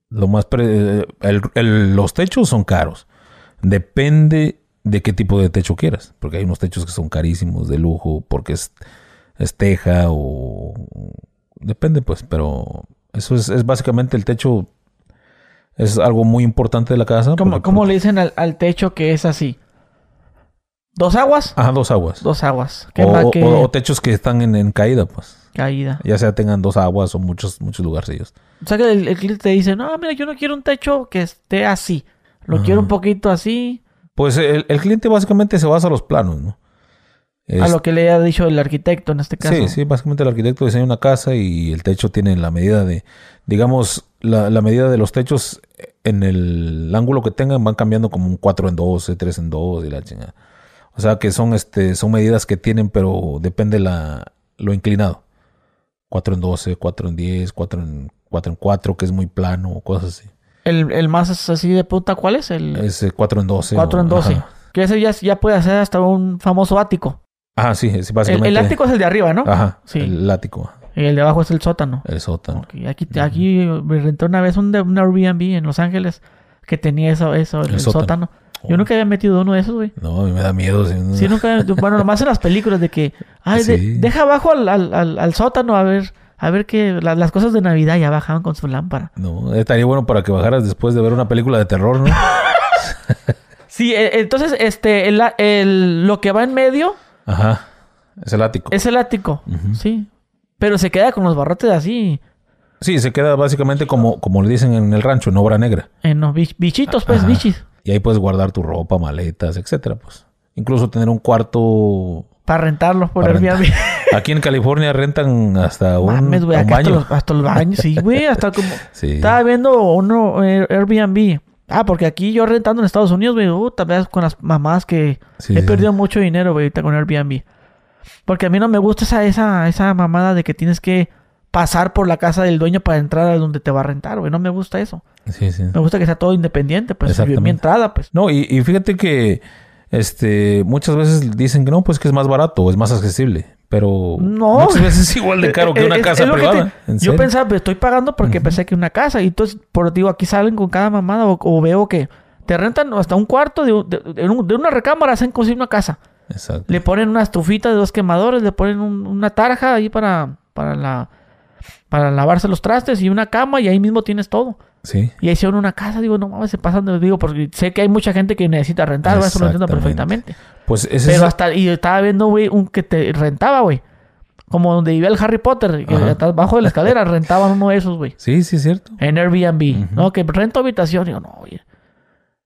lo más pre- el- el- los techos son caros. Depende de qué tipo de techo quieras, porque hay unos techos que son carísimos de lujo porque es, es teja o depende pues, pero eso es, es básicamente el techo es algo muy importante de la casa. ¿Cómo, porque- cómo le dicen al, al techo que es así? ¿Dos aguas? Ajá, dos aguas. Dos aguas. ¿Qué o, techos que están en, en caída, pues. caída? Ya sea tengan dos aguas o muchos, muchos lugarcillos. O sea que el, el cliente te dice, no, mira, yo no quiero un techo que esté así. Lo quiero un poquito así. Pues el, el cliente básicamente se basa a los planos, ¿no? A lo que le ha dicho el arquitecto en este caso. Sí, sí, básicamente el arquitecto diseña una casa y el techo tiene la medida de, digamos, la, la medida de los techos en el ángulo que tengan van cambiando como un 4 en 12, 3 en 2 y la chingada. O sea que son este son medidas que tienen, pero depende la lo inclinado. 4 en 12, 4 en 10, 4 en 4 en 4, que es muy plano, cosas así. El, el más así de puta, ¿cuál es? El Es 4 en 12. 4 en o- 12. Ajá. Que ese ya, ya puede hacer hasta un famoso ático. Ajá, sí, El, básicamente. el ático es el de arriba, ¿no? Ajá, Sí. el ático, Y el de abajo es el sótano. el sótano. Ok, Aquí, aquí me renté una vez un, de- un Airbnb en Los Ángeles que tenía eso, eso el, El el sótano. sótano. Yo nunca había metido uno de esos, güey. No, a mí me da miedo. sí, no. Sí, nunca. Bueno, nomás en las películas de que. Ay, de- deja abajo al, al, al- al sótano a ver. A ver que la- las cosas de Navidad ya bajaban con su lámpara. No, estaría bueno para que bajaras después de ver una película de terror, ¿no? Sí, e- entonces, este, el, el- lo que va en medio Ajá. Es el ático. es el ático. Sí. Pero se queda con los barrotes así. Sí, se queda básicamente como, como le dicen en el rancho, en obra negra. En los bich- bichitos, pues, Ajá. bichis. Y ahí puedes guardar tu ropa, maletas, etcétera, pues. Incluso tener un cuarto. Para rentarlos por Para Airbnb. Aquí en California rentan hasta un, Mames, un hasta baño. los, hasta los baños. Sí, güey, hasta como... Sí. Estaba viendo uno eh, Airbnb. Ah, porque aquí yo rentando en Estados Unidos, güey, uh, también con las mamás que Sí, he sí. perdido mucho dinero, güey, ahorita con Airbnb. Porque a mí no me gusta esa, esa, esa mamada de que tienes que pasar por la casa del dueño para entrar a donde te va a rentar, güey. No me gusta eso. Sí, sí. Me gusta que sea todo independiente, pues. Mi entrada, pues. No, y, y fíjate que este muchas veces dicen que no, pues que es más barato, es más accesible. Pero No. muchas veces es igual de caro que una es- casa es lo que privada. te- ¿En yo pensaba, pues, estoy pagando porque pensé que una casa. Y entonces, por digo, aquí salen con cada mamada o, o veo que te rentan hasta un cuarto de, de- de un- de una recámara, hacen cosir una casa. Exacto. Le ponen una estufita de dos quemadores, le ponen un- una tarja ahí para, para la para lavarse los trastes y una cama y ahí mismo tienes todo. Sí. Y hicieron una casa, digo, no mames, se pasan de digo, porque sé que hay mucha gente que necesita rentar, eso lo entiendo perfectamente. Pues ese Pero es hasta, y estaba viendo, güey, un que te rentaba, güey. Como donde vivía el Harry Potter, que Ajá. abajo de la escalera rentaban uno de esos, güey. Sí, sí, es cierto. En Airbnb. No, que rento habitación. Yo, no, güey.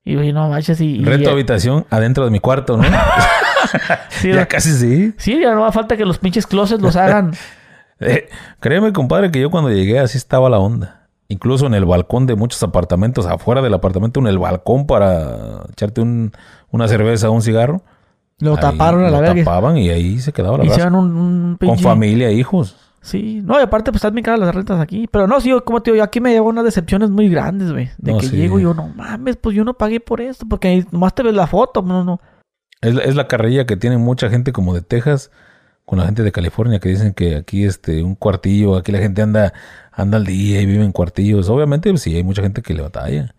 Y güey, no manches, y. y- Rento habitación adentro de mi cuarto, ¿no? Sí, ya casi sí. sí, ya no va falta que los pinches closets los hagan. Eh, créeme, compadre, que yo cuando llegué así estaba la onda. Incluso en el balcón de muchos apartamentos, afuera del apartamento, en el balcón para echarte un- una cerveza o un cigarro. Lo Ahí taparon a la lo verga. tapaban y ahí se quedaba la. Hicieron un, un Con familia, hijos. Sí. No, y aparte, pues están bien caras las rentas aquí. Pero no, sí, yo, como te digo, yo aquí me llevo unas decepciones muy grandes, güey. De No, que sí. llego y yo, no mames, pues yo no pagué por esto. Porque nomás te ves la foto, no, no. Es, la- es la carrilla que tiene mucha gente como de Texas con la gente de California que dicen que aquí este un cuartillo, aquí la gente anda anda al día y vive en cuartillos. Obviamente pues, sí hay mucha gente que le batalla.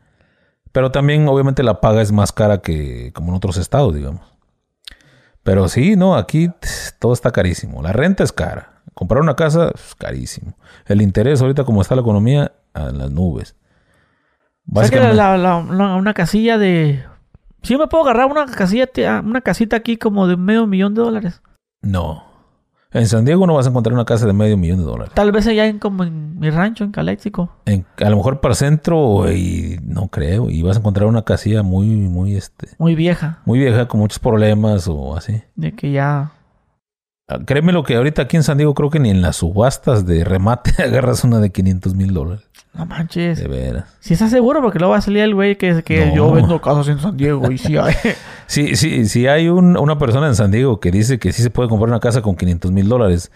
Pero también obviamente la paga es más cara que como en otros estados, digamos. Pero sí, no, aquí todo está carísimo. La renta es cara. Comprar una casa es carísimo. El interés ahorita como está la economía a las nubes. Básicamente- la- la- la- una casilla de... Sí me puedo agarrar una casilla, ah, una casita aquí como de medio millón de dólares. No. En San Diego no vas a encontrar una casa de medio millón de dólares. Tal vez allá en como en mi rancho, en Caléxico. En- a lo mejor para centro, y no creo. Y vas a encontrar una casilla muy, muy, este, Muy vieja. muy vieja con muchos problemas o así. De que ya... Créeme lo que ahorita aquí en San Diego creo que ni en las subastas de remate agarras una de 500 mil dólares. No manches. De veras. Si estás seguro, porque luego va a salir el güey que, que No. yo vendo casas en San Diego y sí hay. Sí, sí, sí hay un- una persona en San Diego que dice que sí se puede comprar una casa con 500 mil dólares.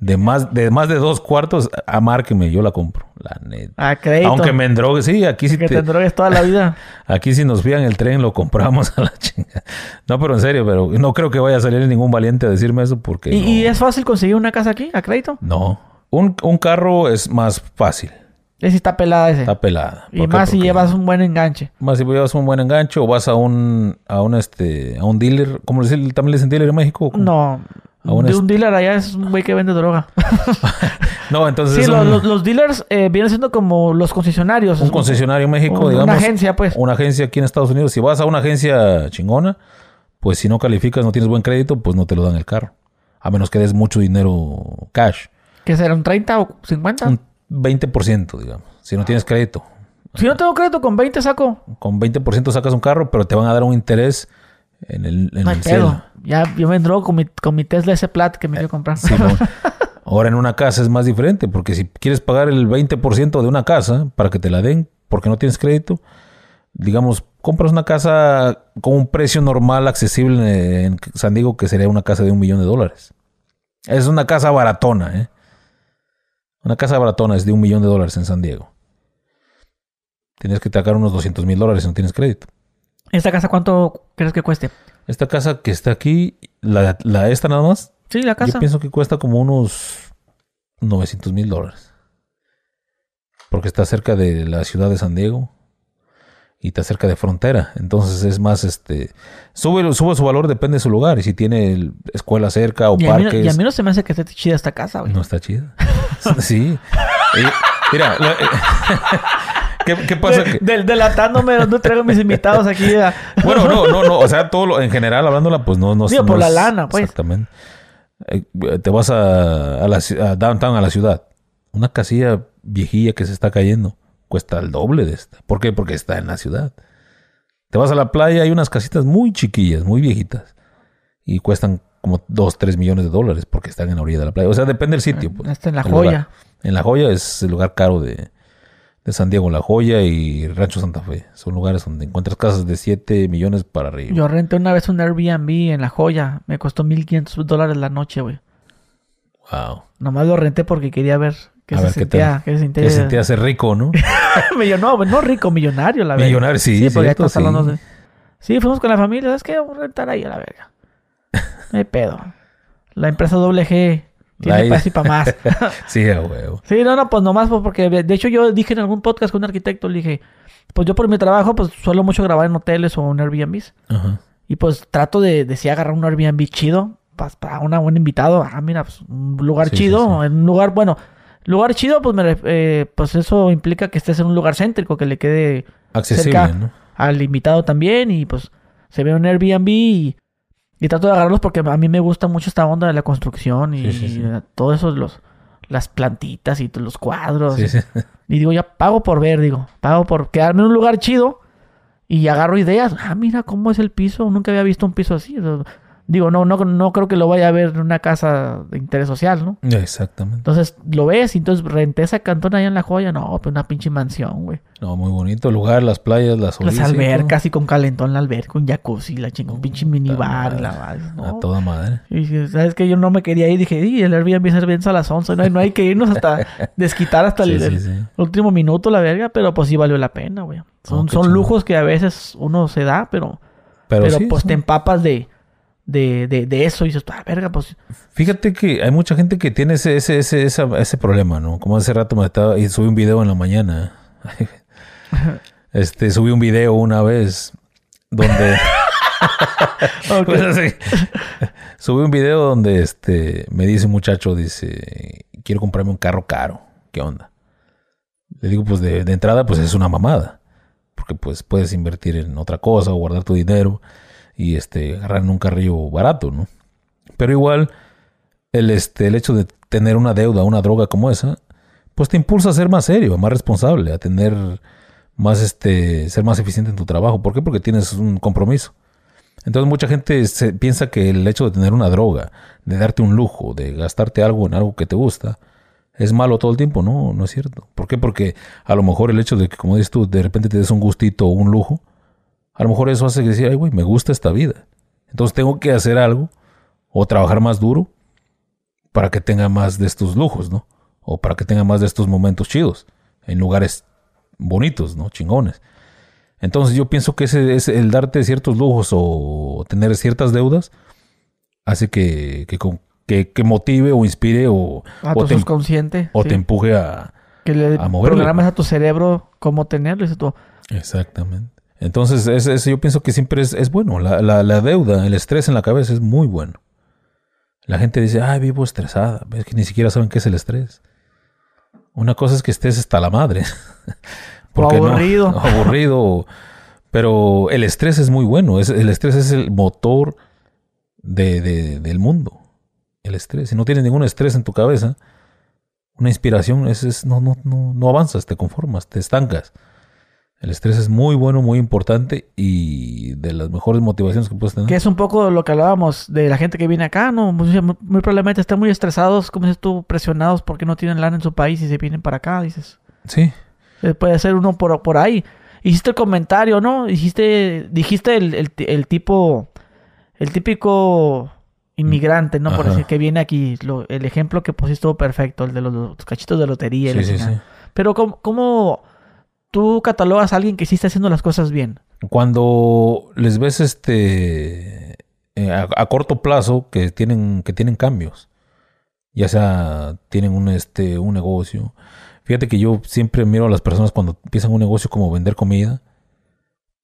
De más, de más de dos cuartos, a márqueme, yo la compro. La neta. A crédito. Aunque me endrogue, sí, aquí sí Que te- te drogues toda la vida. Aquí si nos fían el tren lo compramos a la chinga. No, pero en serio, pero no creo que vaya a salir ningún valiente a decirme eso porque ¿Y, no. y es fácil conseguir una casa aquí, a crédito? No. Un, un carro es más fácil. Es si está pelada ese. Está pelada. y más si Porque- llevas un buen enganche. Más si llevas un buen enganche o vas a un a un este a un dealer, ¿cómo dicen? ¿También le dicen dealer en México? No. De un dealer allá es un güey que vende droga. No, entonces sí, un, los, los dealers eh, vienen siendo como los concesionarios. un concesionario en México, Una digamos. agencia, pues. Una agencia aquí en Estados Unidos. Si vas a una agencia chingona, pues si no calificas, no tienes buen crédito, pues no te lo dan el carro. A menos que des mucho dinero cash. ¿Qué será? ¿Un 30 o 50? Un 20%, digamos. Si no tienes crédito. Si no tengo crédito, con 20 saco. Con 20% sacas un carro, pero te van a dar un interés en el, en No hay el pedo. cielo. Ya yo me drogo con mi, con mi Tesla ese plat que me quiero comprar. Simón. Ahora en una casa es más diferente, porque si quieres pagar el 20% de una casa para que te la den, porque no tienes crédito, digamos, compras una casa con un precio normal, accesible en San Diego, que sería una casa de un millón de dólares. Es una casa baratona, ¿eh? Una casa baratona es de un millón de dólares en San Diego. Tienes que sacar unos 200 mil dólares si no tienes crédito. ¿Esta casa cuánto crees que cueste? Esta casa que está aquí, la, la esta nada más, Sí, la casa. Yo pienso que cuesta como unos 900 mil dólares. Porque está cerca de la ciudad de San Diego. Y está cerca de frontera. Entonces es más, este... Sube, sube su valor, depende de su lugar. Y si tiene el- escuela cerca o y, a mí, no- parques... y a mí no se me hace que esté chida esta casa, güey. No está chida. sí. Y- mira... la- ¿Qué, qué pasa? De- que- del- delatándome, no traigo mis invitados aquí. a- Bueno, no, no, no. O sea, todo lo- en general, hablándola, pues no, no Digo, no por la lana, pues. Exactamente. Eh, te vas a, a la a downtown, a la ciudad. Una casilla viejilla que se está cayendo cuesta el doble de esta. ¿Por qué? Porque está en la ciudad. Te vas a la playa, hay unas casitas muy chiquillas, muy viejitas. Y cuestan como 2, 3 millones de dólares porque están en la orilla de la playa. O sea, depende del sitio. Pues, Está en La lugar. Joya. En La Joya es el lugar caro de, de San Diego. La Joya y Rancho Santa Fe. Son lugares donde encuentras casas de 7 millones para arriba. Yo renté una vez un Airbnb en La Joya. Me costó 1500 dólares la noche, güey. Wow. Nomás lo renté porque quería ver qué A se ver qué sentía. qué se sentía. Que se te hace rico, ¿no? No, no rico, millonario, la verdad. Millonario, sí, Sí, cierto, sí. de- Sí, fuimos con la familia. ¿Sabes qué? Vamos a rentar ahí a la verga. No hay pedo. La empresa doble G tiene para y para más. sí, a huevo. sí, no, no, pues nomás pues, porque... De hecho, yo dije en algún podcast con un arquitecto, le dije... Pues yo por mi trabajo, pues suelo mucho grabar en hoteles o en Airbnbs. Ajá. Y pues trato de, de sí agarrar un Airbnb chido pues, para una buen invitado. Ah, mira, pues un lugar Sí, chido, sí, sí. en un lugar, bueno, lugar chido, pues, me eh, pues eso implica que estés en un lugar céntrico, que le quede Accesible, cerca ¿no? al invitado también y pues se ve un Airbnb y, y trato de agarrarlos porque a mí me gusta mucho esta onda de la construcción y, Sí, sí, sí. todo eso, los, las plantitas y los cuadros. Y digo, ya pago por ver, digo, pago por quedarme en un lugar chido y agarro ideas. Ah, mira cómo es el piso, nunca había visto un piso así. O sea, Digo, no, no, no creo que lo vaya a ver en una casa de interés social, ¿no? Exactamente. Entonces lo ves y entonces renté esa cantón allá en La Joya. No, pues una pinche mansión, güey. No, muy bonito el lugar, las playas, las Las orillas, sí, albercas y con calentón la alberca, un jacuzzi, la chingón, un pinche minibar la madre. ¿no? A toda madre. Y ¿sabes que Yo no me quería ir. Dije, y el Airbnb bien a las 11. No hay, no hay que irnos hasta desquitar hasta Sí, el, sí, el sí. último minuto, la verga. Pero pues sí valió la pena, güey. Son, Oh, son lujos que a veces uno se da, pero, Pero, pero, pues te empapas de, de, de, de eso. Y dices, ah, verga, pues. Fíjate que hay mucha gente que tiene ese, ese, ese, esa- ese problema, ¿no? Como hace rato me estaba y subí un video en la mañana. Este, subí un video una vez donde. Pues. Subí un video donde este me dice un muchacho, dice, quiero comprarme un carro caro. ¿Qué onda? Le digo, pues de, de entrada, pues es una mamada. Porque pues puedes invertir en otra cosa o guardar tu dinero y este en un carrillo barato, ¿no? Pero igual, el, este, el hecho de tener una deuda, una droga como esa, pues te impulsa a ser más serio, más responsable, a tener más, este, ser más eficiente en tu trabajo. ¿Por qué? Porque tienes un compromiso. Entonces mucha gente se piensa que el hecho de tener una droga, de darte un lujo, de gastarte algo en algo que te gusta, es malo todo el tiempo. No, no es cierto. ¿Por qué? Porque a lo mejor el hecho de que, como dices tú, de repente te des un gustito o un lujo, a lo mejor eso hace que decir, ay, güey, me gusta esta vida. Entonces tengo que hacer algo o trabajar más duro para que tenga más de estos lujos, ¿no? O para que tenga más de estos momentos chidos en lugares bonitos, ¿no? Chingones. Entonces yo pienso que ese, es el darte ciertos lujos o tener ciertas deudas hace que, que, que, motive o inspire o, a tu te, em- subconsciente. o sí. te empuje a, que le a moverle, programas a tu cerebro cómo tenerlo. Tú, Exactamente. Entonces, ese, ese yo pienso que siempre es, es bueno. La, la, la deuda, el estrés en la cabeza es muy bueno. La gente dice, ay, vivo estresada. Es que ni siquiera saben qué es el estrés. Una cosa es que estés hasta la madre. Porque aburrido. aburrido. Pero el estrés es muy bueno. Es, el estrés es el motor de, de- del mundo. El estrés. Si no tienes ningún estrés en tu cabeza, una inspiración es, es- no, no, no, no avanzas, te conformas, te estancas. El estrés es muy bueno, muy importante y de las mejores motivaciones que puedes tener. Que es un poco lo que hablábamos de la gente que viene acá, ¿no? Muy, muy probablemente están muy estresados, como dices tú, presionados porque no tienen lana en su país y se vienen para acá, dices. Sí, Eh, Puede ser uno por, por ahí. Hiciste el comentario, ¿no? Dijiste, dijiste el, el, el tipo, el típico inmigrante, ¿no? Por Ajá. decir, que viene aquí. Lo- el ejemplo que pusiste estuvo perfecto, el de los, los cachitos de lotería. sí, sí, sí. Pero ¿cómo, ¿cómo tú catalogas a alguien que sí está haciendo las cosas bien? Cuando les ves este eh, a, corto plazo que tienen que tienen cambios, ya sea tienen un este un negocio. Fíjate que yo siempre miro a las personas cuando empiezan un negocio como vender comida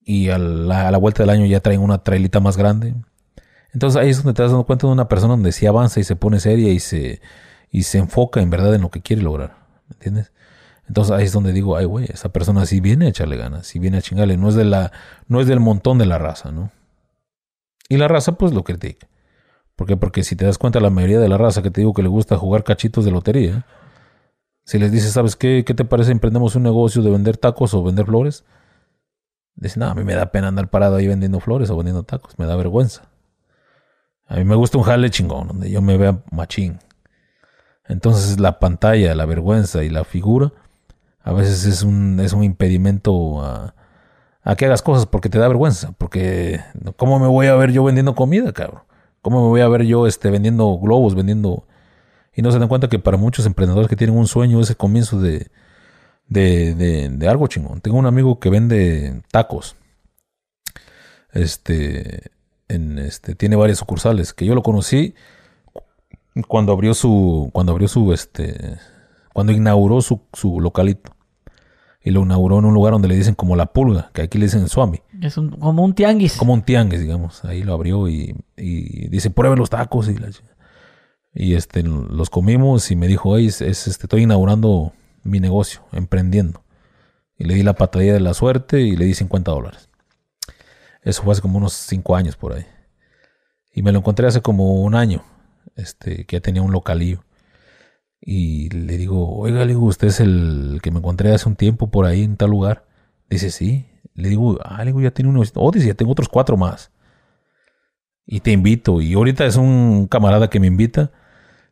y a la, a la vuelta del año ya traen una trailita más grande. Entonces ahí es donde te das dando cuenta de una persona donde sí avanza y se pone seria y se y se enfoca en verdad en lo que quiere lograr, ¿me entiendes? Entonces ahí es donde digo, ay, güey, esa persona sí viene a echarle ganas, sí viene a chingarle, no es de la, no es del montón de la raza, ¿no? Y la raza, pues lo critica. ¿Por qué? Porque si te das cuenta, la mayoría de la raza que te digo que le gusta jugar cachitos de lotería, si les dices, ¿sabes qué? ¿Qué te parece? Emprendemos un negocio de vender tacos o vender flores. Dicen, no, a mí me da pena andar parado ahí vendiendo flores o vendiendo tacos, me da vergüenza. A mí me gusta un jale chingón, donde yo me vea machín. Entonces la pantalla, la vergüenza y la figura a veces es un, es un impedimento a, que hagas cosas porque te da vergüenza. Porque ¿cómo me voy a ver yo vendiendo comida, cabrón? ¿Cómo me voy a ver yo este, vendiendo globos, vendiendo... Y no se dan cuenta que para muchos emprendedores que tienen un sueño es el comienzo de, de, de, algo chingón. Tengo un amigo que vende tacos. Este, este, tiene varias sucursales. Que yo lo conocí cuando abrió su, cuando abrió su, este, cuando inauguró su, su localito. Y lo inauguró en un lugar donde le dicen como la pulga, que aquí le dicen Swami. Es un- como un tianguis. Como un tianguis, digamos. Ahí lo abrió y, y dice, prueben los tacos. Y, la y este, los comimos y me dijo, "Oye, es, es, este, estoy inaugurando mi negocio, emprendiendo. Y le di la patadilla de la suerte y le di 50 dólares. Eso fue hace como unos 5 años por ahí. Y me lo encontré hace como un año, este, que ya tenía un localillo. Y le digo, oiga, le digo, usted es el que me encontré hace un tiempo por ahí en tal lugar. Dice, sí. Le digo, ah, le digo, ya tiene uno. Oh, dice, ya tengo otros cuatro más. Y te invito. Y ahorita es un camarada que me invita.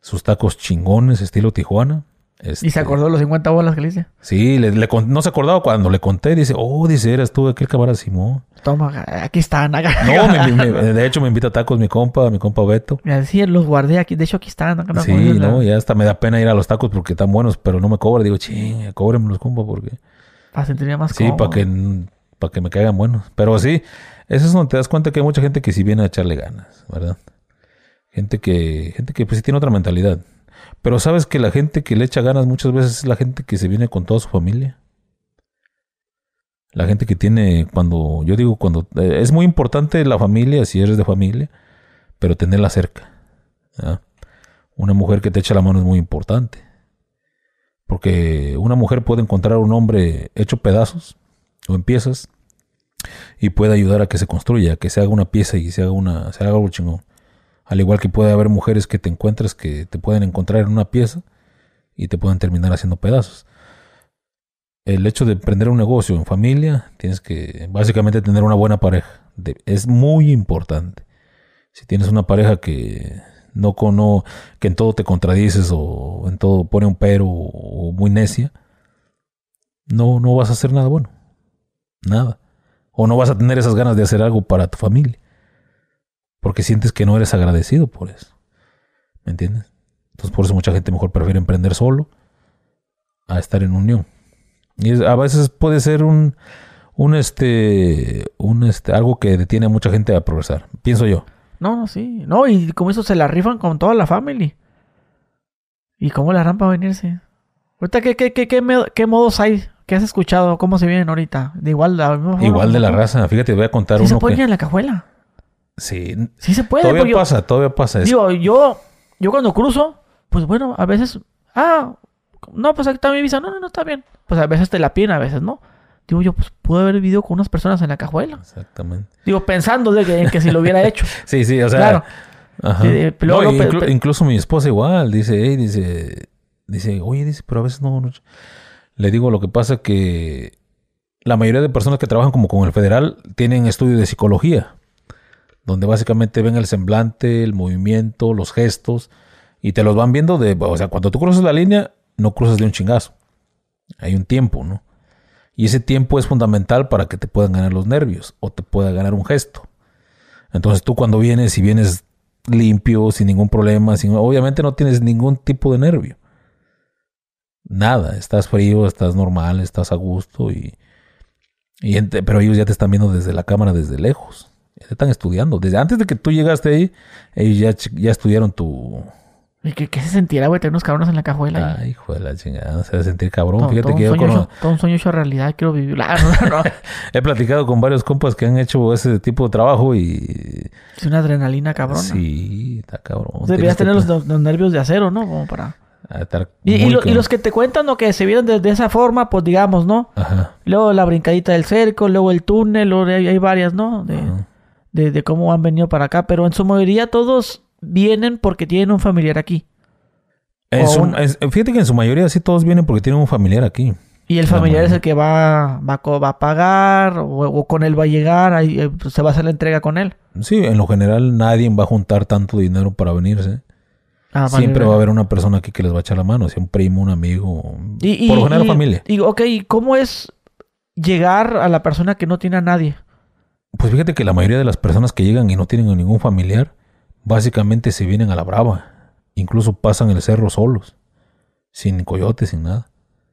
Sus tacos chingones, estilo Tijuana. Y Este, se acordó de los 50 bolas que le hice. Sí, le, le no se acordaba cuando le conté. Dice, oh, dice, eras tú aquel camarada Simón. Toma, aquí están. acá. No, me- me- de hecho me invita a tacos mi compa, mi compa Beto. Decía, los guardé aquí. De hecho, aquí están. acá Sí, no, ya hasta me da pena ir a los tacos porque están buenos, pero no me cobra. Digo, ching, cóbrenmelos, compa, porque... Para sentirme más Sí, para que, para que me caigan buenos. Pero sí, eso es donde te das cuenta que hay mucha gente que sí viene a echarle ganas, ¿verdad? Gente que, gente que pues sí tiene otra mentalidad. Pero sabes que la gente que le echa ganas muchas veces es la gente que se viene con toda su familia. La gente que tiene, cuando, yo digo, cuando, eh, es muy importante la familia, si eres de familia, pero tenerla cerca. Una mujer que te echa la mano es muy importante. Porque una mujer puede encontrar un hombre hecho pedazos o en piezas y puede ayudar a que se construya, que se haga una pieza y se haga una, se haga algo chingón. Al igual que puede haber mujeres que te encuentras que te pueden encontrar en una pieza y te pueden terminar haciendo pedazos. El hecho de emprender un negocio en familia, tienes que básicamente tener una buena pareja. es muy importante. Si tienes una pareja que no, no que en todo te contradices o en todo pone un pero o muy necia, no, no vas a hacer nada bueno. Nada. O no vas a tener esas ganas de hacer algo para tu familia. Porque sientes que no eres agradecido por eso. ¿Me entiendes? Entonces por eso mucha gente mejor prefiere emprender solo a estar en unión. Y a veces puede ser un, un este, un este, algo que detiene a mucha gente a progresar. Pienso yo. No, no, sí. No, y como eso se la rifan con toda la familia. ¿Y cómo la harán para venirse? Ahorita, ¿qué, qué, qué, qué, modos hay? ¿Qué has escuchado? ¿Cómo se vienen ahorita? De igual, igual de la raza. Fíjate, voy a contar ¿Sí uno. se puede en la cajuela? Sí. Sí se puede. Todavía pasa, todavía pasa. Digo, yo, yo cuando cruzo, pues bueno, a veces, ah, no, pues aquí está mi visa. No, no, no, está bien. Pues a veces te la piden, a veces no. Digo yo, pues pude haber vivido con unas personas en la cajuela. Exactamente. Digo, pensando de que, en que si lo hubiera hecho. sí, sí, o sea. Claro. Ajá. incluso mi esposa igual, dice, hey, dice, dice, oye, dice, pero a veces no, no. Le digo, lo que pasa que la mayoría de personas que trabajan como con el federal tienen estudio de psicología, donde básicamente ven el semblante, el movimiento, los gestos, y te los van viendo de, o sea, cuando tú cruzas la línea, no cruzas de un chingazo. Hay un tiempo, ¿no? Y ese tiempo es fundamental para que te puedan ganar los nervios o te pueda ganar un gesto. Entonces tú cuando vienes y vienes limpio, sin ningún problema, sin, obviamente no tienes ningún tipo de nervio. Nada, estás frío, estás normal, estás a gusto y, y pero ellos ya te están viendo desde la cámara desde lejos. Te están estudiando. Desde antes de que tú llegaste ahí, ellos ya, ya estudiaron tu, ¿Y qué, se sentirá, güey, tener unos cabrones en la cajuela? Ay, hijo de la chingada, se va a sentir cabrón. Fíjate todo que un sueño todo un sueño hecho realidad, quiero vivir. Ah, no, no. He platicado con varios compas que han hecho ese tipo de trabajo y... Es una adrenalina cabrona. Sí, está cabrón. Deberías tener los, nervios de acero, ¿no? Como para... Y, y, los que te cuentan lo que se vieron de, esa forma, pues digamos, ¿no? Ajá. Luego la brincadita del cerco, luego el túnel, luego hay, hay varias, ¿no? De, de, de, cómo han venido para acá, pero en su mayoría todos vienen porque tienen un familiar aquí. fíjate que en su mayoría sí todos vienen porque tienen un familiar aquí. Y el familiar es el que va, va, va a pagar o, con él va a llegar, ahí, eh, se va a hacer la entrega con él. Sí, en lo general nadie va a juntar tanto dinero para venirse. Ah, Siempre va a haber una persona aquí que les va a echar la mano, sea un primo, un amigo, y, por lo general familia. Y, ok, ¿cómo es llegar a la persona que no tiene a nadie? Pues fíjate que la mayoría de las personas que llegan y no tienen ningún familiar, básicamente se vienen a la brava. Incluso pasan el cerro solos, sin coyotes, sin nada.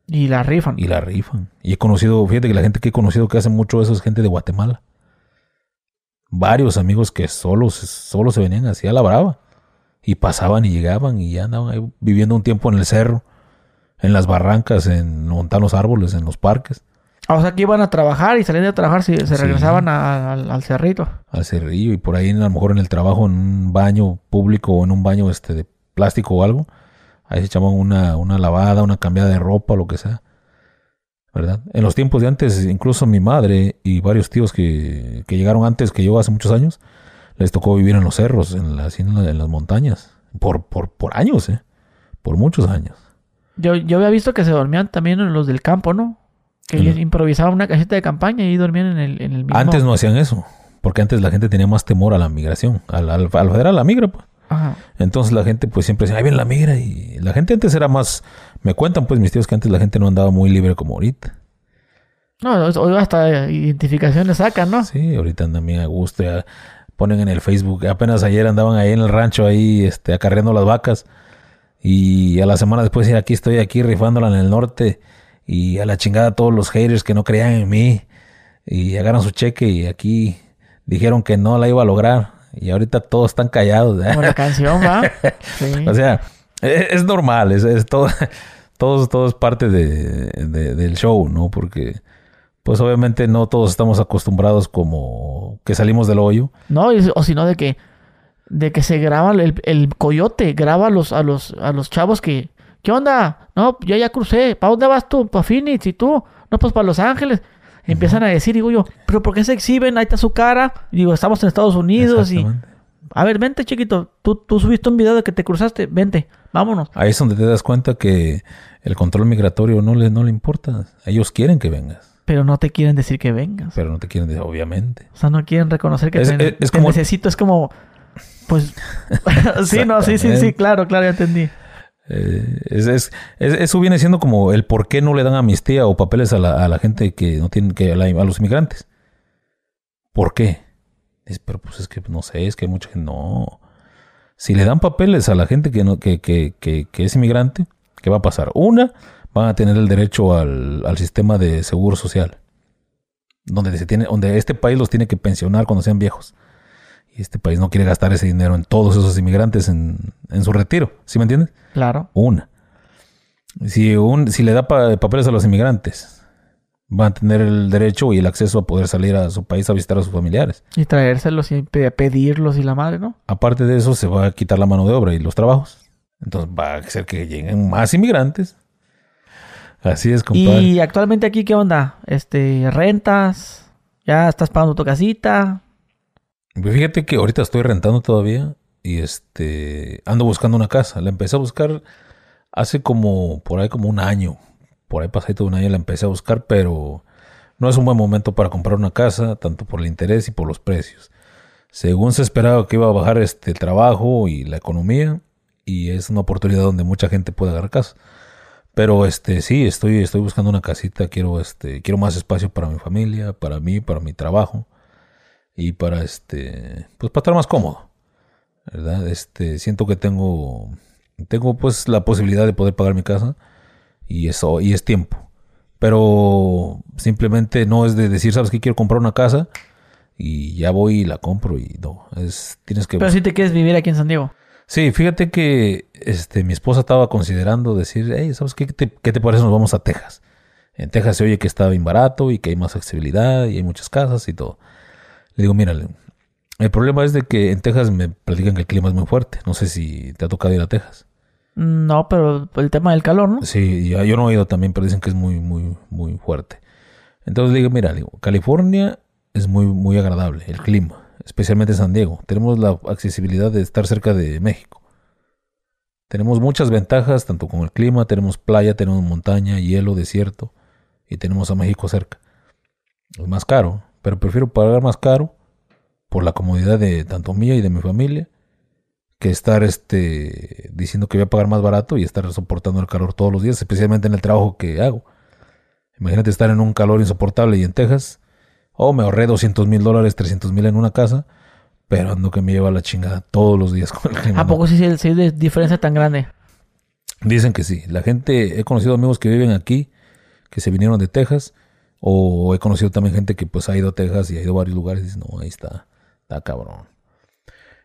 Y la rifan. Y la rifan. Y he conocido, fíjate que la gente que he conocido que hace mucho eso es gente de Guatemala. Varios amigos que solos, solo se venían así a la brava. Y pasaban y llegaban y ya andaban ahí viviendo un tiempo en el cerro, en las barrancas, en montar los árboles, en los parques. Ah, o sea, que iban a trabajar y salían de trabajar, si se regresaban al cerrito. Al cerrillo y por ahí a lo mejor en el trabajo, en un baño público o en un baño este de plástico o algo. Ahí se echaban una, una lavada, una cambiada de ropa, lo que sea. ¿Verdad? En los tiempos de antes, incluso mi madre y varios tíos que, que llegaron antes que yo hace muchos años, les tocó vivir en los cerros, en, la, en las montañas. Por, por, por años, ¿eh? Por muchos años. Yo, yo había visto que se dormían también en los del campo, ¿no? Que improvisaban una caseta de campaña y dormían en el, en el mismo... Antes no hacían eso. Porque antes la gente tenía más temor a la migración. Al, al, al federal, la migra, pues. Entonces la gente pues siempre decía, ahí viene la migra. Y la gente antes era más... Me cuentan pues mis tíos que antes la gente no andaba muy libre como ahorita. No, hoy hasta identificaciones sacan, ¿no? Sí, ahorita andan bien a gusto. ponen en el Facebook. Apenas ayer andaban ahí en el rancho ahí este, acarreando las vacas. Y a la semana después, aquí estoy aquí rifándola en el norte. Y a la chingada todos los haters que no creían en mí. Y agarran su cheque y aquí dijeron que no la iba a lograr. Y ahorita todos están callados. Como la canción, ¿va? O sea, e, es, normal, es, es, todo, todo, todo es parte de, del show, ¿no? Porque, pues obviamente no todos estamos acostumbrados como que salimos del hoyo. No, o sino de que, de que se graba el, el coyote, graba a los, a los, a los chavos que, ¿qué onda? No, yo ya crucé, ¿para dónde vas tú? ¿Para Phoenix? ¿Y tú? No, pues para Los Ángeles. Empiezan a decir, digo yo, ¿pero por qué se exhiben? Ahí está su cara. Digo, estamos en Estados Unidos y... A ver, vente, chiquito. Tú, tú subiste un video de que te cruzaste. Vente, vámonos. Ahí es donde te das cuenta que el control migratorio no le, no le importa. Ellos quieren que vengas. Pero no te quieren decir que vengas. Pero no te quieren decir, obviamente. O sea, no quieren reconocer que Es- te, es- es te como- necesito. Es como... Pues... sí, no, sí, sí, sí. Claro, claro, ya entendí. Eh, es, es- es- eso viene siendo como el por qué no le dan amnistía o papeles a la, a la gente que no tiene que a los inmigrantes. ¿Por qué? Es, pero pues es que no sé, es que hay mucha gente. No. Si le dan papeles a la gente que no, que, que, que, que es inmigrante, ¿qué va a pasar? Una, van a tener el derecho al, al sistema de seguro social. Donde se tiene, donde este país los tiene que pensionar cuando sean viejos. Este país no quiere gastar ese dinero en todos esos inmigrantes en, en su retiro. ¿Sí me entiendes? Claro. Una. Si, un, si le da pa- papeles a los inmigrantes, van a tener el derecho y el acceso a poder salir a su país a visitar a sus familiares. Y traérselos y pe- pedirlos y la madre, ¿no? Aparte de eso, se va a quitar la mano de obra y los trabajos. Entonces va a ser que lleguen más inmigrantes. Así es, compadre. Y actualmente aquí, ¿qué onda? Este, rentas, ya estás pagando tu casita. Pues Fíjate que ahorita estoy rentando todavía y este ando buscando una casa. La empecé a buscar hace como por ahí como un año. Por ahí pasadito un año la empecé a buscar, pero no es un buen momento para comprar una casa, tanto por el interés y por los precios. Según se esperaba que iba a bajar este el trabajo y la economía y es una oportunidad donde mucha gente puede agarrar casa. Pero este sí, estoy estoy buscando una casita, quiero este quiero más espacio para mi familia, para mí, para mi trabajo y para este pues para estar más cómodo verdad este siento que tengo tengo pues la posibilidad de poder pagar mi casa y eso y es tiempo pero simplemente no es de decir sabes que quiero comprar una casa y ya voy y la compro y no es tienes que Pero si te quieres vivir aquí en San Diego. Sí, fíjate que este, mi esposa estaba considerando decir, hey, ¿sabes qué? ¿Qué te, qué te parece? Nos vamos a Texas. En Texas se oye que está bien barato y que hay más accesibilidad y hay muchas casas y todo. Le digo, mírale, el problema es de que en Texas me platican que el clima es muy fuerte. No sé si te ha tocado ir a Texas. No, pero el tema del calor, ¿no? Sí, ya- yo no he ido también, pero dicen que es muy, muy, muy fuerte. Entonces le digo, mira, digo, California es muy, muy agradable, el clima, especialmente en San Diego. Tenemos la accesibilidad de estar cerca de México. Tenemos muchas ventajas, tanto con el clima, tenemos playa, tenemos montaña, hielo, desierto, y tenemos a México cerca. Es más caro, pero prefiero pagar más caro por la comodidad de tanto mía y de mi familia que estar este diciendo que voy a pagar más barato y estar soportando el calor todos los días, especialmente en el trabajo que hago. Imagínate estar en un calor insoportable y en Texas. Oh, me ahorré 200 mil dólares, 300 mil en una casa, pero ando que me lleva la chingada todos los días con el clima. ¿A poco sí, sí, sí hay de diferencia tan grande? Dicen que sí. La gente, he conocido amigos que viven aquí, que se vinieron de Texas, o he conocido también gente que pues ha ido a Texas y ha ido a varios lugares y dice, no, ahí está, está cabrón.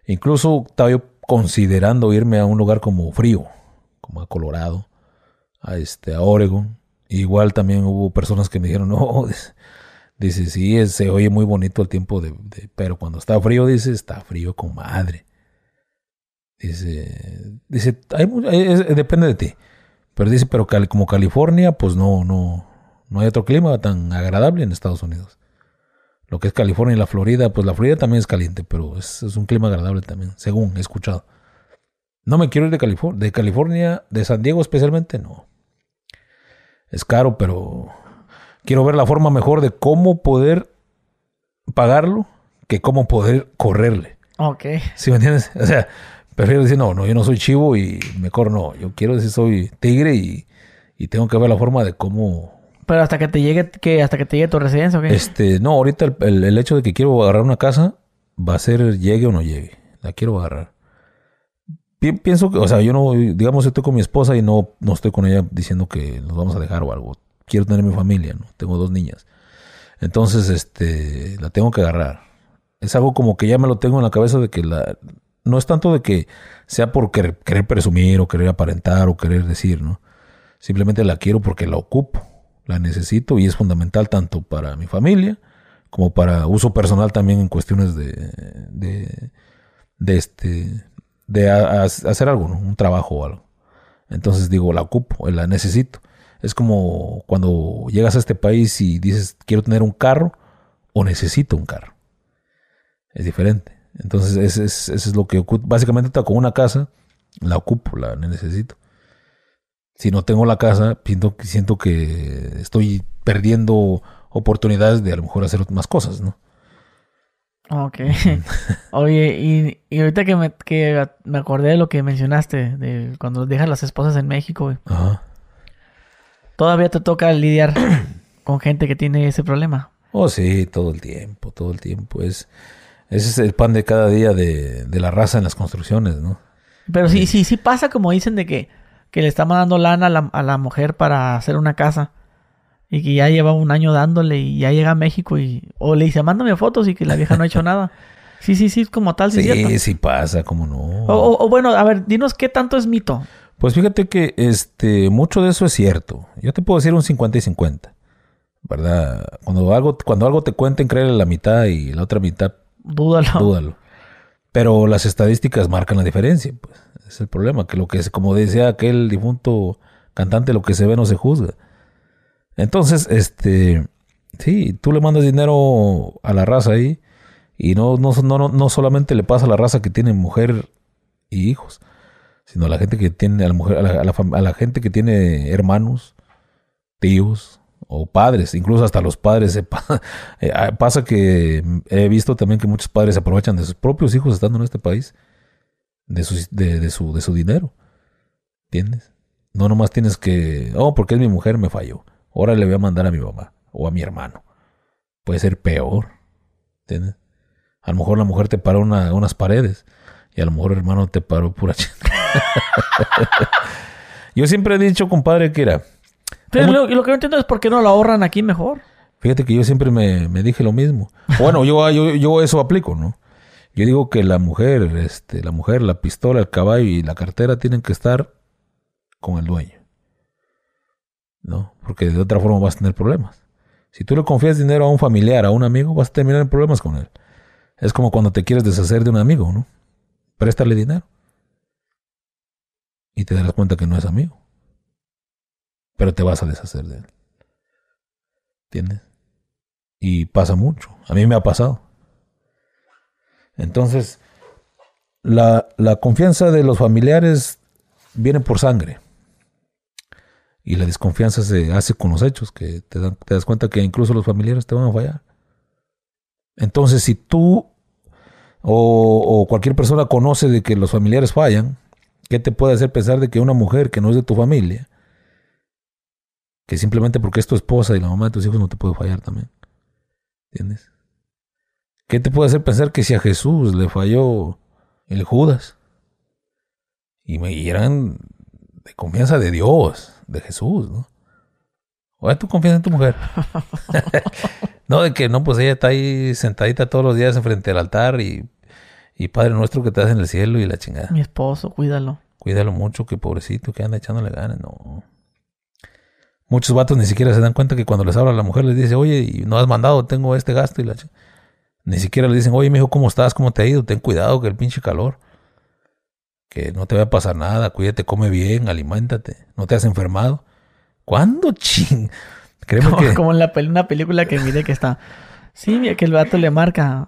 Incluso estaba yo considerando irme a un lugar como frío, como a Colorado, a este, a Oregon. Igual también hubo personas que me dijeron, no, dice, sí, se oye muy bonito el tiempo de, pero cuando está frío, dice, está frío con madre. Dice, dice, hay es- depende de ti. Pero dice, pero como California, pues no, no, no hay otro clima tan agradable en Estados Unidos. Lo que es California y la Florida, pues la Florida también es caliente, pero es, es un clima agradable también, según he escuchado. No me quiero ir de California, de California, de San Diego especialmente, no. Es caro, pero quiero ver la forma mejor de cómo poder pagarlo que cómo poder correrle. Ok. ¿Sí me entiendes? O sea, prefiero decir, no, no, yo no soy chivo y me corro, no. Yo quiero decir, soy tigre y, y tengo que ver la forma de cómo... Pero hasta que te llegue, que hasta que te llegue tu residencia, ¿ok? Este, no, ahorita el, el- hecho de que quiero agarrar una casa va a ser llegue o no llegue. La quiero agarrar. Pi- pienso que, o sea, yo no, digamos, estoy con mi esposa y no, no estoy con ella diciendo que nos vamos a dejar o algo. Quiero tener mi familia, ¿no? Tengo dos niñas. Entonces, este, la tengo que agarrar. Es algo como que ya me lo tengo en la cabeza de que la, no es tanto de que sea por querer presumir o querer aparentar o querer decir, ¿no? Simplemente la quiero porque la ocupo, la necesito y es fundamental tanto para mi familia como para uso personal también en cuestiones de, de, este, de hacer algo. Un trabajo o algo. Entonces digo, la ocupo, la necesito. Es como cuando llegas a este país y dices, quiero tener un carro o necesito un carro. Es diferente. Entonces, eso es, es lo que ocupo. Básicamente, con una casa, la ocupo, la necesito. Si no tengo la casa, siento, siento que estoy perdiendo oportunidades de a lo mejor hacer más cosas, ¿no? Ok. Oye, y, y ahorita que me, que me acordé de lo que mencionaste, de cuando dejan las esposas en México, güey. Ajá. Todavía te toca lidiar con gente que tiene ese problema. Oh, sí, todo el tiempo, todo el tiempo. Es, ese es el pan de cada día de, de la raza en las construcciones, ¿no? Pero sí, sí, sí pasa como dicen de que, que le está mandando lana a la, a la mujer para hacer una casa. Y que ya lleva un año dándole y ya llega a México y... O le dice, mándame fotos y que la vieja no ha hecho nada. Sí, sí, sí, como tal, sí, cierto. Sí, sí pasa, como no. O, o- o bueno, a ver, dinos qué tanto es mito. Pues fíjate que este mucho de eso es cierto. Yo te puedo decir un 50 y 50. ¿Verdad? Cuando algo, cuando algo te cuenten, créele la mitad y la otra mitad, Dúdalo. dúdalo. Pero las estadísticas marcan la diferencia, pues. Es el problema, que lo que como decía aquel difunto cantante, lo que se ve no se juzga. Entonces, este, sí, tú le mandas dinero a la raza ahí y no, no, no, no solamente le pasa a la raza que tiene mujer y hijos, sino a la gente que tiene, a la mujer, a la, a la gente que tiene hermanos, tíos o padres, incluso hasta los padres. se eh, pasa que he visto también que muchos padres se aprovechan de sus propios hijos estando en este país, de su, de, de su, de su dinero. ¿Entiendes? No nomás tienes que, oh, porque es mi mujer, me falló. Ahora le voy a mandar a mi mamá o a mi hermano. Puede ser peor. ¿Entiendes? A lo mejor la mujer te paró una- unas paredes y a lo mejor el hermano te paró pura Yo siempre he dicho, compadre, que era. Pero lo, lo que no entiendo es por qué no lo ahorran aquí mejor. Fíjate que yo siempre me, me dije lo mismo. Bueno, yo, yo, yo eso aplico, ¿no? Yo digo que la mujer, este, la mujer, la pistola, el caballo y la cartera tienen que estar con el dueño. ¿No? Porque de otra forma vas a tener problemas. Si tú le confías dinero a un familiar, a un amigo, vas a terminar en problemas con él. Es como cuando te quieres deshacer de un amigo, ¿no? Préstale dinero. Y te darás cuenta que no es amigo. Pero te vas a deshacer de él. ¿Entiendes? Y pasa mucho. A mí me ha pasado. Entonces, la, la confianza de los familiares viene por sangre. Y la desconfianza se hace con los hechos, que te, dan- te das cuenta que incluso los familiares te van a fallar. Entonces, si tú o, cualquier persona conoce de que los familiares fallan, ¿qué te puede hacer pensar de que una mujer que no es de tu familia, que simplemente porque es tu esposa y la mamá de tus hijos no te puede fallar también? ¿Entiendes? ¿Qué te puede hacer pensar que si a Jesús le falló el Judas? Y me eran de confianza de Dios, de Jesús, ¿no? ¿O es tu confianza en tu mujer? no, de que no, pues ella está ahí sentadita todos los días enfrente del altar y, y Padre nuestro que estás en el cielo y la chingada. Mi esposo, cuídalo. Cuídalo mucho, que pobrecito, que anda echándole ganas. No. Muchos vatos ni siquiera se dan cuenta que cuando les habla la mujer les dice, oye, y no has mandado, tengo este gasto y la ch-". Ni siquiera le dicen, oye, mijo, ¿cómo estás? ¿Cómo te ha ido? Ten cuidado que el pinche calor. Que no te va a pasar nada, cuídate, come bien, aliméntate, no te has enfermado. ¿Cuándo, ching? Como, que... como en la pel- una película que miré que está. Sí, mira, que el vato le marca.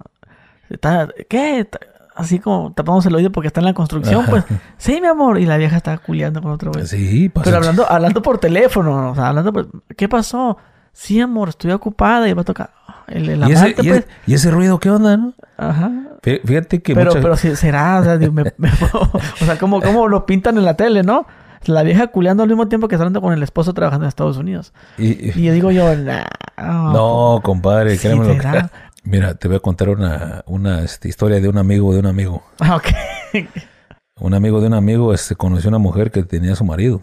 Está, ¿Qué? Así como tapamos el oído porque está en la construcción, Ajá. pues. Sí, mi amor. Y la vieja está culiando con otro güey. Sí, pasa. Pero hablando, hablando por teléfono, o sea, hablando por... ¿Qué pasó? Sí, amor, estoy ocupada y va a tocar... El, el ¿Y ese, amante, pues... ese, y ese ruido qué onda, no? Ajá. Fí- Fíjate que Pero, pero si será, o sea, digo, me- me- o sea, como, como lo pintan en la tele, ¿no? La vieja culeando al mismo tiempo que está hablando con el esposo trabajando en Estados Unidos. y- Y yo digo yo, nah, No, compadre, Sí, créeme lo que... ¿verdad? Mira, te voy a contar una, una este, historia de un amigo de un amigo. Ah, ok. Un amigo de un amigo este, conoció una mujer que tenía a su marido.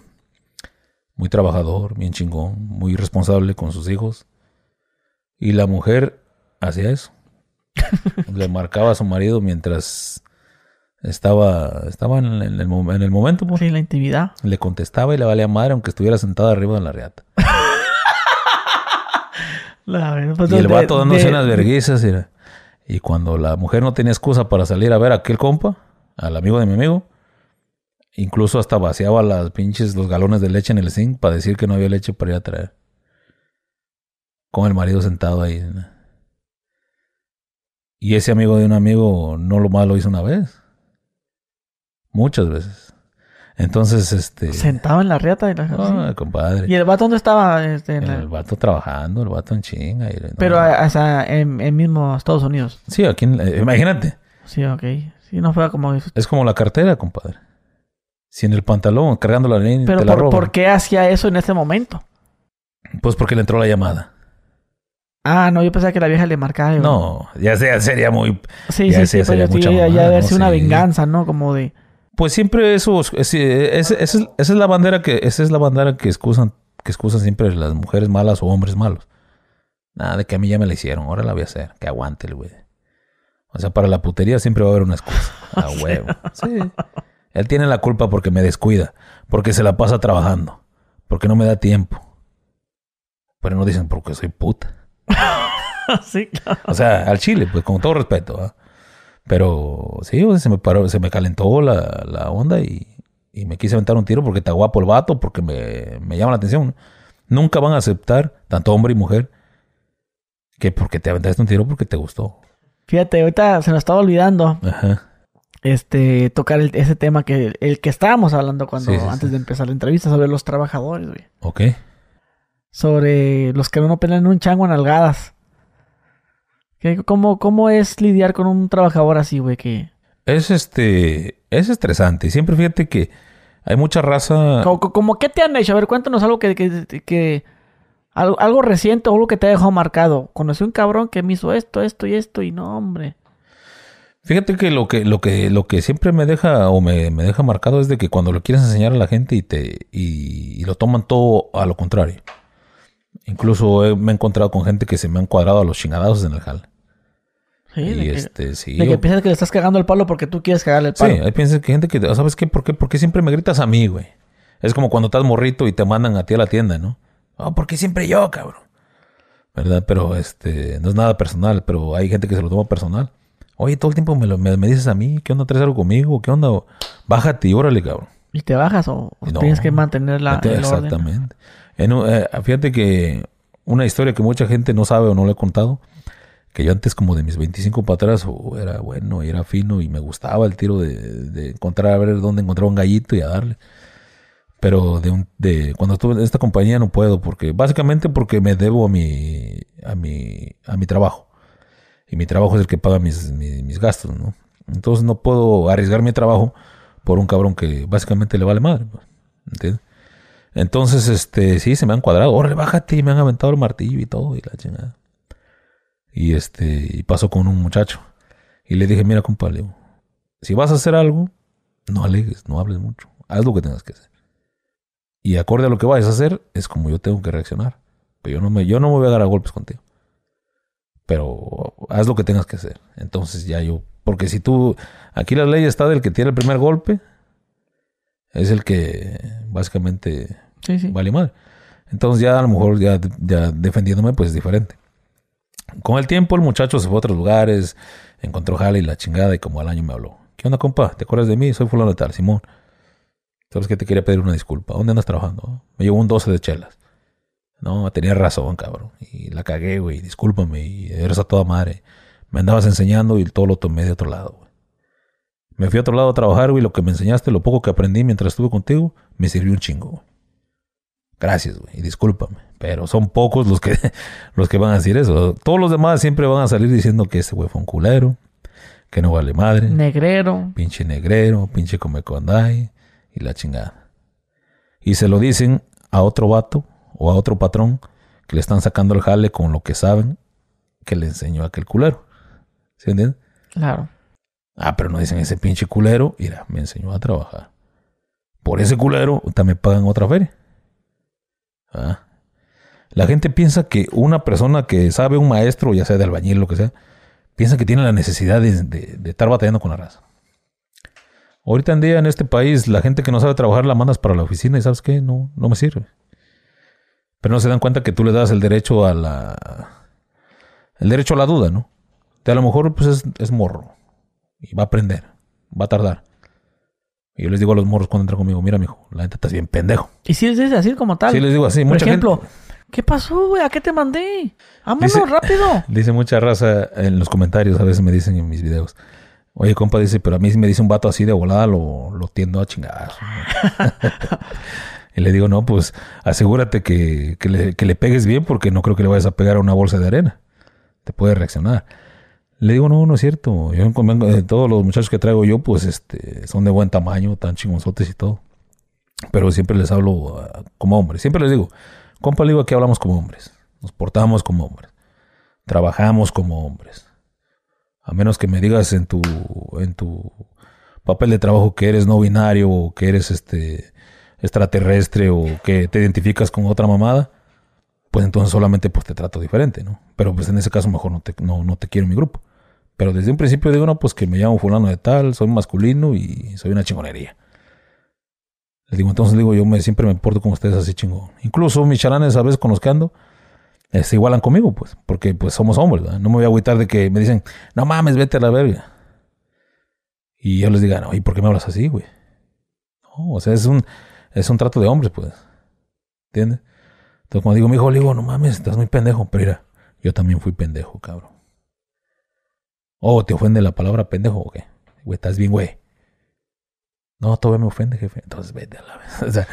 Muy trabajador, bien chingón, muy responsable con sus hijos. Y la mujer hacía eso. Le marcaba a su marido mientras estaba, estaba en, el, en el mo- en el momento. pues. Sí, la intimidad. Le contestaba y le valía madre aunque estuviera sentada arriba de la reata. La- pues, Y el vato dándose de- unas verguizas. Y cuando la mujer no tenía excusa para salir a ver a aquel compa, al amigo de mi amigo, incluso hasta vaciaba las pinches, los galones de leche en el zinc para decir que no había leche para ir a traer. Con el marido sentado ahí. ¿no? Y ese amigo de un amigo no lo más lo hizo una vez. Muchas veces. Entonces, este... Sentado en la riata. Y, la... Ah, compadre. ¿Y el vato dónde estaba? Este, en El, vato trabajando, el vato en chinga. y- no, Pero o sea, en, en mismo Estados Unidos. Sí, aquí en- eh, imagínate. Sí, ok. Sí, no fue como... Es como la cartera, compadre. Si en el pantalón, cargando la línea, Pero te la por, roban. ¿por qué hacía eso en ese momento? Pues porque le entró la llamada. Ah, no, yo pensaba que la vieja le marcaba. No, ya sea, sería muy... Sí, ya sí, pero sería mucha ya, ya debe ¿no? ser una Sí. venganza, ¿no? Como de... Pues siempre eso, es, esa es la bandera que, esa es la bandera que excusan, que excusan siempre las mujeres malas o hombres malos. Nada de que a mí ya me la hicieron, ahora la voy a hacer, que aguante el güey. O sea, para la putería siempre va a haber una excusa. A huevo. Sí. Él tiene la culpa porque me descuida, porque se la pasa trabajando, porque no me da tiempo. Pero no dicen porque soy puta. sí, claro. O sea, al chile, pues con todo respeto. ¿ah? Pero sí, o sea, se me paró, se me calentó la, la onda y, y me quise aventar un tiro porque está guapo el vato, porque me, me llama la atención. Nunca van a aceptar, tanto hombre y mujer, que porque te aventaste un tiro porque te gustó. Fíjate, ahorita se nos estaba olvidando Ajá. Este tocar el- ese tema que el que estábamos hablando cuando Sí, sí, antes sí. de empezar la entrevista sobre los trabajadores, güey. Ok. Sobre los que no pelean un chango en algadas. ¿Qué- ¿Cómo, ¿Cómo es lidiar con un trabajador así, güey? Que, Es este. Es estresante. Siempre fíjate que hay mucha raza. como, como, ¿Qué te han hecho? A ver, cuéntanos algo que... que, que- algo, algo reciente o algo que te ha dejado marcado. Conocí un cabrón que me hizo esto, esto y esto y no, hombre. Fíjate que lo que, lo que, lo que siempre me deja o me, me deja marcado es de que cuando lo quieres enseñar a la gente y te, y, y lo toman todo a lo contrario. Incluso he- me he encontrado con gente que se me han cuadrado a los chingadazos en el jale. Sí, y de que, este, sí. de que piensas que le estás cagando el palo porque tú quieres cagarle el sí, palo. hay piensa que gente que, ¿sabes qué? ¿Por qué? ¿Por qué siempre me gritas a mí, güey? Es como cuando estás morrito y te mandan a ti a la tienda, ¿no? Ah, ¿por qué siempre yo, cabrón? ¿Verdad? Pero este, no es nada personal, pero hay gente que se lo toma personal. Oye, todo el tiempo me, lo- me, me dices a mí, ¿qué onda? ¿Traes algo conmigo? ¿Qué onda? Bájate y órale, cabrón. ¿Y te bajas o, o No. tienes que mantener la, el orden? Exactamente. En un- eh, fíjate que una historia que mucha gente no sabe o no le he contado, que yo antes como de mis 25 para atrás oh, era bueno y era fino y me gustaba el tiro de, de encontrar a ver dónde encontrar un gallito y a darle. Pero de, un, de cuando estuve en esta compañía no puedo porque básicamente porque me debo a mi a mi a mi trabajo. Y mi trabajo es el que paga mis, mis, gastos, ¿no? Entonces no puedo arriesgar mi trabajo por un cabrón que básicamente le vale madre, pues, ¿entiendes? Entonces, este, sí, se me han cuadrado. Órale, bájate y me han aventado el martillo y todo y la chingada. Y este, y pasó con un muchacho. Y le dije, mira, compa, si vas a hacer algo, no alegues, no hables mucho. Haz lo que tengas que hacer. Y acorde a lo que vayas a hacer, es como yo tengo que reaccionar. Pero yo no me, yo no me voy a dar a golpes contigo. Pero haz lo que tengas que hacer. Entonces ya yo, porque si tú, aquí la ley está del que tiene el primer golpe, es el que básicamente Sí, sí. vale madre. Entonces ya a lo mejor ya, ya defendiéndome pues es diferente. Con el tiempo el muchacho se fue a otros lugares, encontró jale y la chingada y como al año me habló. ¿Qué onda compa? ¿Te acuerdas de mí? Soy fulano de tal, Simón. Sabes que te quería pedir una disculpa. ¿Dónde andas trabajando? Me llevó un 12 de chelas. No, tenía razón, cabrón. Y la cagué, güey. Discúlpame. Y eres a toda madre. Me andabas enseñando y todo lo tomé de otro lado, güey. Me fui a otro lado a trabajar, güey. Lo que me enseñaste, lo poco que aprendí mientras estuve contigo, me sirvió un chingo, güey. Gracias, güey. Y discúlpame. Pero son pocos los que, los que van a decir eso. Todos los demás siempre van a salir diciendo que este güey fue un culero, que no vale madre, Negrero. pinche negrero, pinche come condai y la chingada. Y se lo dicen a otro vato o a otro patrón que le están sacando el jale con lo que saben que le enseñó a aquel culero. ¿Sí entiendes? Claro. Ah, pero no dicen ese pinche culero, mira, me enseñó a trabajar. Por ese culero, también pagan otra feria. Ah. La gente piensa que una persona que sabe un maestro, ya sea de albañil, lo que sea, piensa que tiene la necesidad de, de- de estar batallando con la raza. Ahorita en día en este país, la gente que no sabe trabajar la mandas para la oficina y sabes qué, no, no me sirve. Pero no se dan cuenta que tú le das el derecho a la... El derecho a la duda, ¿no? De a lo mejor pues es, es morro. Y va a aprender. Va a tardar. Y yo les digo a los morros cuando entran conmigo, mira, mijo, la gente está bien pendejo. Y si es así como tal. Sí les digo así, Por mucha ejemplo, gente... ¿Qué pasó, güey? ¿A qué te mandé? Vámonos, rápido. Dice mucha raza en los comentarios, a veces me dicen en mis videos. Oye, compa, dice, pero a mí si me dice un vato así de volada, lo, lo tiendo a chingar. y le digo, no, pues asegúrate que, que, le, que le pegues bien porque no creo que le vayas a pegar a una bolsa de arena. Te puede reaccionar. Le digo, no, no es cierto. Yo eh, todos los muchachos que traigo yo, pues, este, son de buen tamaño, tan chingonzotes y todo. Pero siempre les hablo ah, como hombres. Siempre les digo, compa, le digo, aquí hablamos como hombres. Nos portamos como hombres. Trabajamos como hombres. A menos que me digas en tu, en tu papel de trabajo que eres no binario o que eres este extraterrestre o que te identificas con otra mamada, pues entonces solamente pues te trato diferente, ¿no? Pero pues en ese caso mejor no te, no, no te quiero en mi grupo. Pero desde un principio digo, no, pues que me llamo fulano de tal, soy masculino y soy una chingonería. Les digo, entonces digo, yo me, siempre me porto con ustedes así chingón. Incluso mis chalanes a veces con ando, se igualan conmigo, pues, porque pues somos hombres, ¿verdad? No me voy a agüitar de que me dicen, no mames, vete a la verga. Y yo les diga, no, ¿y por qué me hablas así, güey? No, o sea, es un, es un trato de hombres, pues. ¿Entiendes? Entonces, cuando digo, mi hijo, le digo, no mames, estás muy pendejo. Pero mira, yo también fui pendejo, cabrón. Oh, ¿te ofende la palabra pendejo o qué? Güey, estás bien, güey. No, todavía me ofende, jefe. Entonces, vete a la vez. O sea,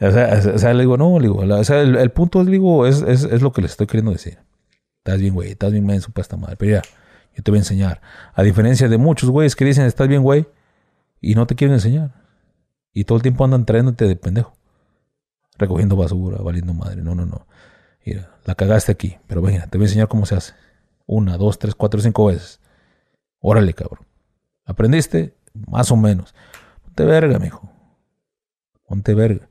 o sea, o sea, le digo, no, le digo, o sea, el, punto es, digo, es, es, es, lo que les estoy queriendo decir. Estás bien, güey, estás bien menso para esta madre. Pero ya, yo te voy a enseñar. A diferencia de muchos güeyes que dicen, estás bien, güey, y no te quieren enseñar. Y todo el tiempo andan trayéndote de pendejo. Recogiendo basura, valiendo madre. No, no, no. Mira, la cagaste aquí. Pero venga, te voy a enseñar cómo se hace. Una, dos, tres, cuatro, cinco veces. Órale, cabrón. ¿Aprendiste? Más o menos. Ponte verga, mijo. Ponte verga.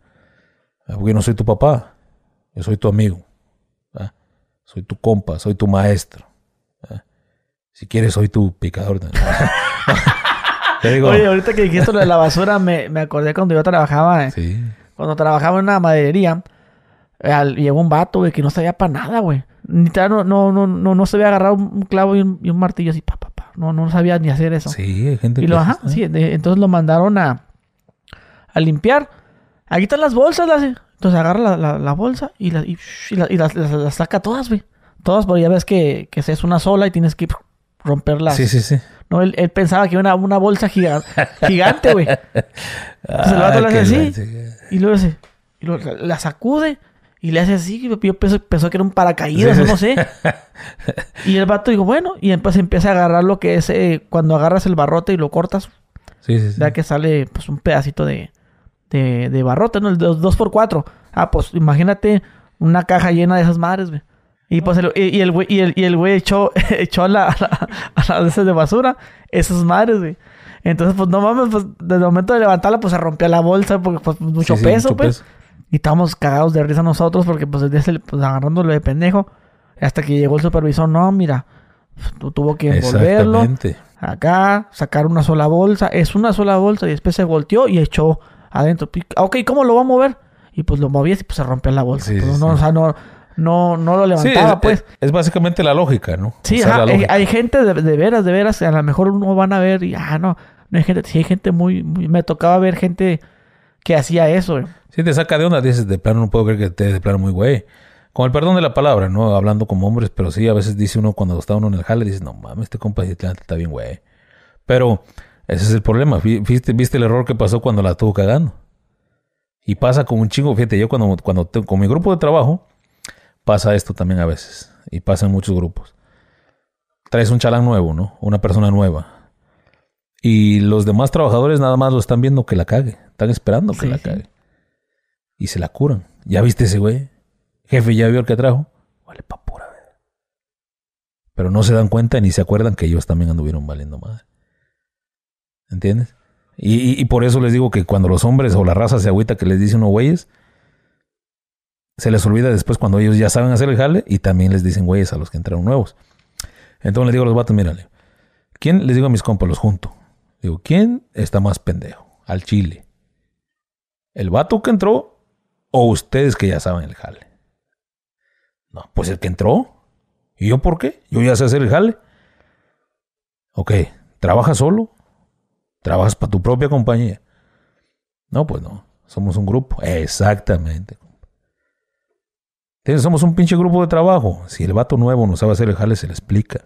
Ah, porque no soy tu papá, yo soy tu amigo. Soy tu compa, soy tu maestro. Si quieres, soy tu picador. Oye, ahorita que dijiste lo de la basura, me, me acordé cuando yo trabajaba. Eh. Sí. Cuando trabajaba en una maderería, llegó un vato, güey, que no sabía para nada, güey. Ni no, no, no, no, no sabía agarrar un clavo y un, martillo así, pa, pa, pa. No, no sabía ni hacer eso. Sí, hay gente y lo, ajá, sí, entonces lo mandaron a, a limpiar. Aquí están las bolsas, las... Entonces agarra la, la, bolsa y, la, y, las, saca todas, güey. Todas, porque ya ves que, que es una sola y tienes que romperlas. Sí, sí, sí. No, él, él pensaba que era una, una bolsa gigante, güey. Entonces el vato ah, le hace así. Y luego hace, y luego la sacude y le hace así. Yo pensé, pensó que era un paracaídas, no sé. y el vato dijo, bueno, y después empieza a agarrar lo que es eh, cuando agarras el barrote y lo cortas. Sí, sí, sí. Ya que sale pues un pedacito de, de, de barrote, ¿no? El 2x4. Ah, pues imagínate una caja llena de esas madres, güey. Y pues el, y, el güey, y el, y el güey echó, echó a la, a la, de esas de basura esas madres, güey. Entonces, pues no mames, pues desde el momento de levantarla, pues se rompió la bolsa porque pues mucho peso, pues. Y estábamos cagados de risa nosotros porque pues desde pues, agarrándolo de pendejo. Hasta que llegó el supervisor, no, mira, tú tuvo que envolverlo. Acá, sacar una sola bolsa. Es una sola bolsa y después se volteó y echó adentro. Ok, ¿cómo lo va a mover? Y pues lo movía y pues se rompió la bolsa. Pues, no, o sea, no, no, no lo levantaba, es, pues. Es, básicamente la lógica, ¿no? Sí, hay, gente de, veras, de veras, a lo mejor uno van a ver y, ah, no, no hay gente, sí hay gente muy, me tocaba ver gente que hacía eso. Sí, te saca de onda, dices, de plano no puedo creer que te de plano muy güey. Con el perdón de la palabra, ¿no? Hablando como hombres, pero sí, a veces dice uno cuando está uno en el jale, dice, no mames, este compa está bien güey. Pero ese es el problema. ¿Viste, ¿Viste el error que pasó cuando la estuvo cagando? Y pasa con un chingo, fíjate, yo cuando, cuando con mi grupo de trabajo, pasa esto también a veces. Y pasa en muchos grupos. Traes un chalán nuevo, ¿no? Una persona nueva. Y los demás trabajadores nada más lo están viendo que la cague. Están esperando que la cague. Y se la curan. ¿Ya viste ese güey? Jefe, ¿ya vio el que trajo? Vale, pa' pura, Pero no se dan cuenta ni se acuerdan que ellos también anduvieron valiendo madre. ¿Entiendes? Y, por eso les digo que cuando los hombres o la raza se agüita que les dicen unos güeyes, se les olvida después cuando ellos ya saben hacer el jale y también les dicen güeyes a los que entraron nuevos. Entonces les digo a los vatos, mírale, ¿quién, les digo a mis compas, los junto? Digo, ¿quién está más pendejo? Al chile. ¿El vato que entró o ustedes que ya saben el jale? No, pues el que entró. ¿Y yo por qué? Yo ya sé hacer el jale. Ok, ¿trabaja solo? Trabajas para tu propia compañía. No, pues no. Somos un grupo. Exactamente. Somos un pinche grupo de trabajo. Si el vato nuevo no sabe hacer el jale, se le explica.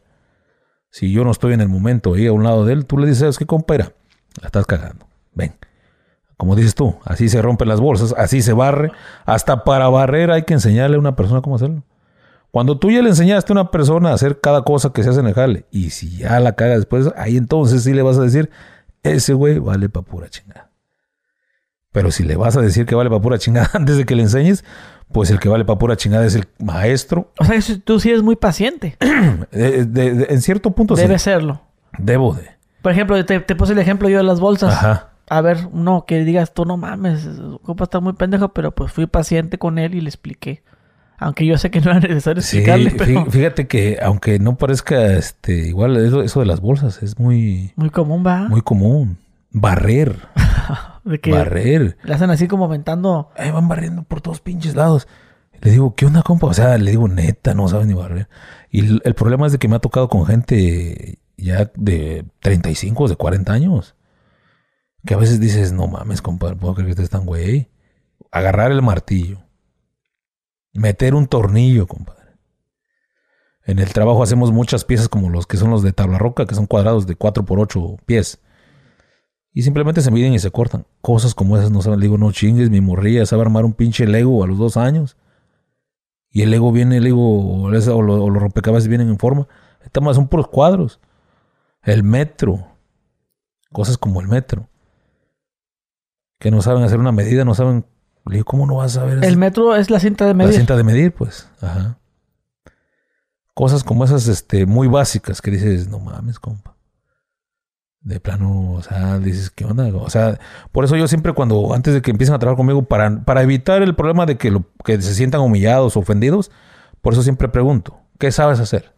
Si yo no estoy en el momento ahí a un lado de él, tú le dices, ¿sabes qué, compa? Era, la estás cagando. Ven. Como dices tú, así se rompen las bolsas, así se barre. Hasta para barrer hay que enseñarle a una persona cómo hacerlo. Cuando tú ya le enseñaste a una persona a hacer cada cosa que se hace en el jale, y si ya la caga después, ahí entonces sí le vas a decir, ese güey vale pa' pura chingada. Pero si le vas a decir que vale pa' pura chingada antes de que le enseñes, pues el que vale pa' pura chingada es el maestro. O sea, tú sí eres muy paciente. De- de- de- en cierto punto Debe sí. serlo. Debo de. Por ejemplo, te, te puse el ejemplo yo de las bolsas. Ajá. A ver, no, que digas tú no mames, ocupa estar muy pendejo, pero pues fui paciente con él y le expliqué. Aunque yo sé que no era necesario Sí, explicarle, pero fí- fíjate que aunque no parezca este igual eso, eso de las bolsas es muy muy común va. muy común. Barrer, de que barrer. le hacen así como aventando. Ahí van barriendo por todos pinches lados. Le digo, ¿qué onda, compa? O sea, le digo, neta, no sabes ni barrer. Y el, el problema es de que me ha tocado con gente ya de 35 o de 40 años. Que a veces dices, no mames, compa, no puedo creer que estés tan güey. Agarrar el martillo. Meter un tornillo, compadre. En el trabajo hacemos muchas piezas como los que son los de tabla roca, que son cuadrados de 4 por 8 pies. Y simplemente se miden y se cortan. Cosas como esas no saben. Le digo, no chingues, mi morrilla sabe armar un pinche Lego a los dos años. Y el Lego viene, el Lego o, o lo- los rompecabezas vienen en forma. Esta más son puros cuadros. El metro. Cosas como el metro. Que no saben hacer una medida, no saben. Le digo, ¿cómo no vas a saber El eso? metro es la cinta de La medir. cinta de medir, pues. Ajá. Cosas como esas, este, muy básicas que dices, no mames, compa. De plano, o sea, dices, ¿qué onda? O sea, por eso yo siempre cuando, antes de que empiecen a trabajar conmigo, para, para evitar el problema de que, lo, que se sientan humillados, ofendidos, por eso siempre pregunto, ¿qué sabes hacer?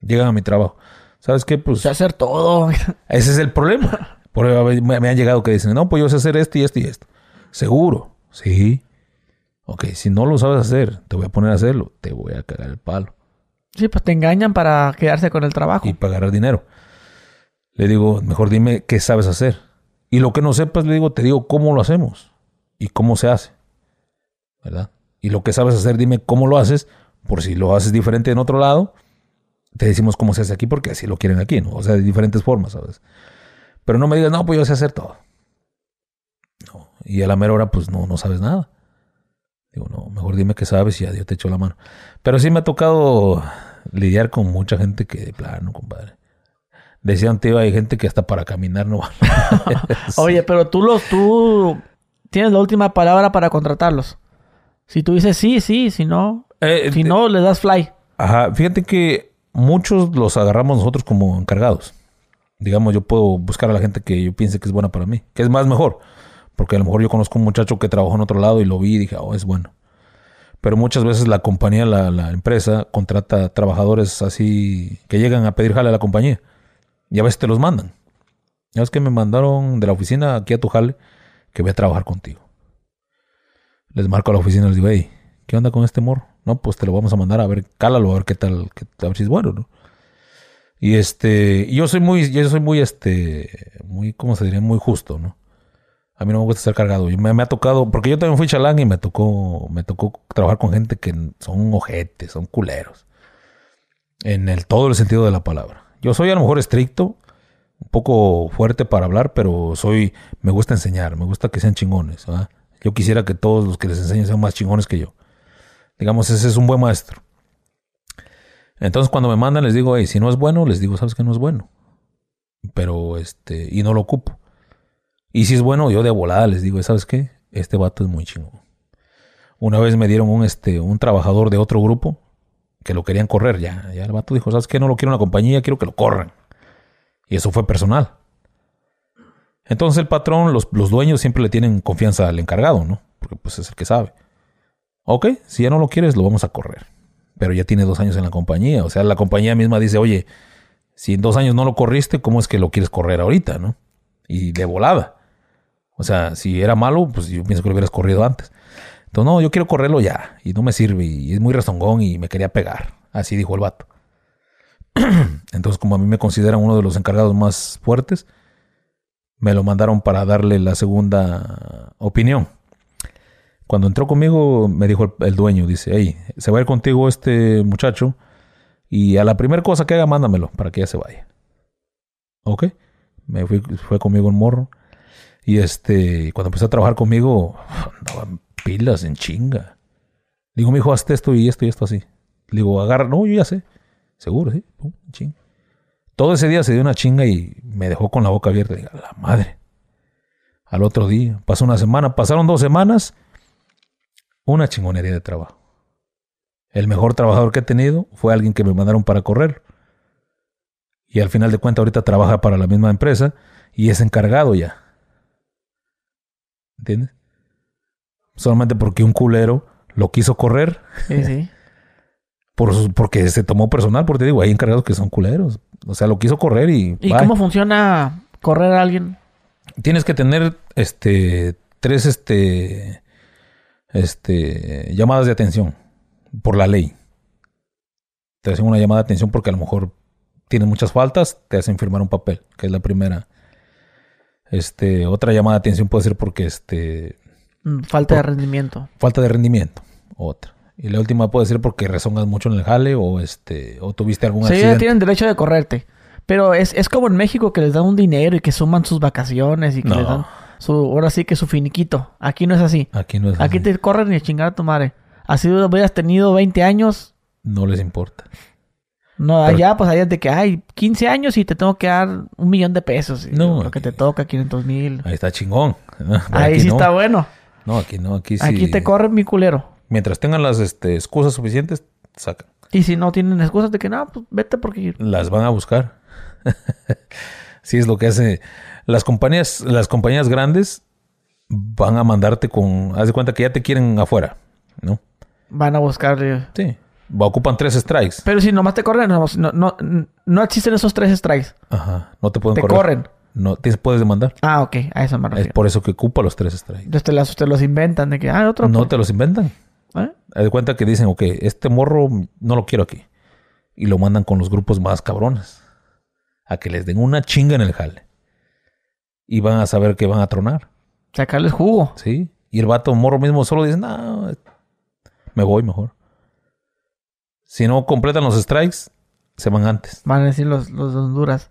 Llegan a mi trabajo. ¿Sabes qué? Pues Sé hacer todo. ese es el problema. Por me, me han llegado que dicen, no, pues yo sé hacer esto y esto y esto. Seguro. Sí. Ok, si no lo sabes hacer, te voy a poner a hacerlo. Te voy a cagar el palo. sí, pues te engañan para quedarse con el trabajo. Y para ganar dinero. Le digo, mejor dime qué sabes hacer. Y lo que no sepas, le digo, te digo cómo lo hacemos. Y cómo se hace. ¿Verdad? Y lo que sabes hacer, dime cómo lo haces. Por si lo haces diferente en otro lado, te decimos cómo se hace aquí porque así lo quieren aquí, ¿no? O sea, de diferentes formas, ¿sabes? Pero no me digas, no, pues yo sé hacer todo. No. Y a la mera hora, pues no, no sabes nada. Digo, no, mejor dime qué sabes y ya yo te echo la mano. Pero sí me ha tocado lidiar con mucha gente que de plano, compadre. Decían, tío, hay gente que hasta para caminar no va. Oye, pero tú los, tú tienes la última palabra para contratarlos. Si tú dices sí, sí, si no, Eh, si no, le das fly. Ajá, fíjate que muchos los agarramos nosotros como encargados. Digamos, yo puedo buscar a la gente que yo piense que es buena para mí, que es más mejor. Porque a lo mejor yo conozco un muchacho que trabajó en otro lado y lo vi y dije, oh, es bueno. Pero muchas veces la compañía, la, la empresa, contrata trabajadores así que llegan a pedir jale a la compañía. Y a veces te los mandan. Ya es que me mandaron de la oficina aquí a tu jale que voy a trabajar contigo. Les marco a la oficina y les digo, hey, ¿qué onda con este morro? No, pues te lo vamos a mandar a ver, cálalo, a ver qué tal, a ver si es bueno, ¿no? Y este, yo soy muy, yo soy muy, este, muy, ¿cómo se diría? Muy justo, ¿no? A mí no me gusta estar cargado. Me, me ha tocado, porque yo también fui chalán y me tocó, me tocó trabajar con gente que son ojetes, son culeros. En el todo el sentido de la palabra. Yo soy a lo mejor estricto, un poco fuerte para hablar, pero soy, me gusta enseñar, me gusta que sean chingones. Yo quisiera que todos los que les enseñen sean más chingones que yo. Digamos, ese es un buen maestro. Entonces, cuando me mandan, les digo, hey, si no es bueno, les digo, sabes que no es bueno. Pero, este, y no lo ocupo. Y si es bueno, yo de volada les digo, ¿sabes qué? Este vato es muy chingón. Una vez me dieron un, este, un trabajador de otro grupo que lo querían correr ya. Ya el vato dijo, ¿sabes qué? No lo quiero en la compañía, quiero que lo corran. Y eso fue personal. Entonces el patrón, los, los dueños siempre le tienen confianza al encargado, ¿no? Porque pues es el que sabe. Ok, si ya no lo quieres, lo vamos a correr. Pero ya tiene dos años en la compañía. O sea, la compañía misma dice, oye, si en dos años no lo corriste, ¿cómo es que lo quieres correr ahorita, no? Y de volada. O sea, si era malo, pues yo pienso que lo hubieras corrido antes. No, yo quiero correrlo ya. Y no me sirve. Y es muy rezongón y me quería pegar. Así dijo el vato. Entonces, como a mí me consideran uno de los encargados más fuertes, me lo mandaron para darle la segunda opinión. Cuando entró conmigo, me dijo el, dueño, dice, hey, se va a ir contigo este muchacho y a la primera cosa que haga, mándamelo para que ya se vaya. Ok. Me fue conmigo el morro. Y este, cuando empezó a trabajar conmigo, andaba pilas en chinga. Digo, mi hijo, hazte esto y esto y esto así. Le digo, agarra, no, yo ya sé. Seguro, sí. Pum, chinga. Todo ese día se dio una chinga y me dejó con la boca abierta. Digo, la madre. Al otro día, pasó una semana, pasaron dos semanas, una chingonería de trabajo. El mejor trabajador que he tenido fue alguien que me mandaron para correr. Y al final de cuentas ahorita trabaja para la misma empresa y es encargado ya. ¿Entiendes? Solamente porque un culero lo quiso correr. Sí, sí. Por su- porque se tomó personal, porque te digo, hay encargados que son culeros. O sea, lo quiso correr y... ¿Y bye. cómo funciona correr a alguien? Tienes que tener este tres este este llamadas de atención por la ley. Te hacen una llamada de atención porque a lo mejor tienen muchas faltas, te hacen firmar un papel, que es la primera. Este, otra llamada de atención puede ser porque este Mm, Falta de rendimiento. falta de rendimiento, otra. Y la última puede ser porque rezongas mucho en el jale o este o tuviste algún Sí, accidente. tienen derecho de correrte. Pero es, es como en México que les dan un dinero y que suman sus vacaciones y que No. les dan su, ahora sí que su finiquito. Aquí no es así. Aquí no es Aquí así. te corren y a chingar a tu madre. Así hubieras tenido 20 años. no les importa. No, Pero- allá pues allá es de que hay 15 años y te tengo que dar un millón de pesos. No, Lo que te toca, 500 mil. Ahí está chingón. Ahí sí no. está bueno. No, aquí no, aquí sí. Aquí te corren mi culero. Mientras tengan las este, excusas suficientes, sacan. Y si no tienen excusas de que no, pues vete porque... Las van a buscar. sí, es lo que hace. Las compañías, las compañías grandes van a mandarte con. Haz de cuenta que ya te quieren afuera, ¿no? Van a buscarle... Sí. Ocupan tres strikes. Pero si nomás te corren, no, no, no, existen esos tres strikes. Ajá. No te pueden Te correr. corren. No, te puedes demandar. Ah, ok. A eso me Es refiero. por eso que ocupa los tres strikes. Entonces te, las, te los inventan de que, ah, otro. No te los inventan. ¿Eh? De cuenta que dicen, ok, este morro no lo quiero aquí. Y lo mandan con los grupos más cabrones. A que les den una chinga en el jale. Y van a saber que van a tronar. Sacarles jugo. ¿Sí? Y el vato morro mismo solo dice, no, me voy mejor. Si no completan los strikes, se van antes. Van a decir los, los de Honduras.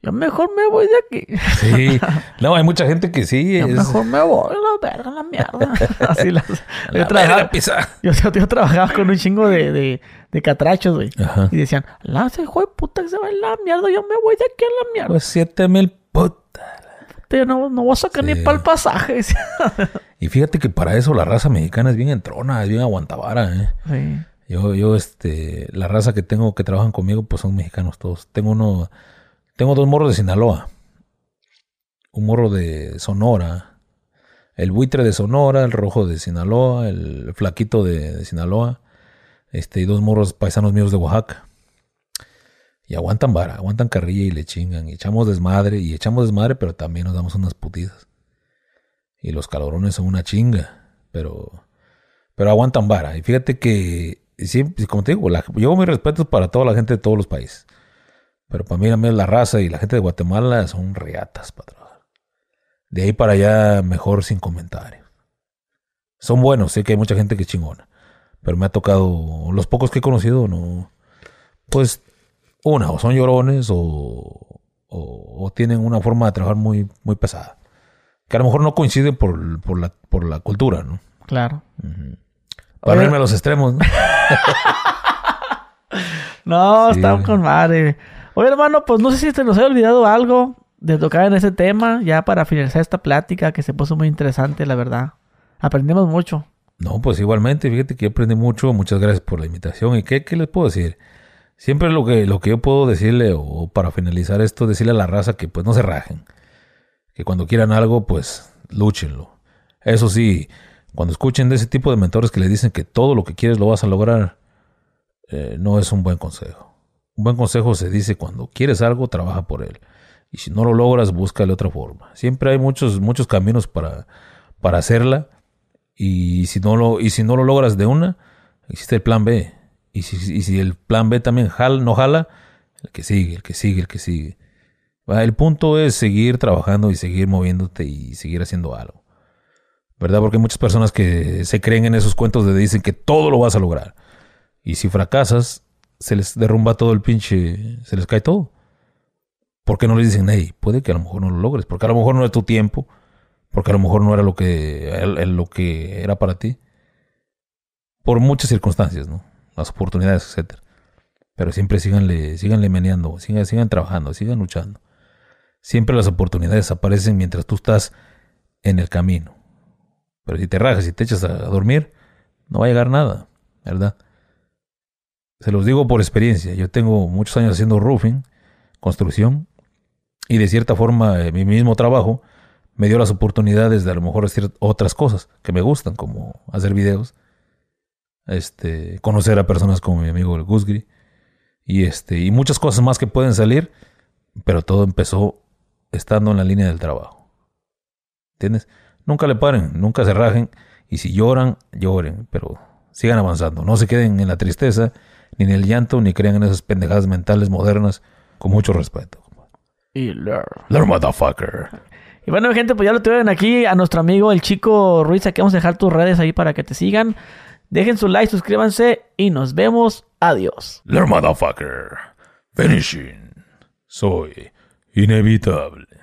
Yo mejor me voy de aquí. Sí. No, hay mucha gente que sí. Yo es- mejor me voy, la verga, la mierda. Así las... La yo, trabajaba, yo, yo- yo trabajaba con un chingo de, de, de catrachos, güey. Y decían, la ese hijo de puta que se va a la mierda. Yo me voy de aquí a la mierda. Pues siete mil puta. Yo no, no voy a sacar ni para el pasaje. Y fíjate que para eso la raza mexicana es bien entrona, es bien aguantavara, ¿eh? sí. Yo, yo, este, la raza que tengo que trabajan conmigo, pues son mexicanos todos. Tengo uno, tengo dos morros de Sinaloa. Un morro de Sonora. El buitre de Sonora, el rojo de Sinaloa, el flaquito de, Sinaloa. Este, y dos morros paisanos míos de Oaxaca. Y aguantan vara, aguantan carrilla y le chingan. Y echamos desmadre, y echamos desmadre, pero también nos damos unas putidas. Y los calorones son una chinga. Pero, pero aguantan vara. Y fíjate que, siempre, como te digo, la, yo mis respetos para toda la gente de todos los países. Pero para mí, la raza y la gente de Guatemala son reatas para trabajar. De ahí para allá, mejor sin comentarios. Son buenos, sé que hay mucha gente que es chingona. Pero me ha tocado, los pocos que he conocido, no. Pues, una, o son llorones o, o, o tienen una forma de trabajar muy, muy pesada. Que a lo mejor no coincide por, por, la, por la cultura, ¿no? Claro. Oye. No irme a los extremos, ¿no? No, Sí, estamos con madre. Oye, hermano, pues no sé si te nos he olvidado algo de tocar en ese tema, ya para finalizar esta plática que se puso muy interesante, la verdad. Aprendimos mucho. No, pues igualmente, fíjate que yo aprendí mucho. Muchas gracias por la invitación. ¿Y qué, qué les puedo decir? Siempre lo que, lo que yo puedo decirle, o para finalizar esto, decirle a la raza que pues no se rajen. Que cuando quieran algo, pues lúchenlo. Eso sí, cuando escuchen de ese tipo de mentores que le dicen que todo lo que quieres lo vas a lograr, eh, no es un buen consejo. Un buen consejo se dice cuando quieres algo, trabaja por él. Y si no lo logras, búscale otra forma. Siempre hay muchos, muchos caminos para, para hacerla. Y si no lo, y si no lo logras de una, existe el plan B. Y si, y si el plan B también jala, no jala, el que sigue, el que sigue, el que sigue. El punto es seguir trabajando y seguir moviéndote y seguir haciendo algo. ¿Verdad? Porque hay muchas personas que se creen en esos cuentos de dicen que todo lo vas a lograr. Y si fracasas, se les derrumba todo el pinche, se les cae todo. ¿Por qué no les dicen, hey, puede que a lo mejor no lo logres? Porque a lo mejor no es tu tiempo, porque a lo mejor no era lo que, lo que era para ti. Por muchas circunstancias, ¿no? Las oportunidades, etcétera. Pero siempre síganle, síganle meneando, sigan, sigan trabajando, sigan luchando. Siempre las oportunidades aparecen mientras tú estás en el camino. Pero si te rajas y te echas a dormir, no va a llegar nada, ¿verdad? Se los digo por experiencia. Yo tengo muchos años haciendo roofing, construcción, y de cierta forma eh, mi mismo trabajo me dio las oportunidades de a lo mejor hacer otras cosas que me gustan, como hacer videos, este, conocer a personas como mi amigo el Gusgri, y este, y muchas cosas más que pueden salir, pero todo empezó estando en la línea del trabajo. ¿Entiendes? Nunca le paren, nunca se rajen, y si lloran, lloren, pero sigan avanzando, no se queden en la tristeza ni en el llanto, ni crean en esas pendejadas mentales modernas, con mucho respeto. Y learn. Learn, motherfucker. Y bueno, gente, pues ya lo tuvieron aquí a nuestro amigo el chico Ruiz. Aquí vamos a dejar tus redes ahí para que te sigan. Dejen su like, suscríbanse y nos vemos. Adiós. Learn, motherfucker. Finishing. Soy inevitable.